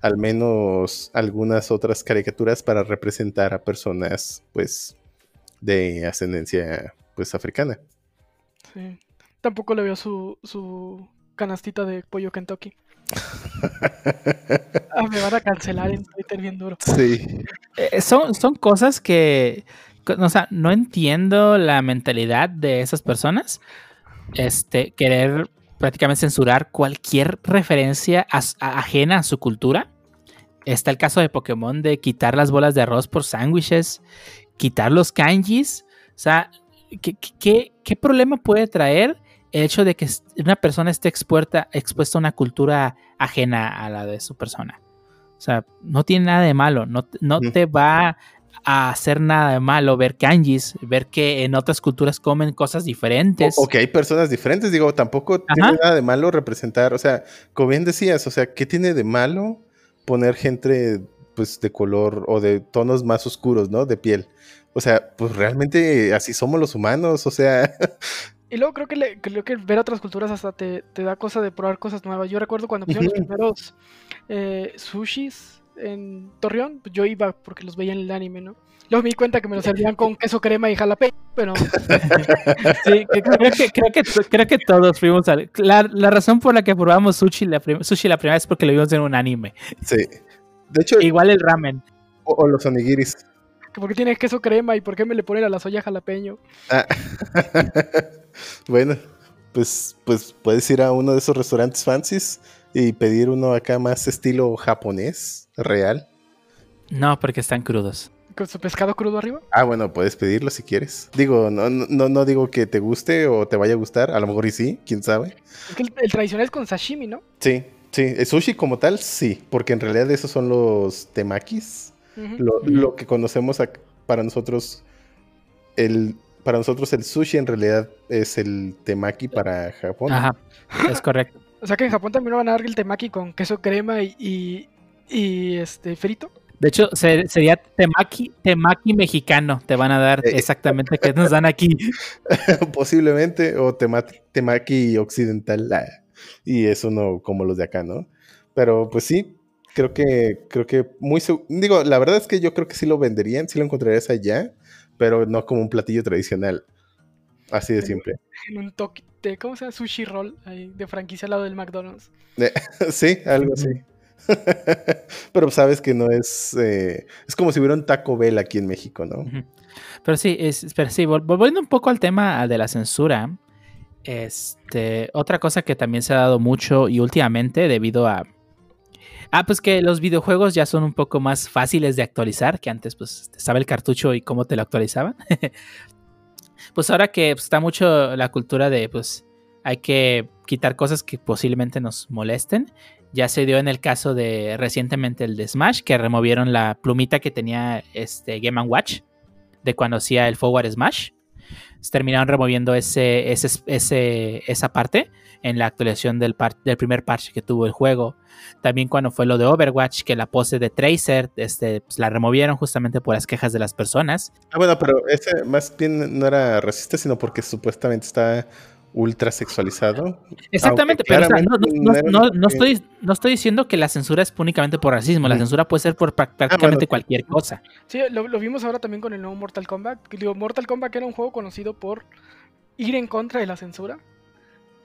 al menos algunas otras caricaturas para representar a personas pues de ascendencia pues africana. Sí. tampoco le veo su, su canastita de pollo Kentucky. Ah, me van a cancelar en Twitter bien duro. Sí. Eh, son, son cosas que, o sea, no entiendo la mentalidad de esas personas. Este, querer prácticamente censurar cualquier referencia a s- a- ajena a su cultura. Está el caso de Pokémon de quitar las bolas de arroz por sándwiches, quitar los kanjis. O sea, ¿qué, qué- qué, problema puede traer el hecho de que una persona esté expuesta, expuesta a una cultura ajena a la de su persona? O sea, no tiene nada de malo, no, no te va a hacer nada de malo ver kanjis, ver que en otras culturas comen cosas diferentes. O, o que hay personas diferentes, digo, tampoco tiene nada de malo representar, o sea, como bien decías, o sea, ¿qué tiene de malo poner gente pues de color o de tonos más oscuros, ¿no? De piel. O sea, pues realmente así somos los humanos, o sea, Y luego creo que, le- creo que ver otras culturas hasta te, te da cosa de probar cosas nuevas. Yo recuerdo cuando pusieron los primeros eh, sushis en Torreón, pues yo iba porque los veía en el anime, ¿no? Luego me di cuenta que me los servían con queso crema y jalapeño, pero Sí, que- creo que, creo que, creo que todos fuimos a... La, la razón por la que probamos sushi la, prim- sushi la primera vez es porque lo vimos en un anime. sí. De hecho, Igual el ramen. o, o los onigiris. que ¿por qué tiene queso crema y por qué me le ponen a la soya jalapeño? Ah. bueno, pues, pues puedes ir a uno de esos restaurantes fancies y pedir uno acá más estilo japonés, real. No, porque están crudos. Con su pescado crudo arriba. Ah, bueno, puedes pedirlo si quieres. Digo, no, no, no digo que te guste o te vaya a gustar, a lo mejor y sí, quién sabe. Es que el, el tradicional es con sashimi, ¿no? Sí, sí, el sushi como tal, sí, porque en realidad esos son los temakis, lo, lo que conocemos para nosotros, el, para nosotros el sushi en realidad es el temaki para Japón. Ajá, es correcto. O sea que en Japón también van a dar el temaki con queso crema y, y, y, este frito. De hecho, se- sería temaki, temaki mexicano. Te van a dar Eh, exactamente que nos dan aquí. Posiblemente, o tema- temaki occidental, ah, y es uno como los de acá, ¿no? Pero pues sí, creo que, creo que muy, digo, la verdad es que yo creo que sí lo venderían, sí lo encontrarías allá, pero no como un platillo tradicional, así de simple. En un toque de, ¿cómo se llama? Sushi roll ahí, de franquicia al lado del McDonald's. sí, algo así. pero sabes que no es, eh, es como si hubiera un Taco Bell aquí en México, ¿no? Pero sí, es, pero sí, vol- volviendo un poco al tema de la censura, este, otra cosa que también se ha dado mucho y últimamente debido a... Ah, pues que los videojuegos ya son un poco más fáciles de actualizar, que antes pues estaba el cartucho y cómo te lo actualizaban. pues ahora que pues, está mucho la cultura de pues hay que quitar cosas que posiblemente nos molesten. Ya se dio en el caso de recientemente el de Smash, que removieron la plumita que tenía este Game Watch de cuando hacía el Forward Smash. Terminaron removiendo ese, ese, ese- esa parte en la actualización del, par- del primer parche que tuvo el juego. También cuando fue lo de Overwatch, que la pose de Tracer este, pues, la removieron justamente por las quejas de las personas. Ah, bueno, pero ese más bien no era racista, sino porque supuestamente está ultra sexualizado. Exactamente, pero o sea, no, no- no estoy, no estoy diciendo que la censura es únicamente por racismo, la censura puede ser por pra- prácticamente cualquier cosa. Sí, lo, lo vimos ahora también con el nuevo Mortal Kombat. Digo, Mortal Kombat era un juego conocido por ir en contra de la censura.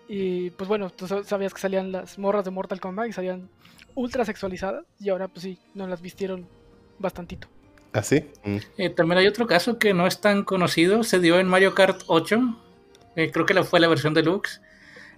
Y pues bueno, tú sa- sabías que salían las morras de Mortal Kombat y salían ultra sexualizadas. Y ahora pues sí, nos las vistieron bastantito. ¿Ah, sí? Mm. Eh, también hay otro caso que no es tan conocido, se dio en Mario Kart 8, eh, creo que la fue la versión deluxe.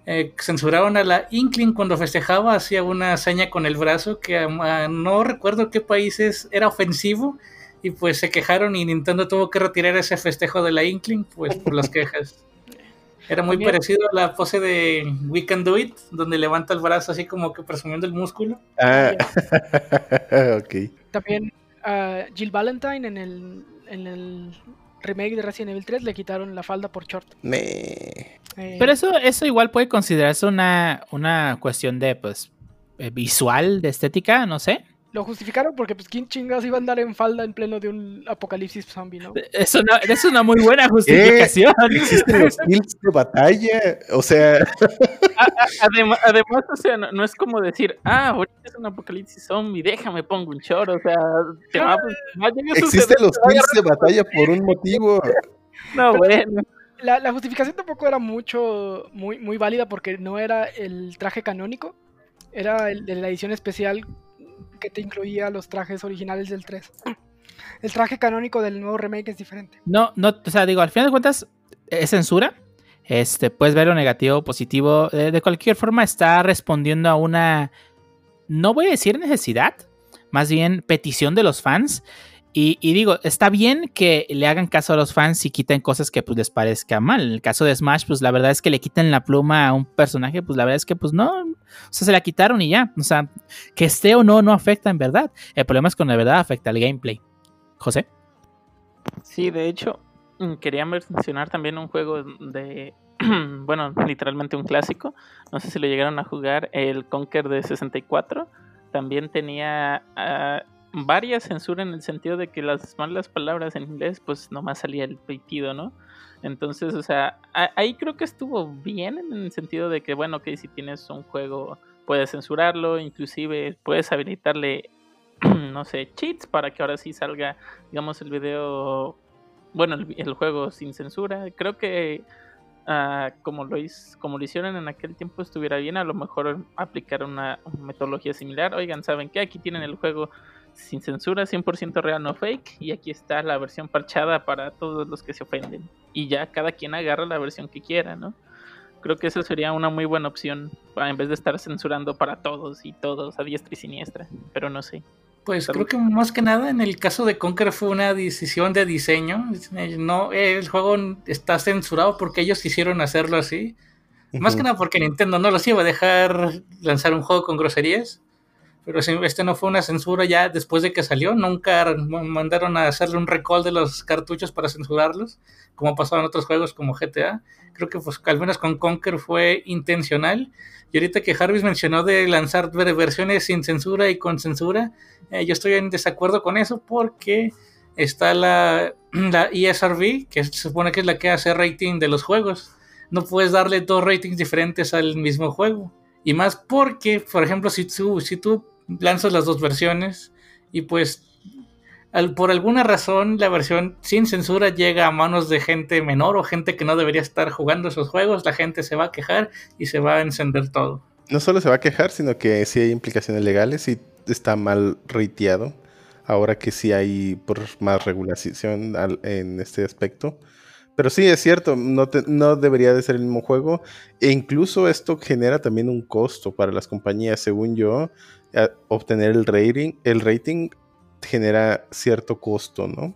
Eh, censuraron a la Inkling cuando festejaba, hacía una seña con el brazo que ah, no recuerdo qué países era ofensivo y pues se quejaron y Nintendo tuvo que retirar ese festejo de la Inkling pues por las quejas. Era muy También- parecido a la pose de We Can Do It, donde levanta el brazo así como que presumiendo el músculo. Ah, ok. También a Jill Valentine en el, en el remake de Resident Evil 3 le quitaron la falda por short. Me... Eh, Pero eso, eso igual puede considerarse una, una cuestión de pues eh, visual, de estética, no sé. Lo justificaron porque pues quién chingas iba a andar en falda en pleno de un apocalipsis zombie, ¿no? Eso no, es una muy buena justificación. Existen los skills de batalla, o sea, Además, además, o sea, no, no es como decir, ah, ahorita es un apocalipsis zombie, déjame pongo un choro, o sea, te va, va a llegar a existen los va skills de batalla por un motivo. No, bueno. la, la justificación tampoco era mucho, muy, muy válida porque no era el traje canónico, era el de la edición especial que te incluía los trajes originales del 3. El traje canónico del nuevo remake es diferente. No, no, o sea, digo, al final de cuentas es censura. Este, puedes ver lo negativo, positivo. Eh, de cualquier forma, está respondiendo a una, no voy a decir necesidad, más bien petición de los fans. Y, y digo, está bien que le hagan caso a los fans y quiten cosas que pues les parezca mal. En el caso de Smash, pues la verdad es que le quiten la pluma a un personaje, pues la verdad es que pues no, o sea, se la quitaron y ya. O sea, que esté o no, no afecta en verdad. El problema es cuando de verdad afecta al gameplay. José. Sí, de hecho, mm, quería mencionar también un juego de, bueno, literalmente un clásico. No sé si lo llegaron a jugar, el Conquer de 64. También tenía ah, varias censura en el sentido de que las malas palabras en inglés, pues nomás salía el pitido, ¿no? Entonces, o sea, ahí creo que estuvo bien en el sentido de que, bueno, que si tienes un juego, puedes censurarlo, inclusive puedes habilitarle, no sé, cheats para que ahora sí salga, digamos, el video, bueno, el, juego sin censura. Creo que ah, como, lo como lo hicieron en aquel tiempo estuviera bien, a lo mejor aplicar una metodología similar. Oigan, ¿saben qué? Aquí tienen el juego sin censura, 100% real, no fake. Y aquí está la versión parchada para todos los que se ofenden. Y ya cada quien agarra la versión que quiera, ¿no? Creo que esa sería una muy buena opción para, en vez de estar censurando para todos y todos a diestra y siniestra. Pero no sé. Pues creo que más que nada en el caso de Conker fue una decisión de diseño. No, el juego está censurado porque ellos quisieron hacerlo así. Más que nada porque Nintendo no los iba a dejar lanzar un juego con groserías. Pero este no fue una censura ya después de que salió. Nunca mandaron a hacerle un recall de los cartuchos para censurarlos, como pasaba en otros juegos como GTA. Creo que pues, al menos con Conker fue intencional. Y ahorita que Jarvis mencionó de lanzar ver- versiones sin censura y con censura, eh, yo estoy en desacuerdo con eso porque está la, la ESRB, que se supone que es la que hace rating de los juegos. No puedes darle dos ratings diferentes al mismo juego. Y más porque, por ejemplo, si tú lanzas las dos versiones y pues por alguna razón la versión sin censura llega a manos de gente menor o gente que no debería estar jugando esos juegos, la gente se va a quejar y se va a encender todo. No solo se va a quejar, sino que sí hay implicaciones legales y está mal rateado. Ahora que sí hay por más regulación en este aspecto. Pero sí, es cierto, no, te- no debería de ser el mismo juego. E incluso esto genera también un costo para las compañías, según yo. Obtener el rating, el rating genera cierto costo, ¿no?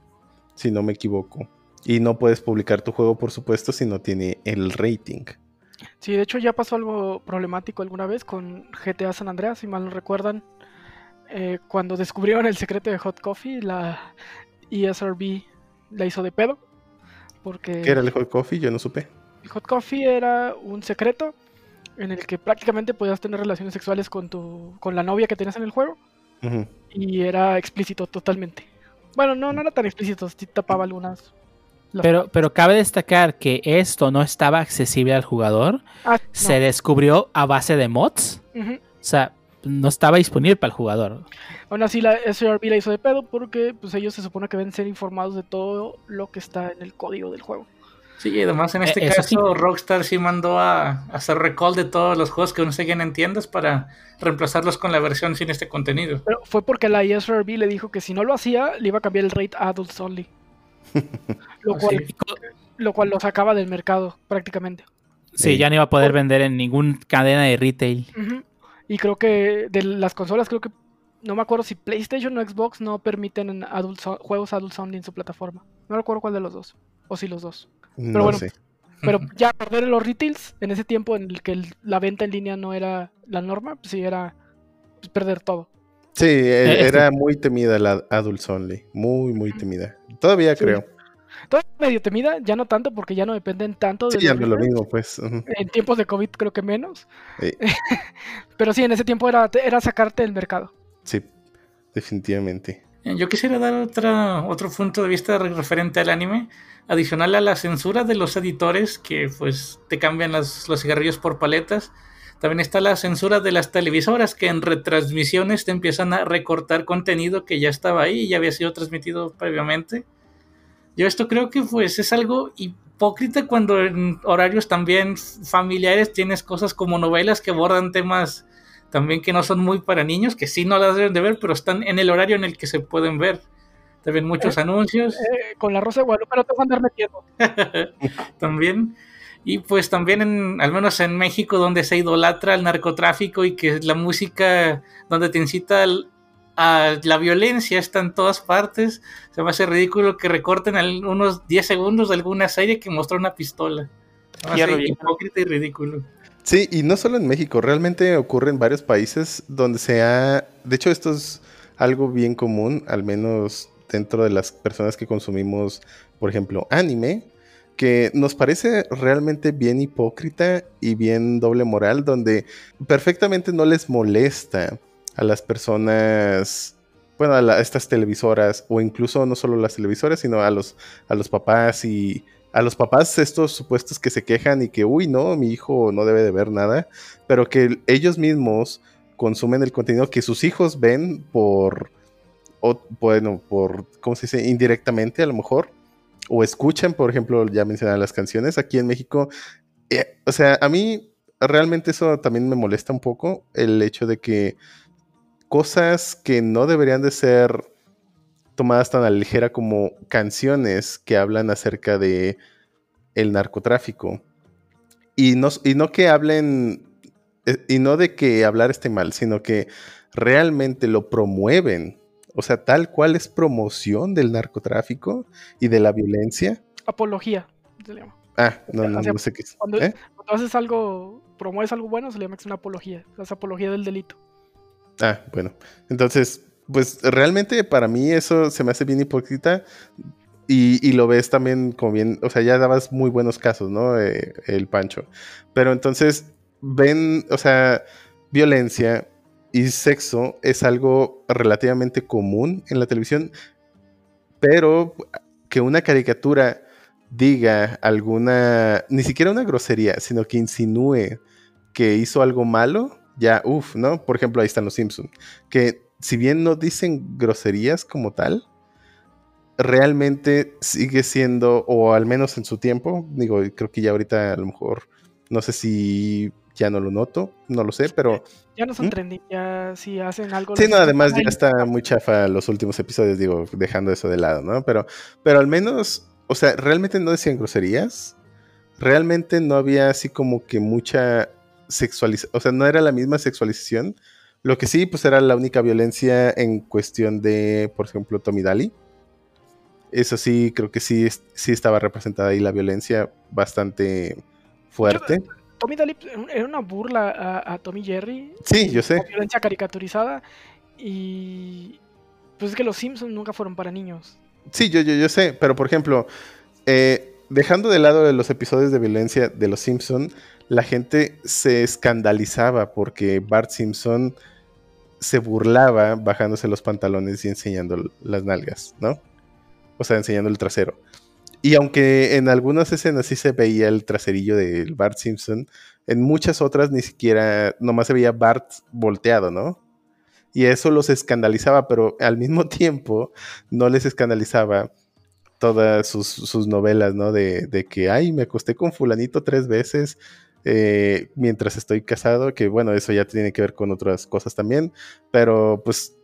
Si no me equivoco. Y no puedes publicar tu juego, por supuesto, si no tiene el rating. Sí, de hecho ya pasó algo problemático alguna vez con GTA San Andreas, si mal no recuerdan. eh, cuando descubrieron el secreto de Hot Coffee, la ESRB la hizo de pedo. Porque ¿Qué era el Hot Coffee? Yo no supe. el Hot Coffee era un secreto en el que prácticamente podías tener relaciones sexuales con tu con la novia que tenías en el juego y era explícito totalmente. Bueno, no, no era tan explícito, sí tapaba algunas. Pero, pero cabe destacar que esto no estaba accesible al jugador. Ah, Se descubrió a base de mods. O sea, no estaba disponible para el jugador. Aún así la SRB la hizo de pedo porque pues ellos se supone que deben ser informados de todo lo que está en el código del juego. Sí, y además en Eh, este caso sí. Rockstar sí mandó a, a hacer recall de todos los juegos que aún siguen en tiendas para reemplazarlos con la versión sin este contenido. Pero fue porque la ESRB le dijo que si no lo hacía, le iba a cambiar el rate a Adults Only. lo, Ah, cual, sí. lo cual lo sacaba del mercado prácticamente. Sí, Sí. ya no iba a poder vender en ninguna cadena de retail. Y creo que de las consolas, creo que no me acuerdo si PlayStation o Xbox no permiten juegos Adults Only en su plataforma. No recuerdo cuál de los dos. O si los dos. No bueno, sé. Pero ya perder los retails, en ese tiempo en el que el- la venta en línea no era la norma, pues sí era pues, perder todo. Sí, e- Eh, era muy temida la Adults Only. Muy, muy temida. Todavía Sí. creo. Todo medio temida, ya no tanto porque ya no dependen tanto de Sí, ya no es lo mismo, pues. En tiempos de COVID creo que menos. Sí. Pero sí, en ese tiempo era, era sacarte del mercado. Sí, definitivamente. Eh, Yo quisiera dar otra, otro punto de vista re- referente al anime, adicional a la censura de los editores que pues te cambian los cigarrillos por paletas. También está la censura de las televisoras que en retransmisiones te empiezan a recortar contenido que ya estaba ahí y ya había sido transmitido previamente. Yo esto creo que pues es algo hipócrita cuando en horarios también familiares tienes cosas como novelas que abordan temas también que no son muy para niños, que sí no las deben de ver, pero están en el horario en el que se pueden ver. También muchos anuncios. Eh, con la Rosa de Guadalupe no te van a andar metiendo. también. Y pues también, en, al menos en México, donde se idolatra el narcotráfico y que la música donde te incita a la violencia está en todas partes, se me hace ridículo que recorten unos 10 segundos de alguna serie que mostró una pistola. Se me hace hipócrita y ridículo. Sí, y no solo en México, realmente ocurre en varios países donde se ha... De hecho, esto es algo bien común, al menos dentro de las personas que consumimos, por ejemplo, anime, que nos parece realmente bien hipócrita y bien doble moral, donde perfectamente no les molesta a las personas, bueno, a, estas televisoras, o incluso no solo las televisoras, sino a los, a los papás y a los papás estos supuestos que se quejan y que, uy, no, mi hijo no debe de ver nada, pero que ellos mismos consumen el contenido que sus hijos ven por, bueno, por, ¿cómo se dice? Indirectamente a lo mejor o escuchan, por ejemplo, ya mencionaban las canciones aquí en México. Eh, o sea, a mí realmente eso también me molesta un poco, el hecho de que cosas que no deberían de ser tomadas tan a la ligera como canciones que hablan acerca de el narcotráfico. Y no, y no que hablen, eh, y no de que hablar esté mal, sino que realmente lo promueven o sea, tal cual es promoción del narcotráfico y de la violencia. Apología, se llama. Ah, no, no, no sé qué es. Cuando, ¿Eh? cuando, haces algo, promueves algo bueno, se le llama una apología. Es apología del delito. Ah, bueno. Entonces, pues realmente para mí eso se me hace bien hipócrita. Y, lo ves también como bien, o sea, ya dabas muy buenos casos, ¿no? Eh, el Pancho. Pero entonces ven, o sea, violencia, y sexo es algo relativamente común en la televisión, pero que una caricatura diga alguna, ni siquiera una grosería, sino que insinúe que hizo algo malo, ya, uff, ¿no? Por ejemplo, ahí están los Simpsons, que si bien no dicen groserías como tal, realmente sigue siendo, o al menos en su tiempo, digo, creo que ya ahorita a lo mejor, no sé si ya no lo noto, no lo sé, pero... Ya no son ¿Mm? trending, ya si hacen algo... Sí, no, además ya está muy chafa los últimos episodios, digo, dejando eso de lado, ¿no? Pero, pero al menos, o sea, realmente no decían groserías, realmente no había así como que mucha sexualización, o sea, no era la misma sexualización, lo que sí, pues era la única violencia en cuestión de, por ejemplo, Tommy Daly. Eso sí, creo que sí, sí estaba representada ahí la violencia bastante fuerte. Tommy Daly era una burla a, Tommy Jerry. Sí, yo sé. Violencia caricaturizada. Y. Pues es que los Simpsons nunca fueron para niños. Sí, yo, yo, yo sé. Pero por ejemplo, eh, dejando de lado los episodios de violencia de los Simpsons, la gente se escandalizaba porque Bart Simpson se burlaba bajándose los pantalones y enseñando las nalgas, ¿no? O sea, enseñando el trasero. Y aunque en algunas escenas sí se veía el traserillo del Bart Simpson, en muchas otras ni siquiera, nomás se veía Bart volteado, ¿no? Y eso los escandalizaba, pero al mismo tiempo no les escandalizaba todas sus, novelas, ¿no? De, de, que, ay, me acosté con fulanito tres veces eh, mientras estoy casado, que bueno, eso ya tiene que ver con otras cosas también, pero pues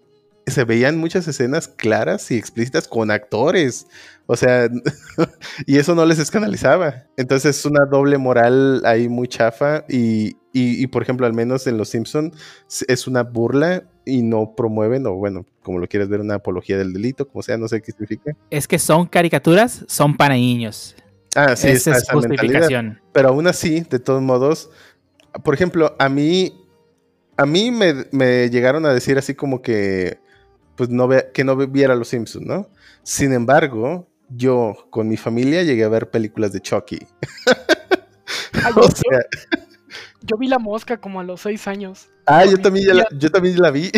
se veían muchas escenas claras y explícitas con actores. O sea, y eso no les escanalizaba. Entonces es una doble moral ahí muy chafa y, y, por ejemplo, al menos en Los Simpson es una burla y no promueven, o bueno, como lo quieres ver, una apología del delito, como sea, no sé qué significa. Es que son caricaturas, son para niños. Ah, sí, esa es justificación. Pero aún así, de todos modos, por ejemplo, a mí, a mí me, me llegaron a decir así como que pues no ve, que no viera Los Simpsons, ¿no? Sin embargo, yo con mi familia llegué a ver películas de Chucky. yo, vi La Mosca como a los seis años. Ah, yo también, ya la, yo también la vi.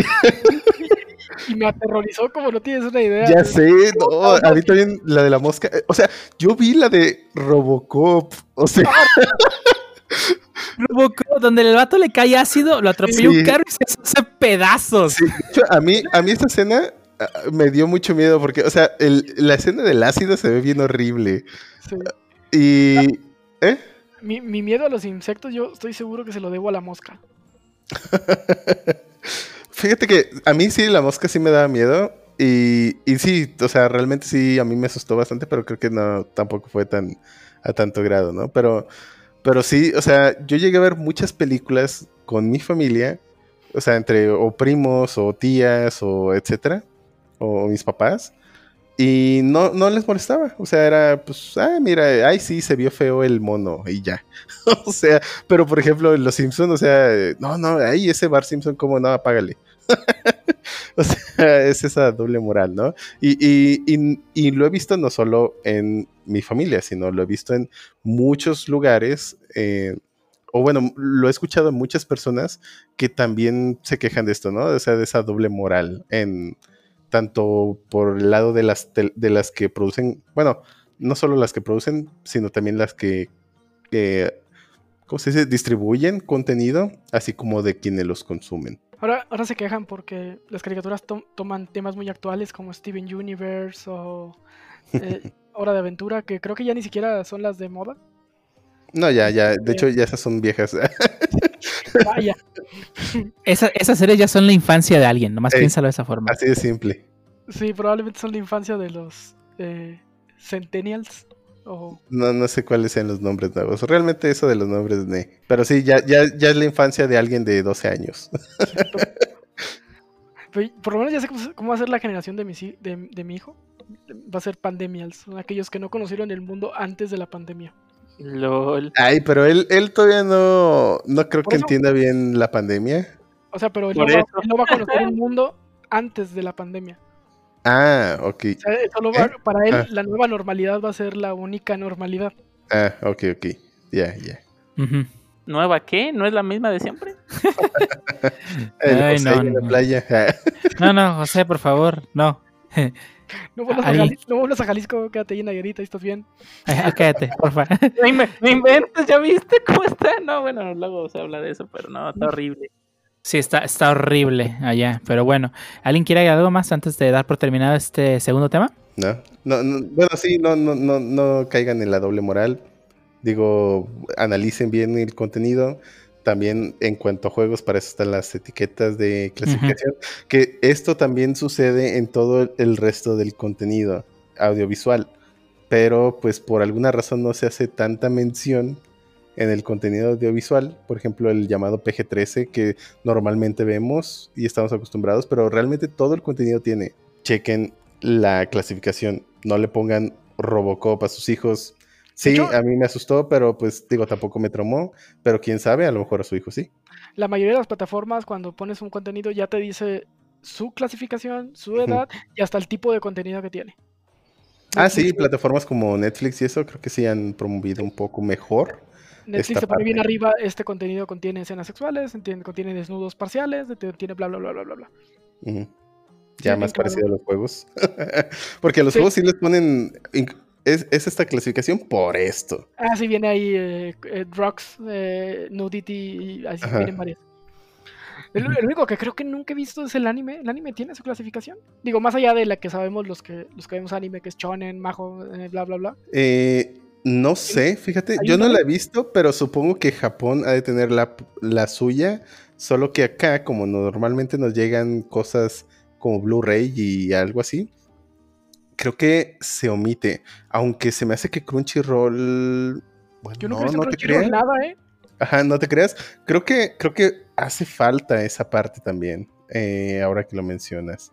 Y me aterrorizó como no tienes una idea. Ya sé, no, a mí también la de La Mosca. Eh, o sea, yo vi la de Robocop. O sea... donde el vato le cae ácido, lo atropella un carro y se hace pedazos. a mí, a mí esta escena, ah, me dio mucho miedo porque, o sea, el- la escena del ácido se ve bien horrible. Sí. Y... ¿Eh? Mi, mi miedo a los insectos, yo estoy seguro que se lo debo a la mosca. Fíjate que a mí sí, la mosca sí me daba miedo. Y, y sí, o sea, realmente sí, a mí me asustó bastante, pero creo que no, tampoco fue tan a tanto grado, ¿no? Pero, pero sí, o sea, yo llegué a ver muchas películas con mi familia, o sea, entre o primos o tías o etcétera, o mis papás, y no, no les molestaba, o sea, era pues, ah, mira, ay, sí, se vio feo el mono y ya. o sea, pero por ejemplo, en Los Simpson, o sea, no, no, ay, ese Bar Simpson, ¿cómo no? Apágale. o sea, es esa doble moral, ¿no? Y, y, y, y lo he visto no solo en mi familia, sino lo he visto en muchos lugares, eh, o bueno, lo he escuchado en muchas personas que también se quejan de esto, ¿no? O sea, de esa doble moral, en tanto por el lado de las, de las que producen, bueno, no solo las que producen, sino también las que, eh, ¿cómo se dice? Distribuyen contenido, así como de quienes los consumen. Ahora, ahora se quejan porque las caricaturas to- toman temas muy actuales como Steven Universe o eh, Hora de Aventura, que creo que ya ni siquiera son las de moda. No, ya, ya, de hecho ya esas son viejas. Vaya, Esa- esas series ya son la infancia de alguien, nomás Ey. piénsalo de esa forma. Así de simple. sí, probablemente son la infancia de los eh, Centennials. O, No, no sé cuáles sean los nombres nuevos. Realmente eso de los nombres, ne. Pero sí, ya, ya, ya es la infancia de alguien de 12 años. Pero por lo menos ya sé cómo, va a ser la generación de mi, de, de mi hijo. Va a ser Pandemials, son aquellos que no conocieron el mundo antes de la pandemia. LOL. Ay, pero él, él todavía no, no creo Por que eso- entienda bien la pandemia. O sea, pero él no, va, eso. él no va a conocer un mundo antes de la pandemia. Ah, ok. O sea, solo va- ¿Eh? para él Ah. la nueva normalidad va a ser la única normalidad. Ah, ok, ok. Ya, ya. ¿Nueva qué? ¿No es la misma de siempre? El Ay, José no, la no. playa. No, no, José, por favor, no. No vuelvas, a, Ahí. Jali- no vuelvas a Jalisco, quédate ahí en Nayarit, ahí estás bien. Ay, Cállate, por favor. No, inve- no inventes, ¿ya viste cómo está? No, bueno, luego se habla de eso, pero no, está horrible. Sí, está, está horrible allá, pero bueno. ¿Alguien quiere agregar algo más antes de dar por terminado este segundo tema? No, no, no, bueno, sí, no, no, no, no caigan en la doble moral. Digo, analicen bien el contenido. También en cuanto a juegos, para eso están las etiquetas de clasificación. Que esto también sucede en todo el- el resto del contenido audiovisual. Pero pues por alguna razón no se hace tanta mención en el contenido audiovisual. Por ejemplo, el llamado PG-13 que normalmente vemos y estamos acostumbrados. Pero realmente todo el contenido tiene. Chequen la clasificación. No le pongan Robocop a sus hijos. Sí, hecho- a mí me asustó, pero pues digo, tampoco me traumó. Pero quién sabe, a lo mejor a su hijo sí. La mayoría de las plataformas, cuando pones un contenido, ya te dice su clasificación, su edad y hasta el tipo de contenido que tiene. Ah, sí, plataformas como Netflix y eso creo que sí han promovido un poco mejor. Netflix te pone bien arriba, este contenido contiene escenas sexuales, contiene desnudos parciales, contiene bla bla bla bla bla bla. Ya más claro. parecido a los juegos. Porque a los Sí. juegos sí les ponen. Es, es esta clasificación por esto. Ah, sí, viene ahí eh, eh, drugs, eh, nudity y así Ajá. vienen varias. El, el único que creo que nunca he visto es el anime. ¿El anime tiene su clasificación? Digo, más allá de la que sabemos los que los que vemos anime, que es shonen, majo, eh, bla bla bla. Eh, no sé, fíjate, ¿Hay yo no la he visto, pero supongo que Japón ha de tener la, la suya. Solo que acá, como normalmente nos llegan cosas como Blu-ray y algo así, creo que se omite. Aunque se me hace que Crunchyroll. Bueno, Yo no, he visto no te creas. nada, ¿eh? Ajá, no te creas. Creo que, creo que hace falta esa parte también, eh, ahora que lo mencionas.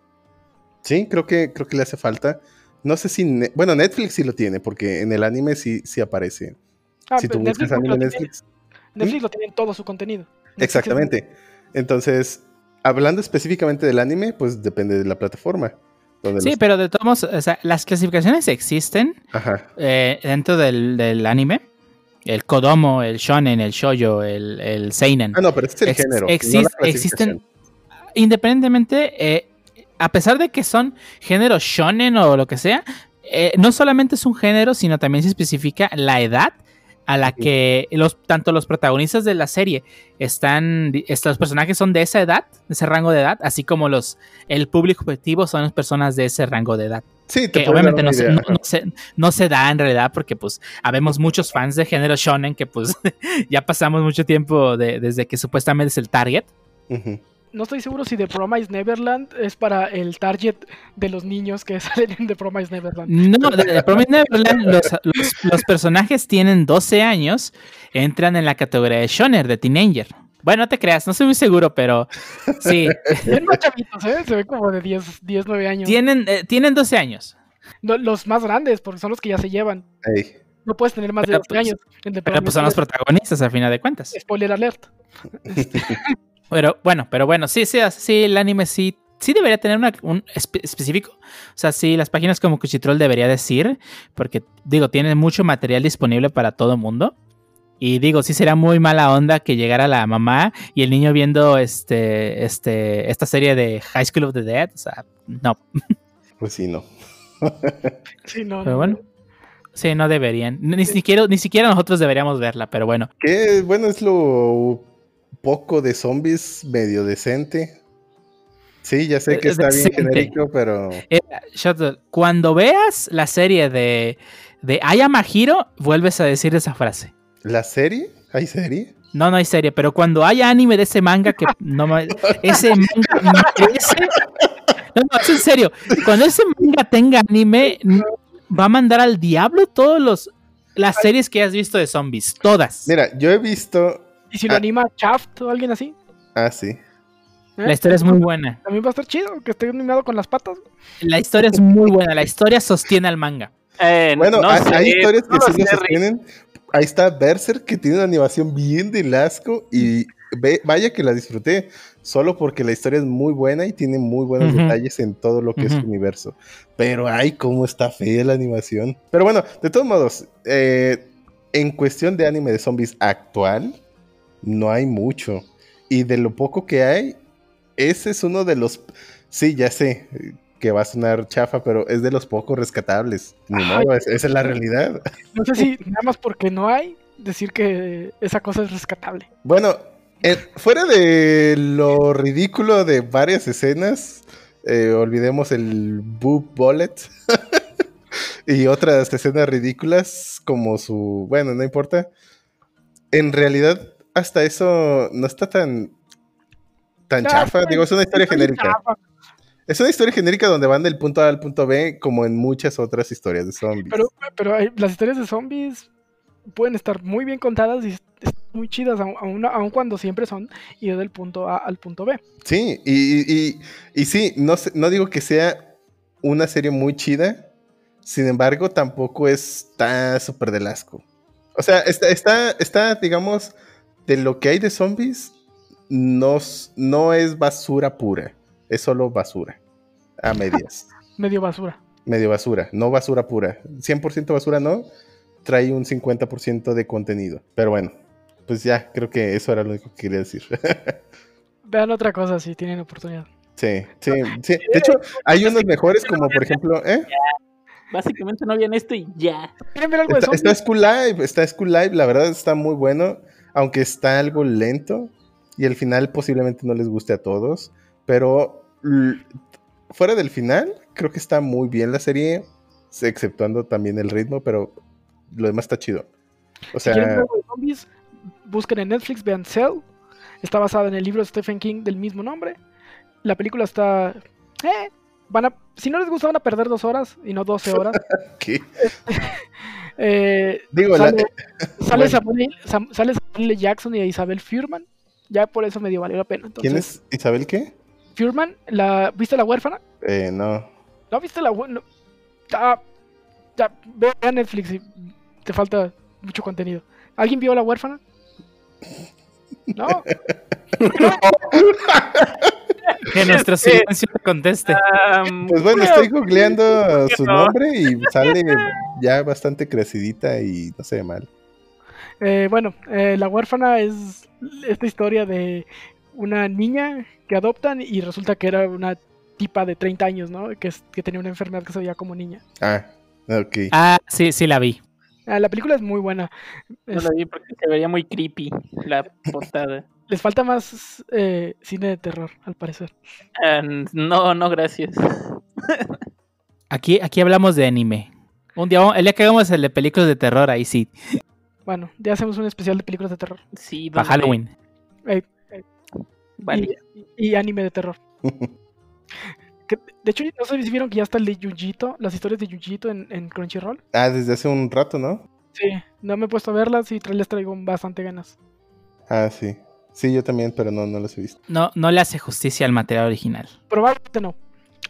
Sí, creo que, creo que le hace falta. No sé si, Ne- bueno, Netflix sí lo tiene, porque en el anime sí, sí aparece. Ah, si tú pero buscas anime en Netflix. Netflix lo tiene en todo su contenido. Netflix Exactamente. Entonces, hablando específicamente del anime, pues depende de la plataforma. Sí, los- pero de todos modos, o sea, las clasificaciones existen Ajá. eh, dentro del, del anime. El Kodomo, el Shonen, el Shoujo, el, el Seinen. Ah, no, pero este es el Ex- género. no existen, independientemente, eh, a pesar de que son géneros shonen o lo que sea, eh, no solamente es un género, sino también se especifica la edad a la que los, tanto los protagonistas de la serie están, estos personajes son de esa edad, de ese rango de edad, así como los, el público objetivo son las personas de ese rango de edad. Sí, te Que obviamente no se, idea. no, no se, no se da en realidad porque pues habemos muchos fans de género shonen que pues ya pasamos mucho tiempo de- desde que supuestamente es el target. Ujú. No estoy seguro si The Promise Neverland es para el target de los niños que salen en The Promise Neverland. No, de, de Promised Neverland, los, los- los personajes tienen 12 años, entran en la categoría de shonen, de teenager. Bueno, no te creas, no estoy muy seguro, pero sí, más chavitos, ¿eh? Se ve como de 10, 10 9 años. tienen, eh, tienen 12 años. No, los más grandes, porque son los que ya se llevan. No puedes tener más Pero, de 12 pues, años en The Pero pues son los protagonistas al final de cuentas. Spoiler alert. Pero bueno, pero bueno, sí, sí, sí, el anime sí, sí debería tener una- un espe- específico. O sea, sí, las páginas como Cuchitrol debería decir, porque digo, tiene mucho material disponible para todo el mundo. Y digo, sí será muy mala onda que llegara la mamá y el niño viendo este, este, esta serie de High School of the Dead. O sea, no. Pues sí, no. Sí, no, Pero no. bueno. Sí, no deberían. Ni siquiera, ni siquiera nosotros deberíamos verla, pero bueno. Que bueno, es lo poco de zombies medio decente. Sí, ya sé que está bien genérico, pero Eh, cuando veas la serie de, de Ayama Hiro, vuelves a decir esa frase. ¿la serie? ¿Hay serie? No, no hay serie, pero cuando haya anime de ese manga que no me- ese manga merece. No, no, es en serio. Cuando ese manga tenga anime, va a mandar al diablo todos los las series que has visto de zombies, todas. Mira, yo he visto. ¿Y si lo Ah. anima Shaft o alguien así? Ah, sí. ¿Eh? La historia es muy buena. También va a estar chido que esté animado con las patas. La historia es muy buena. La historia sostiene al manga. Eh, Bueno, no hay, sé, hay historias que no sí lo sostienen. Ahí está Berserk, que tiene una animación bien de asco. Y ve- vaya que la disfruté. Solo porque la historia es muy buena y tiene muy buenos detalles en todo lo que es su universo. Pero ay, cómo está fea la animación. Pero bueno, de todos modos, eh, en cuestión de anime de zombies actual, no hay mucho. Y de lo poco que hay, ese es uno de los. Sí, ya sé que va a sonar chafa, pero es de los pocos rescatables. Ni Ay. modo, es- esa es la realidad. No sé si nada más porque no hay, decir que esa cosa es rescatable. Bueno, eh, fuera de lo ridículo de varias escenas, eh, olvidemos el boob bullet y otras escenas ridículas como su... Bueno, no importa. En realidad, hasta eso no está tan... Tan chafa, digo, es una historia genérica. chafa, Es una historia genérica donde van del punto A al punto B, como en muchas otras historias de zombies. Pero, pero hay- las historias de zombies pueden estar muy bien contadas y muy chidas, aun, cuando siempre son ir del punto A al punto B. Sí, y, y- y- sí, no, no digo que sea una serie muy chida, sin embargo, tampoco está súper del asco. O sea, está, está, está, digamos, de lo que hay de zombies, no, no es basura pura, es solo basura, a medias, Medio basura. medio basura, no basura pura. 100% basura no, trae un 50% de contenido. Pero bueno, pues ya, creo que eso era lo único que quería decir. Vean otra cosa si tienen oportunidad. Sí, sí, sí. De hecho, hay unos mejores como por ejemplo, ¿eh? Básicamente no habían esto y ya. ¿Quieren ver algo de Está, está School Live, está School Live, la verdad está muy bueno, aunque está algo lento y el final posiblemente no les guste a todos, pero fuera del final, creo que está muy bien la serie, exceptuando también el ritmo, pero lo demás está chido. O Si quieren ver sea, zombies, busquen en Netflix, vean Cell. Está basada en el libro de Stephen King del mismo nombre. La película está... eh, van a, si no les gusta van a perder dos horas y no 12 horas. ¿qué? Eh, Digo, la- sale. Samuel, Sam- sale Samuel. Jackson y Isabel Furman. Ya por eso medio valió la pena. Entonces, ¿quién es Isabel qué? Furman, la, ¿viste la huérfana? Eh, no. ¿No viste la huérfana? Ah, ya, ve a Netflix y te falta mucho contenido. ¿Alguien vio la huérfana? No. Que nuestro silencio te conteste. Pues bueno, estoy googleando su no. nombre y sale ya bastante crecidita y no se ve mal. Eh, bueno, eh, la huérfana es esta historia de una niña que adoptan y resulta que era una tipa de 30 años, ¿no? Que, es- que tenía una enfermedad que se veía como niña. Ah, ok. Ah, sí, sí la vi. Ah, la película es muy buena. No la vi porque se veía muy creepy la portada. les falta más eh, cine de terror, al parecer. Ah, no, no, gracias. Aquí, aquí hablamos de anime. Un día, el día que hagamos el de películas de terror, ahí sí, Bueno, ya hacemos un especial de películas de terror. Sí, para donde- Halloween. Eh, Vale. y, y anime de terror. Que, de hecho, no sé si vieron que ya está el de Yujito, las historias de Yujito en, en Crunchyroll. Ah, desde hace un rato, ¿no? Sí, no me he puesto a verlas y les traigo bastante ganas. Ah, sí. Sí, yo también, pero no, no los he visto. No, no le hace justicia al material original. Probablemente no.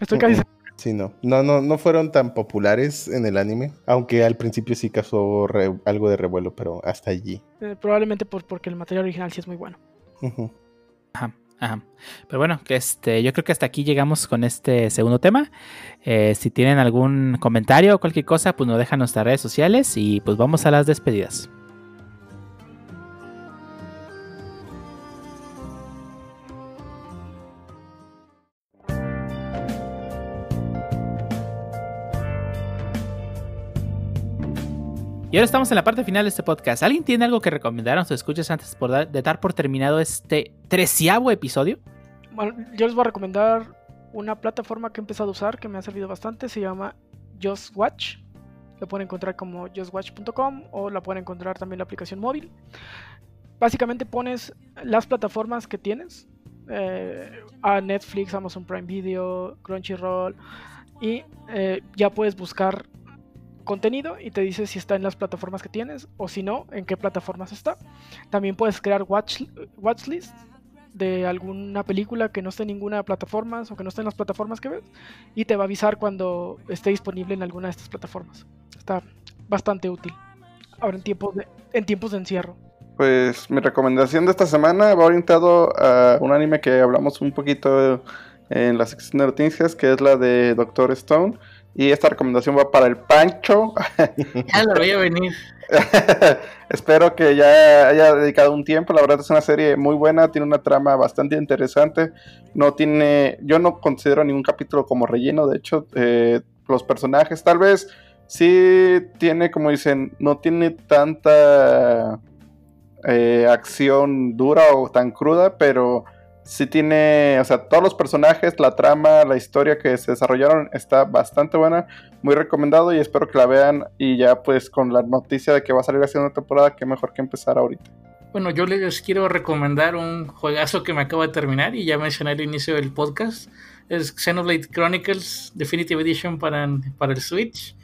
Estoy casi Mm, mm. Sí, no. No, no, no fueron tan populares en el anime. Aunque al principio sí causó re- algo de revuelo, pero hasta allí. eh, probablemente por, porque el material original sí es muy bueno. Ajá, ajá. Pero bueno, que este, yo creo que hasta aquí llegamos con este segundo tema. Eh, si tienen algún comentario o cualquier cosa, pues nos dejan nuestras redes sociales y pues vamos a las despedidas. Y ahora estamos en la parte final de este podcast. ¿Alguien tiene algo que recomendar a nuestros escuchas antes de dar por terminado este treceavo episodio? Bueno, yo les voy a recomendar una plataforma que he empezado a usar que me ha servido bastante. Se llama Just Watch. Lo pueden encontrar como justwatch.com o la pueden encontrar también en la aplicación móvil. Básicamente pones las plataformas que tienes. eh, a Netflix, Amazon Prime Video, Crunchyroll. Y eh, ya puedes buscar contenido y te dice si está en las plataformas que tienes o si no, en qué plataformas está. También puedes crear watch, watchlist de alguna película que no esté en ninguna plataforma o que no esté en las plataformas que ves y te va a avisar cuando esté disponible en alguna de estas plataformas. Está bastante útil. Ahora en tiempos de, en tiempos de encierro. Pues mi recomendación de esta semana va orientado a un anime que hablamos un poquito en la sección de noticias, que es la de Doctor Stone. Y esta recomendación va para el Pancho. Ya lo voy a venir. Espero que ya haya dedicado un tiempo. La verdad es una serie muy buena, tiene una trama bastante interesante. No tiene, yo no considero ningún capítulo como relleno. De hecho, eh, los personajes tal vez sí tiene, como dicen, no tiene tanta eh, acción dura o tan cruda, pero sí tiene, o sea, todos los personajes, la trama, la historia que se desarrollaron está bastante buena, muy recomendado y espero que la vean y ya pues con la noticia de que va a salir la segunda temporada, que mejor que empezar ahorita. Bueno, yo les quiero recomendar un juegazo que me acaba de terminar y ya mencioné al inicio del podcast. Es Xenoblade Chronicles Definitive Edition para, para el Switch.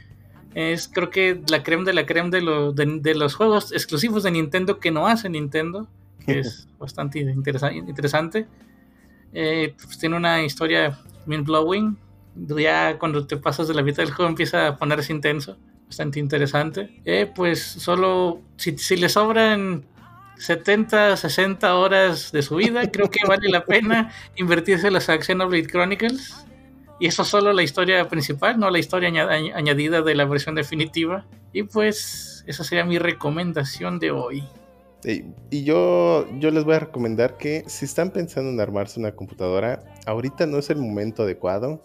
Es creo que la creme de la creme de, de- de los juegos exclusivos de Nintendo que no hace Nintendo, que es bastante interesa- interesante. Eh, pues tiene una historia bien blowing. Ya cuando te pasas de la mitad del juego empieza a ponerse intenso, bastante interesante. Eh, pues solo si, si le sobran 70, 60 horas de su vida, creo que vale la pena invertirse en las Xenoblade Chronicles. Y eso solo la historia principal, no la historia aña- añ- añadida de la versión definitiva. Y pues esa sería mi recomendación de hoy. Sí, Y yo, yo les voy a recomendar que si están pensando en armarse una computadora, ahorita no es el momento adecuado.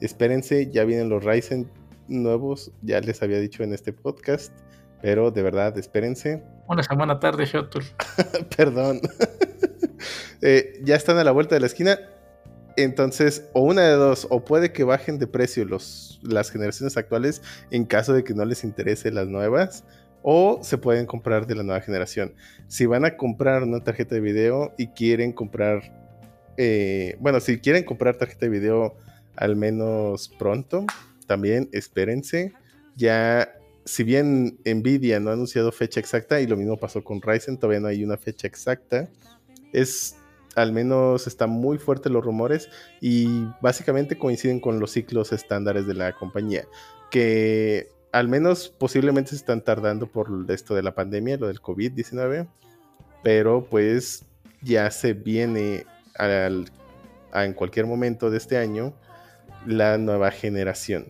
Espérense, ya vienen los Ryzen nuevos, ya les había dicho en este podcast, pero de verdad, espérense. Una semana tarde, Shuttle. Perdón. Eh, ya están a la vuelta de la esquina. Entonces, o una de dos, o puede que bajen de precio los, las generaciones actuales en caso de que no les interese las nuevas, o se pueden comprar de la nueva generación. Si van a comprar una tarjeta de video y quieren comprar, eh, bueno, si quieren comprar tarjeta de video al menos pronto, también espérense. Ya, si bien Nvidia no ha anunciado fecha exacta, y lo mismo pasó con Ryzen, todavía no hay una fecha exacta, es al menos están muy fuertes los rumores y básicamente coinciden con los ciclos estándares de la compañía, que al menos posiblemente se están tardando por esto de la pandemia, lo del COVID-19, pero pues ya se viene en cualquier momento de este año la nueva generación.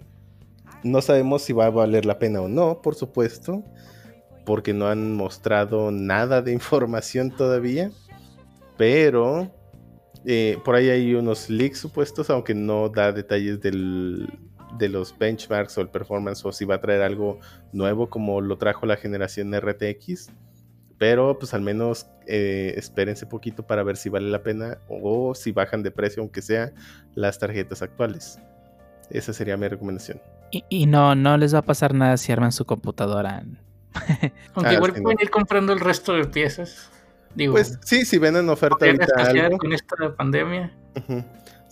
No sabemos si va a valer la pena o no, por supuesto, porque no han mostrado nada de información todavía. Pero eh, por ahí hay unos leaks supuestos, aunque no da detalles del, de los benchmarks o el performance o si va a traer algo nuevo como lo trajo la generación RTX. Pero pues al menos eh, espérense poquito para ver si vale la pena o si bajan de precio, aunque sea las tarjetas actuales. Esa sería mi recomendación. Y, y no, no les va a pasar nada si arman su computadora. Aunque Ah, igual sí, pueden no. ir comprando el resto de piezas. Digo, Pues sí, si ven en oferta ahorita algo. con esta pandemia. Ujú.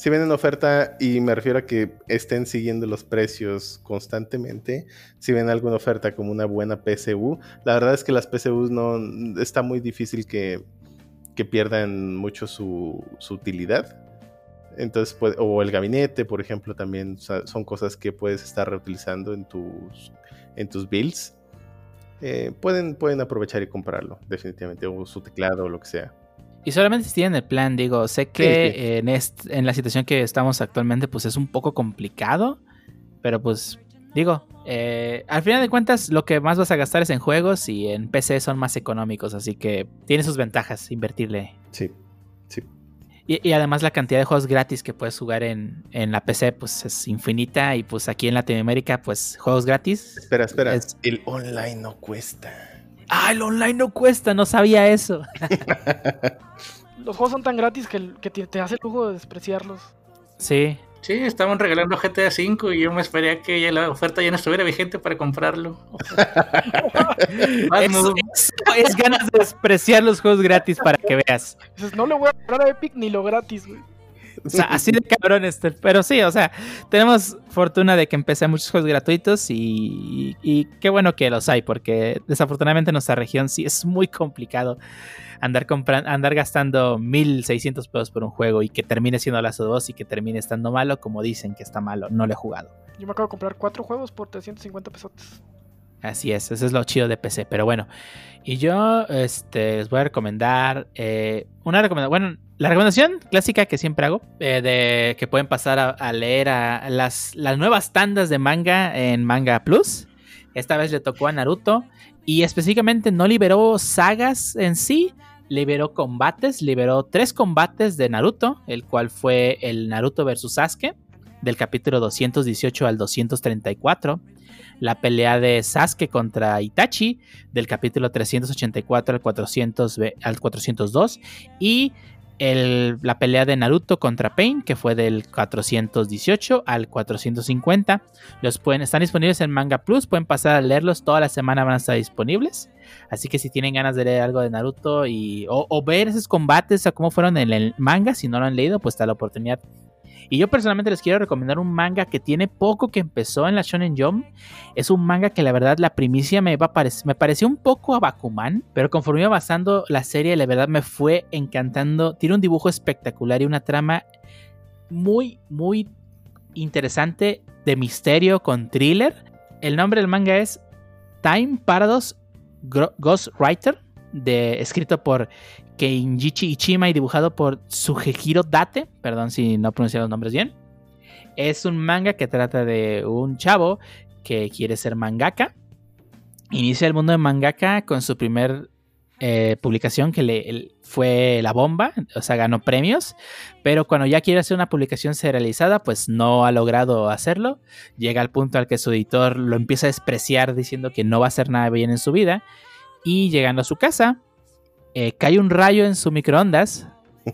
Si ven en oferta, y me refiero a que estén siguiendo los precios constantemente, si ven alguna oferta como una buena PSU, la verdad es que las PSUs no está muy difícil que, que pierdan mucho su, su utilidad. Entonces, puede- o el gabinete, por ejemplo, también son cosas que puedes estar reutilizando en tus, en tus builds. Eh, pueden, pueden aprovechar y comprarlo, definitivamente, o su teclado o lo que sea. Y solamente si tienen el plan, digo, sé que Sí, sí. En, est- en la situación que estamos actualmente, pues es un poco complicado, pero pues digo, eh, al final de cuentas lo que más vas a gastar es en juegos y en PC son más económicos, así que tiene sus ventajas invertirle. Sí, sí. Y, y además la cantidad de juegos gratis que puedes jugar en, en la PC pues es infinita y pues aquí en Latinoamérica pues juegos gratis. Espera, espera. Es- El online no cuesta. Ah, el online no cuesta, no sabía eso. Los juegos son tan gratis que, te, te hace el lujo de despreciarlos. Sí. Sí, estaban regalando GTA V y yo me esperé a que ya la oferta ya no estuviera vigente para comprarlo. Eso es ganas de despreciar los juegos gratis para que veas. Dices, no le voy a comprar a Epic ni lo gratis, güey. O sea, así de cabrón este. Pero sí, o sea, tenemos fortuna de que empecé muchos juegos gratuitos y, y qué bueno que los hay, porque desafortunadamente en nuestra región sí es muy complicado andar comprando, andar gastando 1600 pesos por un juego y que termine siendo Lazo 2 y que termine estando malo, como dicen que está malo. No lo he jugado. Yo me acabo de comprar cuatro juegos por 350 pesos. Así es, eso es lo chido de PC. Pero bueno, y yo este, les voy a recomendar eh, una recomendación. Bueno, la recomendación clásica que siempre hago, eh, de que pueden pasar a, leer a las, las nuevas tandas de manga en Manga Plus. Esta vez le tocó a Naruto y específicamente no liberó sagas en sí, liberó combates, liberó tres combates de Naruto, el cual fue el Naruto versus Sasuke, del capítulo 218 al 234 la pelea de Sasuke contra Itachi del capítulo 384 al, 400, ve- al 402 y el- la pelea de Naruto contra Pain que fue del 418 al 450 los pueden están disponibles en Manga Plus pueden pasar a leerlos toda la semana van a estar disponibles. Así que si tienen ganas de leer algo de Naruto y o, o ver esos combates o cómo fueron en el manga si no lo han leído pues está la oportunidad y yo personalmente les quiero recomendar un manga que tiene poco que empezó en la Shonen Jump. Es un manga que la verdad la primicia me, parec- me pareció un poco a Bakuman, pero conforme iba avanzando la serie, la verdad me fue encantando. Tiene un dibujo espectacular y una trama muy, muy interesante de misterio con thriller. El nombre del manga es Time Paradox Gro- Ghostwriter, de, escrito por Keinjichi Ichima y dibujado por Sugehiro Date, perdón si no pronuncié los nombres bien. Es un manga que trata de un chavo que quiere ser mangaka. Inicia el mundo de mangaka con su primer eh, publicación que le fue la bomba, o sea, ganó premios, pero cuando ya quiere hacer una publicación serializada, pues no ha logrado hacerlo. Llega al punto al que su editor lo empieza a despreciar diciendo que no va a hacer nada bien en su vida. Y llegando a su casa, eh, cae un rayo en su microondas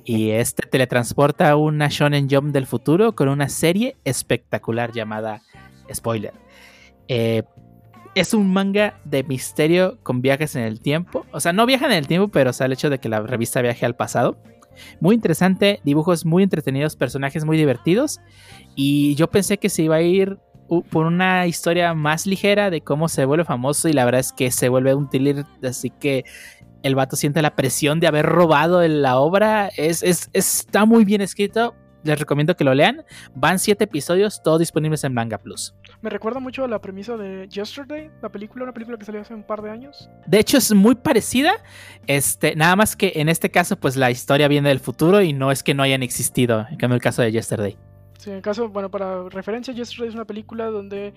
y este teletransporta a una Shonen Jump del futuro con una serie espectacular llamada Spoiler. Eh, es un manga de misterio con viajes en el tiempo. O sea, no viaja en el tiempo, pero o sea, el hecho de que la revista viaje al pasado. Muy interesante, dibujos muy entretenidos, personajes muy divertidos. Y yo pensé que se iba a ir por una historia más ligera de cómo se vuelve famoso. Y la verdad es que se vuelve un thriller. Así que el vato siente la presión de haber robado la obra. Es, es- está muy bien escrito. Les recomiendo que lo lean. Van siete episodios, todos disponibles en Manga Plus. Me recuerda mucho a la premisa de Yesterday, la película, una película que salió hace un par de años. De hecho, es muy parecida. Este, nada más que en este caso, pues la historia viene del futuro y no es que no hayan existido. En cambio, el caso de Yesterday. Sí, en caso, bueno, para referencia, Yesterday es una película donde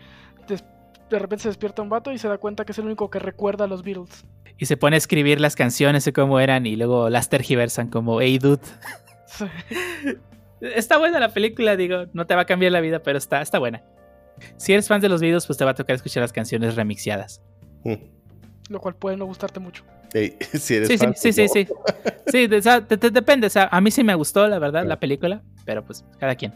de repente se despierta un vato y se da cuenta que es el único que recuerda a los Beatles. Y se pone a escribir las canciones y cómo eran y luego las tergiversan como, hey dude. Sí. Está buena la película, digo, no te va a cambiar la vida, pero está, está buena. Si eres fan de los videos, pues te va a tocar escuchar las canciones remixeadas. Mm. Lo cual puede no gustarte mucho. Ey, si eres Sí, sí, fan, sí, pues sí, no. sí. Sí, de- o sea, te- te- depende. O sea, a mí sí me gustó, la verdad, la película, pero pues cada quien.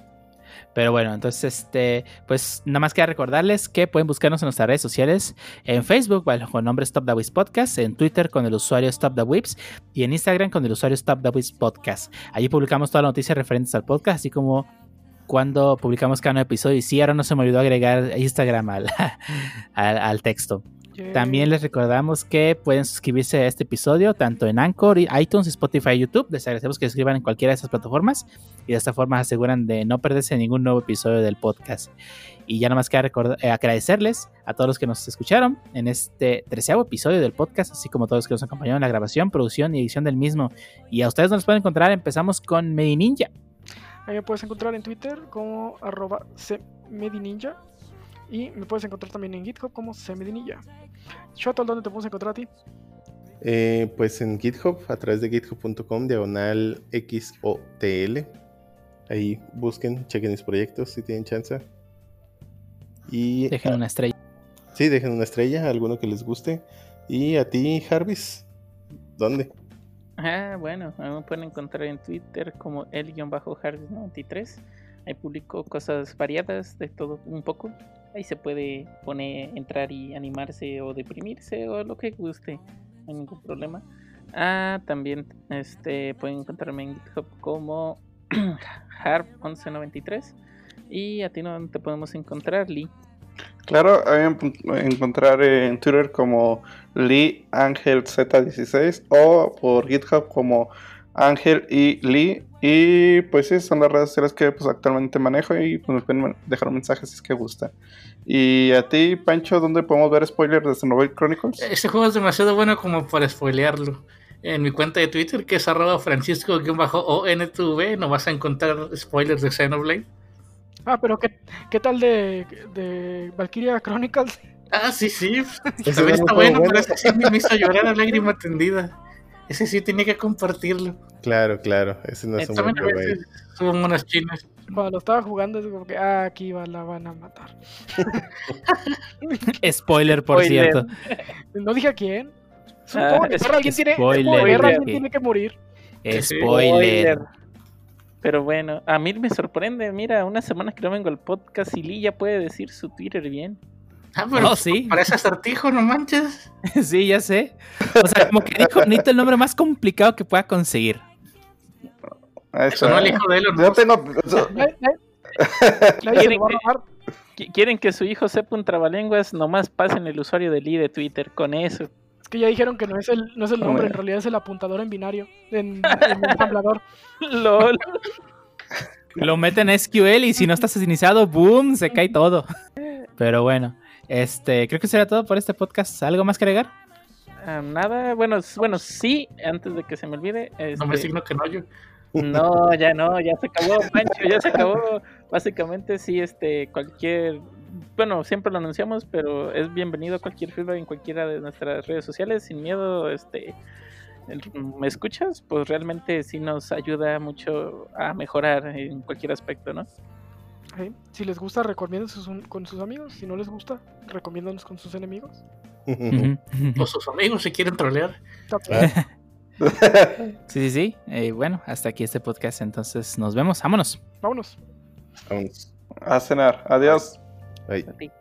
Pero bueno, entonces, este, pues nada más queda recordarles que pueden buscarnos en nuestras redes sociales, en Facebook bajo el nombre Stop the Whips Podcast, en Twitter con el usuario Stop the Whips y en Instagram con el usuario Stop the Whips Podcast. Allí publicamos todas las noticias referentes al podcast, así como cuando publicamos cada nuevo episodio. Y sí, ahora no se me olvidó agregar Instagram al, al texto. También les recordamos que pueden suscribirse a este episodio tanto en Anchor, iTunes, Spotify YouTube. Les agradecemos que se suscriban en cualquiera de esas plataformas y de esta forma se aseguran de no perderse ningún nuevo episodio del podcast. Y ya nada más eh, agradecerles a todos los que nos escucharon en este treceavo episodio del podcast, así como a todos los que nos acompañaron en la grabación, producción y edición del mismo. Y a ustedes nos pueden encontrar. Empezamos con Medi Ninja. Ahí me puedes encontrar en Twitter como arroba cmedininja. Y me puedes encontrar también en GitHub como cmedininja. Shotol, ¿dónde te podemos encontrar a ti? Eh, pues en GitHub, a través de github.com, diagonal XOTL. Ahí busquen, chequen mis proyectos si tienen chance. Y Dejen una estrella. sí, dejen una estrella, alguno que les guste. Y a ti, Jarvis, ¿dónde? Ah, bueno, me pueden encontrar en Twitter como el-harris93. Ahí publico cosas variadas, de todo un poco. Ahí se puede poner, entrar y animarse o deprimirse o lo que guste, no hay ningún problema. Ah, también este, pueden encontrarme en GitHub como harp1193. Y a ti no te podemos encontrar, Lee. Claro, a encontrar en Twitter como Lee Ángel Z16 o por GitHub como Ángel y Lee. Y pues sí, son las redes sociales que pues actualmente manejo y pues me pueden dejar un mensaje si es que gustan. Y a ti, Pancho, ¿dónde podemos ver spoilers de Xenoblade Chronicles? Este juego es demasiado bueno como para spoilearlo. En mi cuenta de Twitter, que es arroba francisco-ontv, no vas a encontrar spoilers de Xenoblade. Ah, pero ¿qué, qué tal de, de Valkyria Chronicles? Ah, sí, sí. También está bueno, bueno. pero ese sí me hizo llorar a lágrima tendida. Ese sí tenía que compartirlo. Claro, claro, ese no es un buen subo unas chinas. Cuando lo estaba jugando es como que, ah, aquí va, la van a matar. Spoiler, por Spoiler. cierto. No dije a quién. Ah, de es- guerra, alguien tiene, spoiler, alguien que- tiene que morir. Spoiler. Pero bueno, a mí me sorprende. Mira, una semana que no vengo al podcast y Lee ya puede decir su Twitter bien. Ah, pero Oh, sí. parece acertijo, no manches. Sí, ya sé. O sea, como que dijo, necesito el nombre más complicado que pueda conseguir. Eso no el hijo de él. Yo tengo. eso- Nadie- nadie- nadie se lo va a robar. Qui- ¿Quieren que su hijo sepa un trabalenguas? Nomás pasen el usuario de Lee de Twitter con eso. Es que ya dijeron que no es el, no es el nombre, en realidad es el apuntador en binario, en, en ensamblador. LOL. Lo meten en SQL y si no estás iniciado, boom, se cae todo. Pero bueno, este, creo que será todo por este podcast. ¿Algo más que agregar? Ah, nada, bueno, bueno, sí, antes de que se me olvide. No me este, signo que no yo. No, ya no, ya se acabó, Pancho, ya se acabó. Básicamente, sí, este, cualquier. Bueno, siempre lo anunciamos, pero es bienvenido cualquier feedback en cualquiera de nuestras redes sociales, sin miedo, este. ¿Me escuchas? Pues realmente sí nos ayuda mucho a mejorar en cualquier aspecto, ¿no? ¿Sí? Si les gusta, recomienden sus- con sus amigos. Si no les gusta, recomiéndanos con sus enemigos. O sus amigos si quieren trolear. Ah, Sí, sí, sí. Eh, bueno, hasta aquí este podcast. Entonces nos vemos. Vámonos. Vámonos. vámonos. A cenar. Adiós. Bye.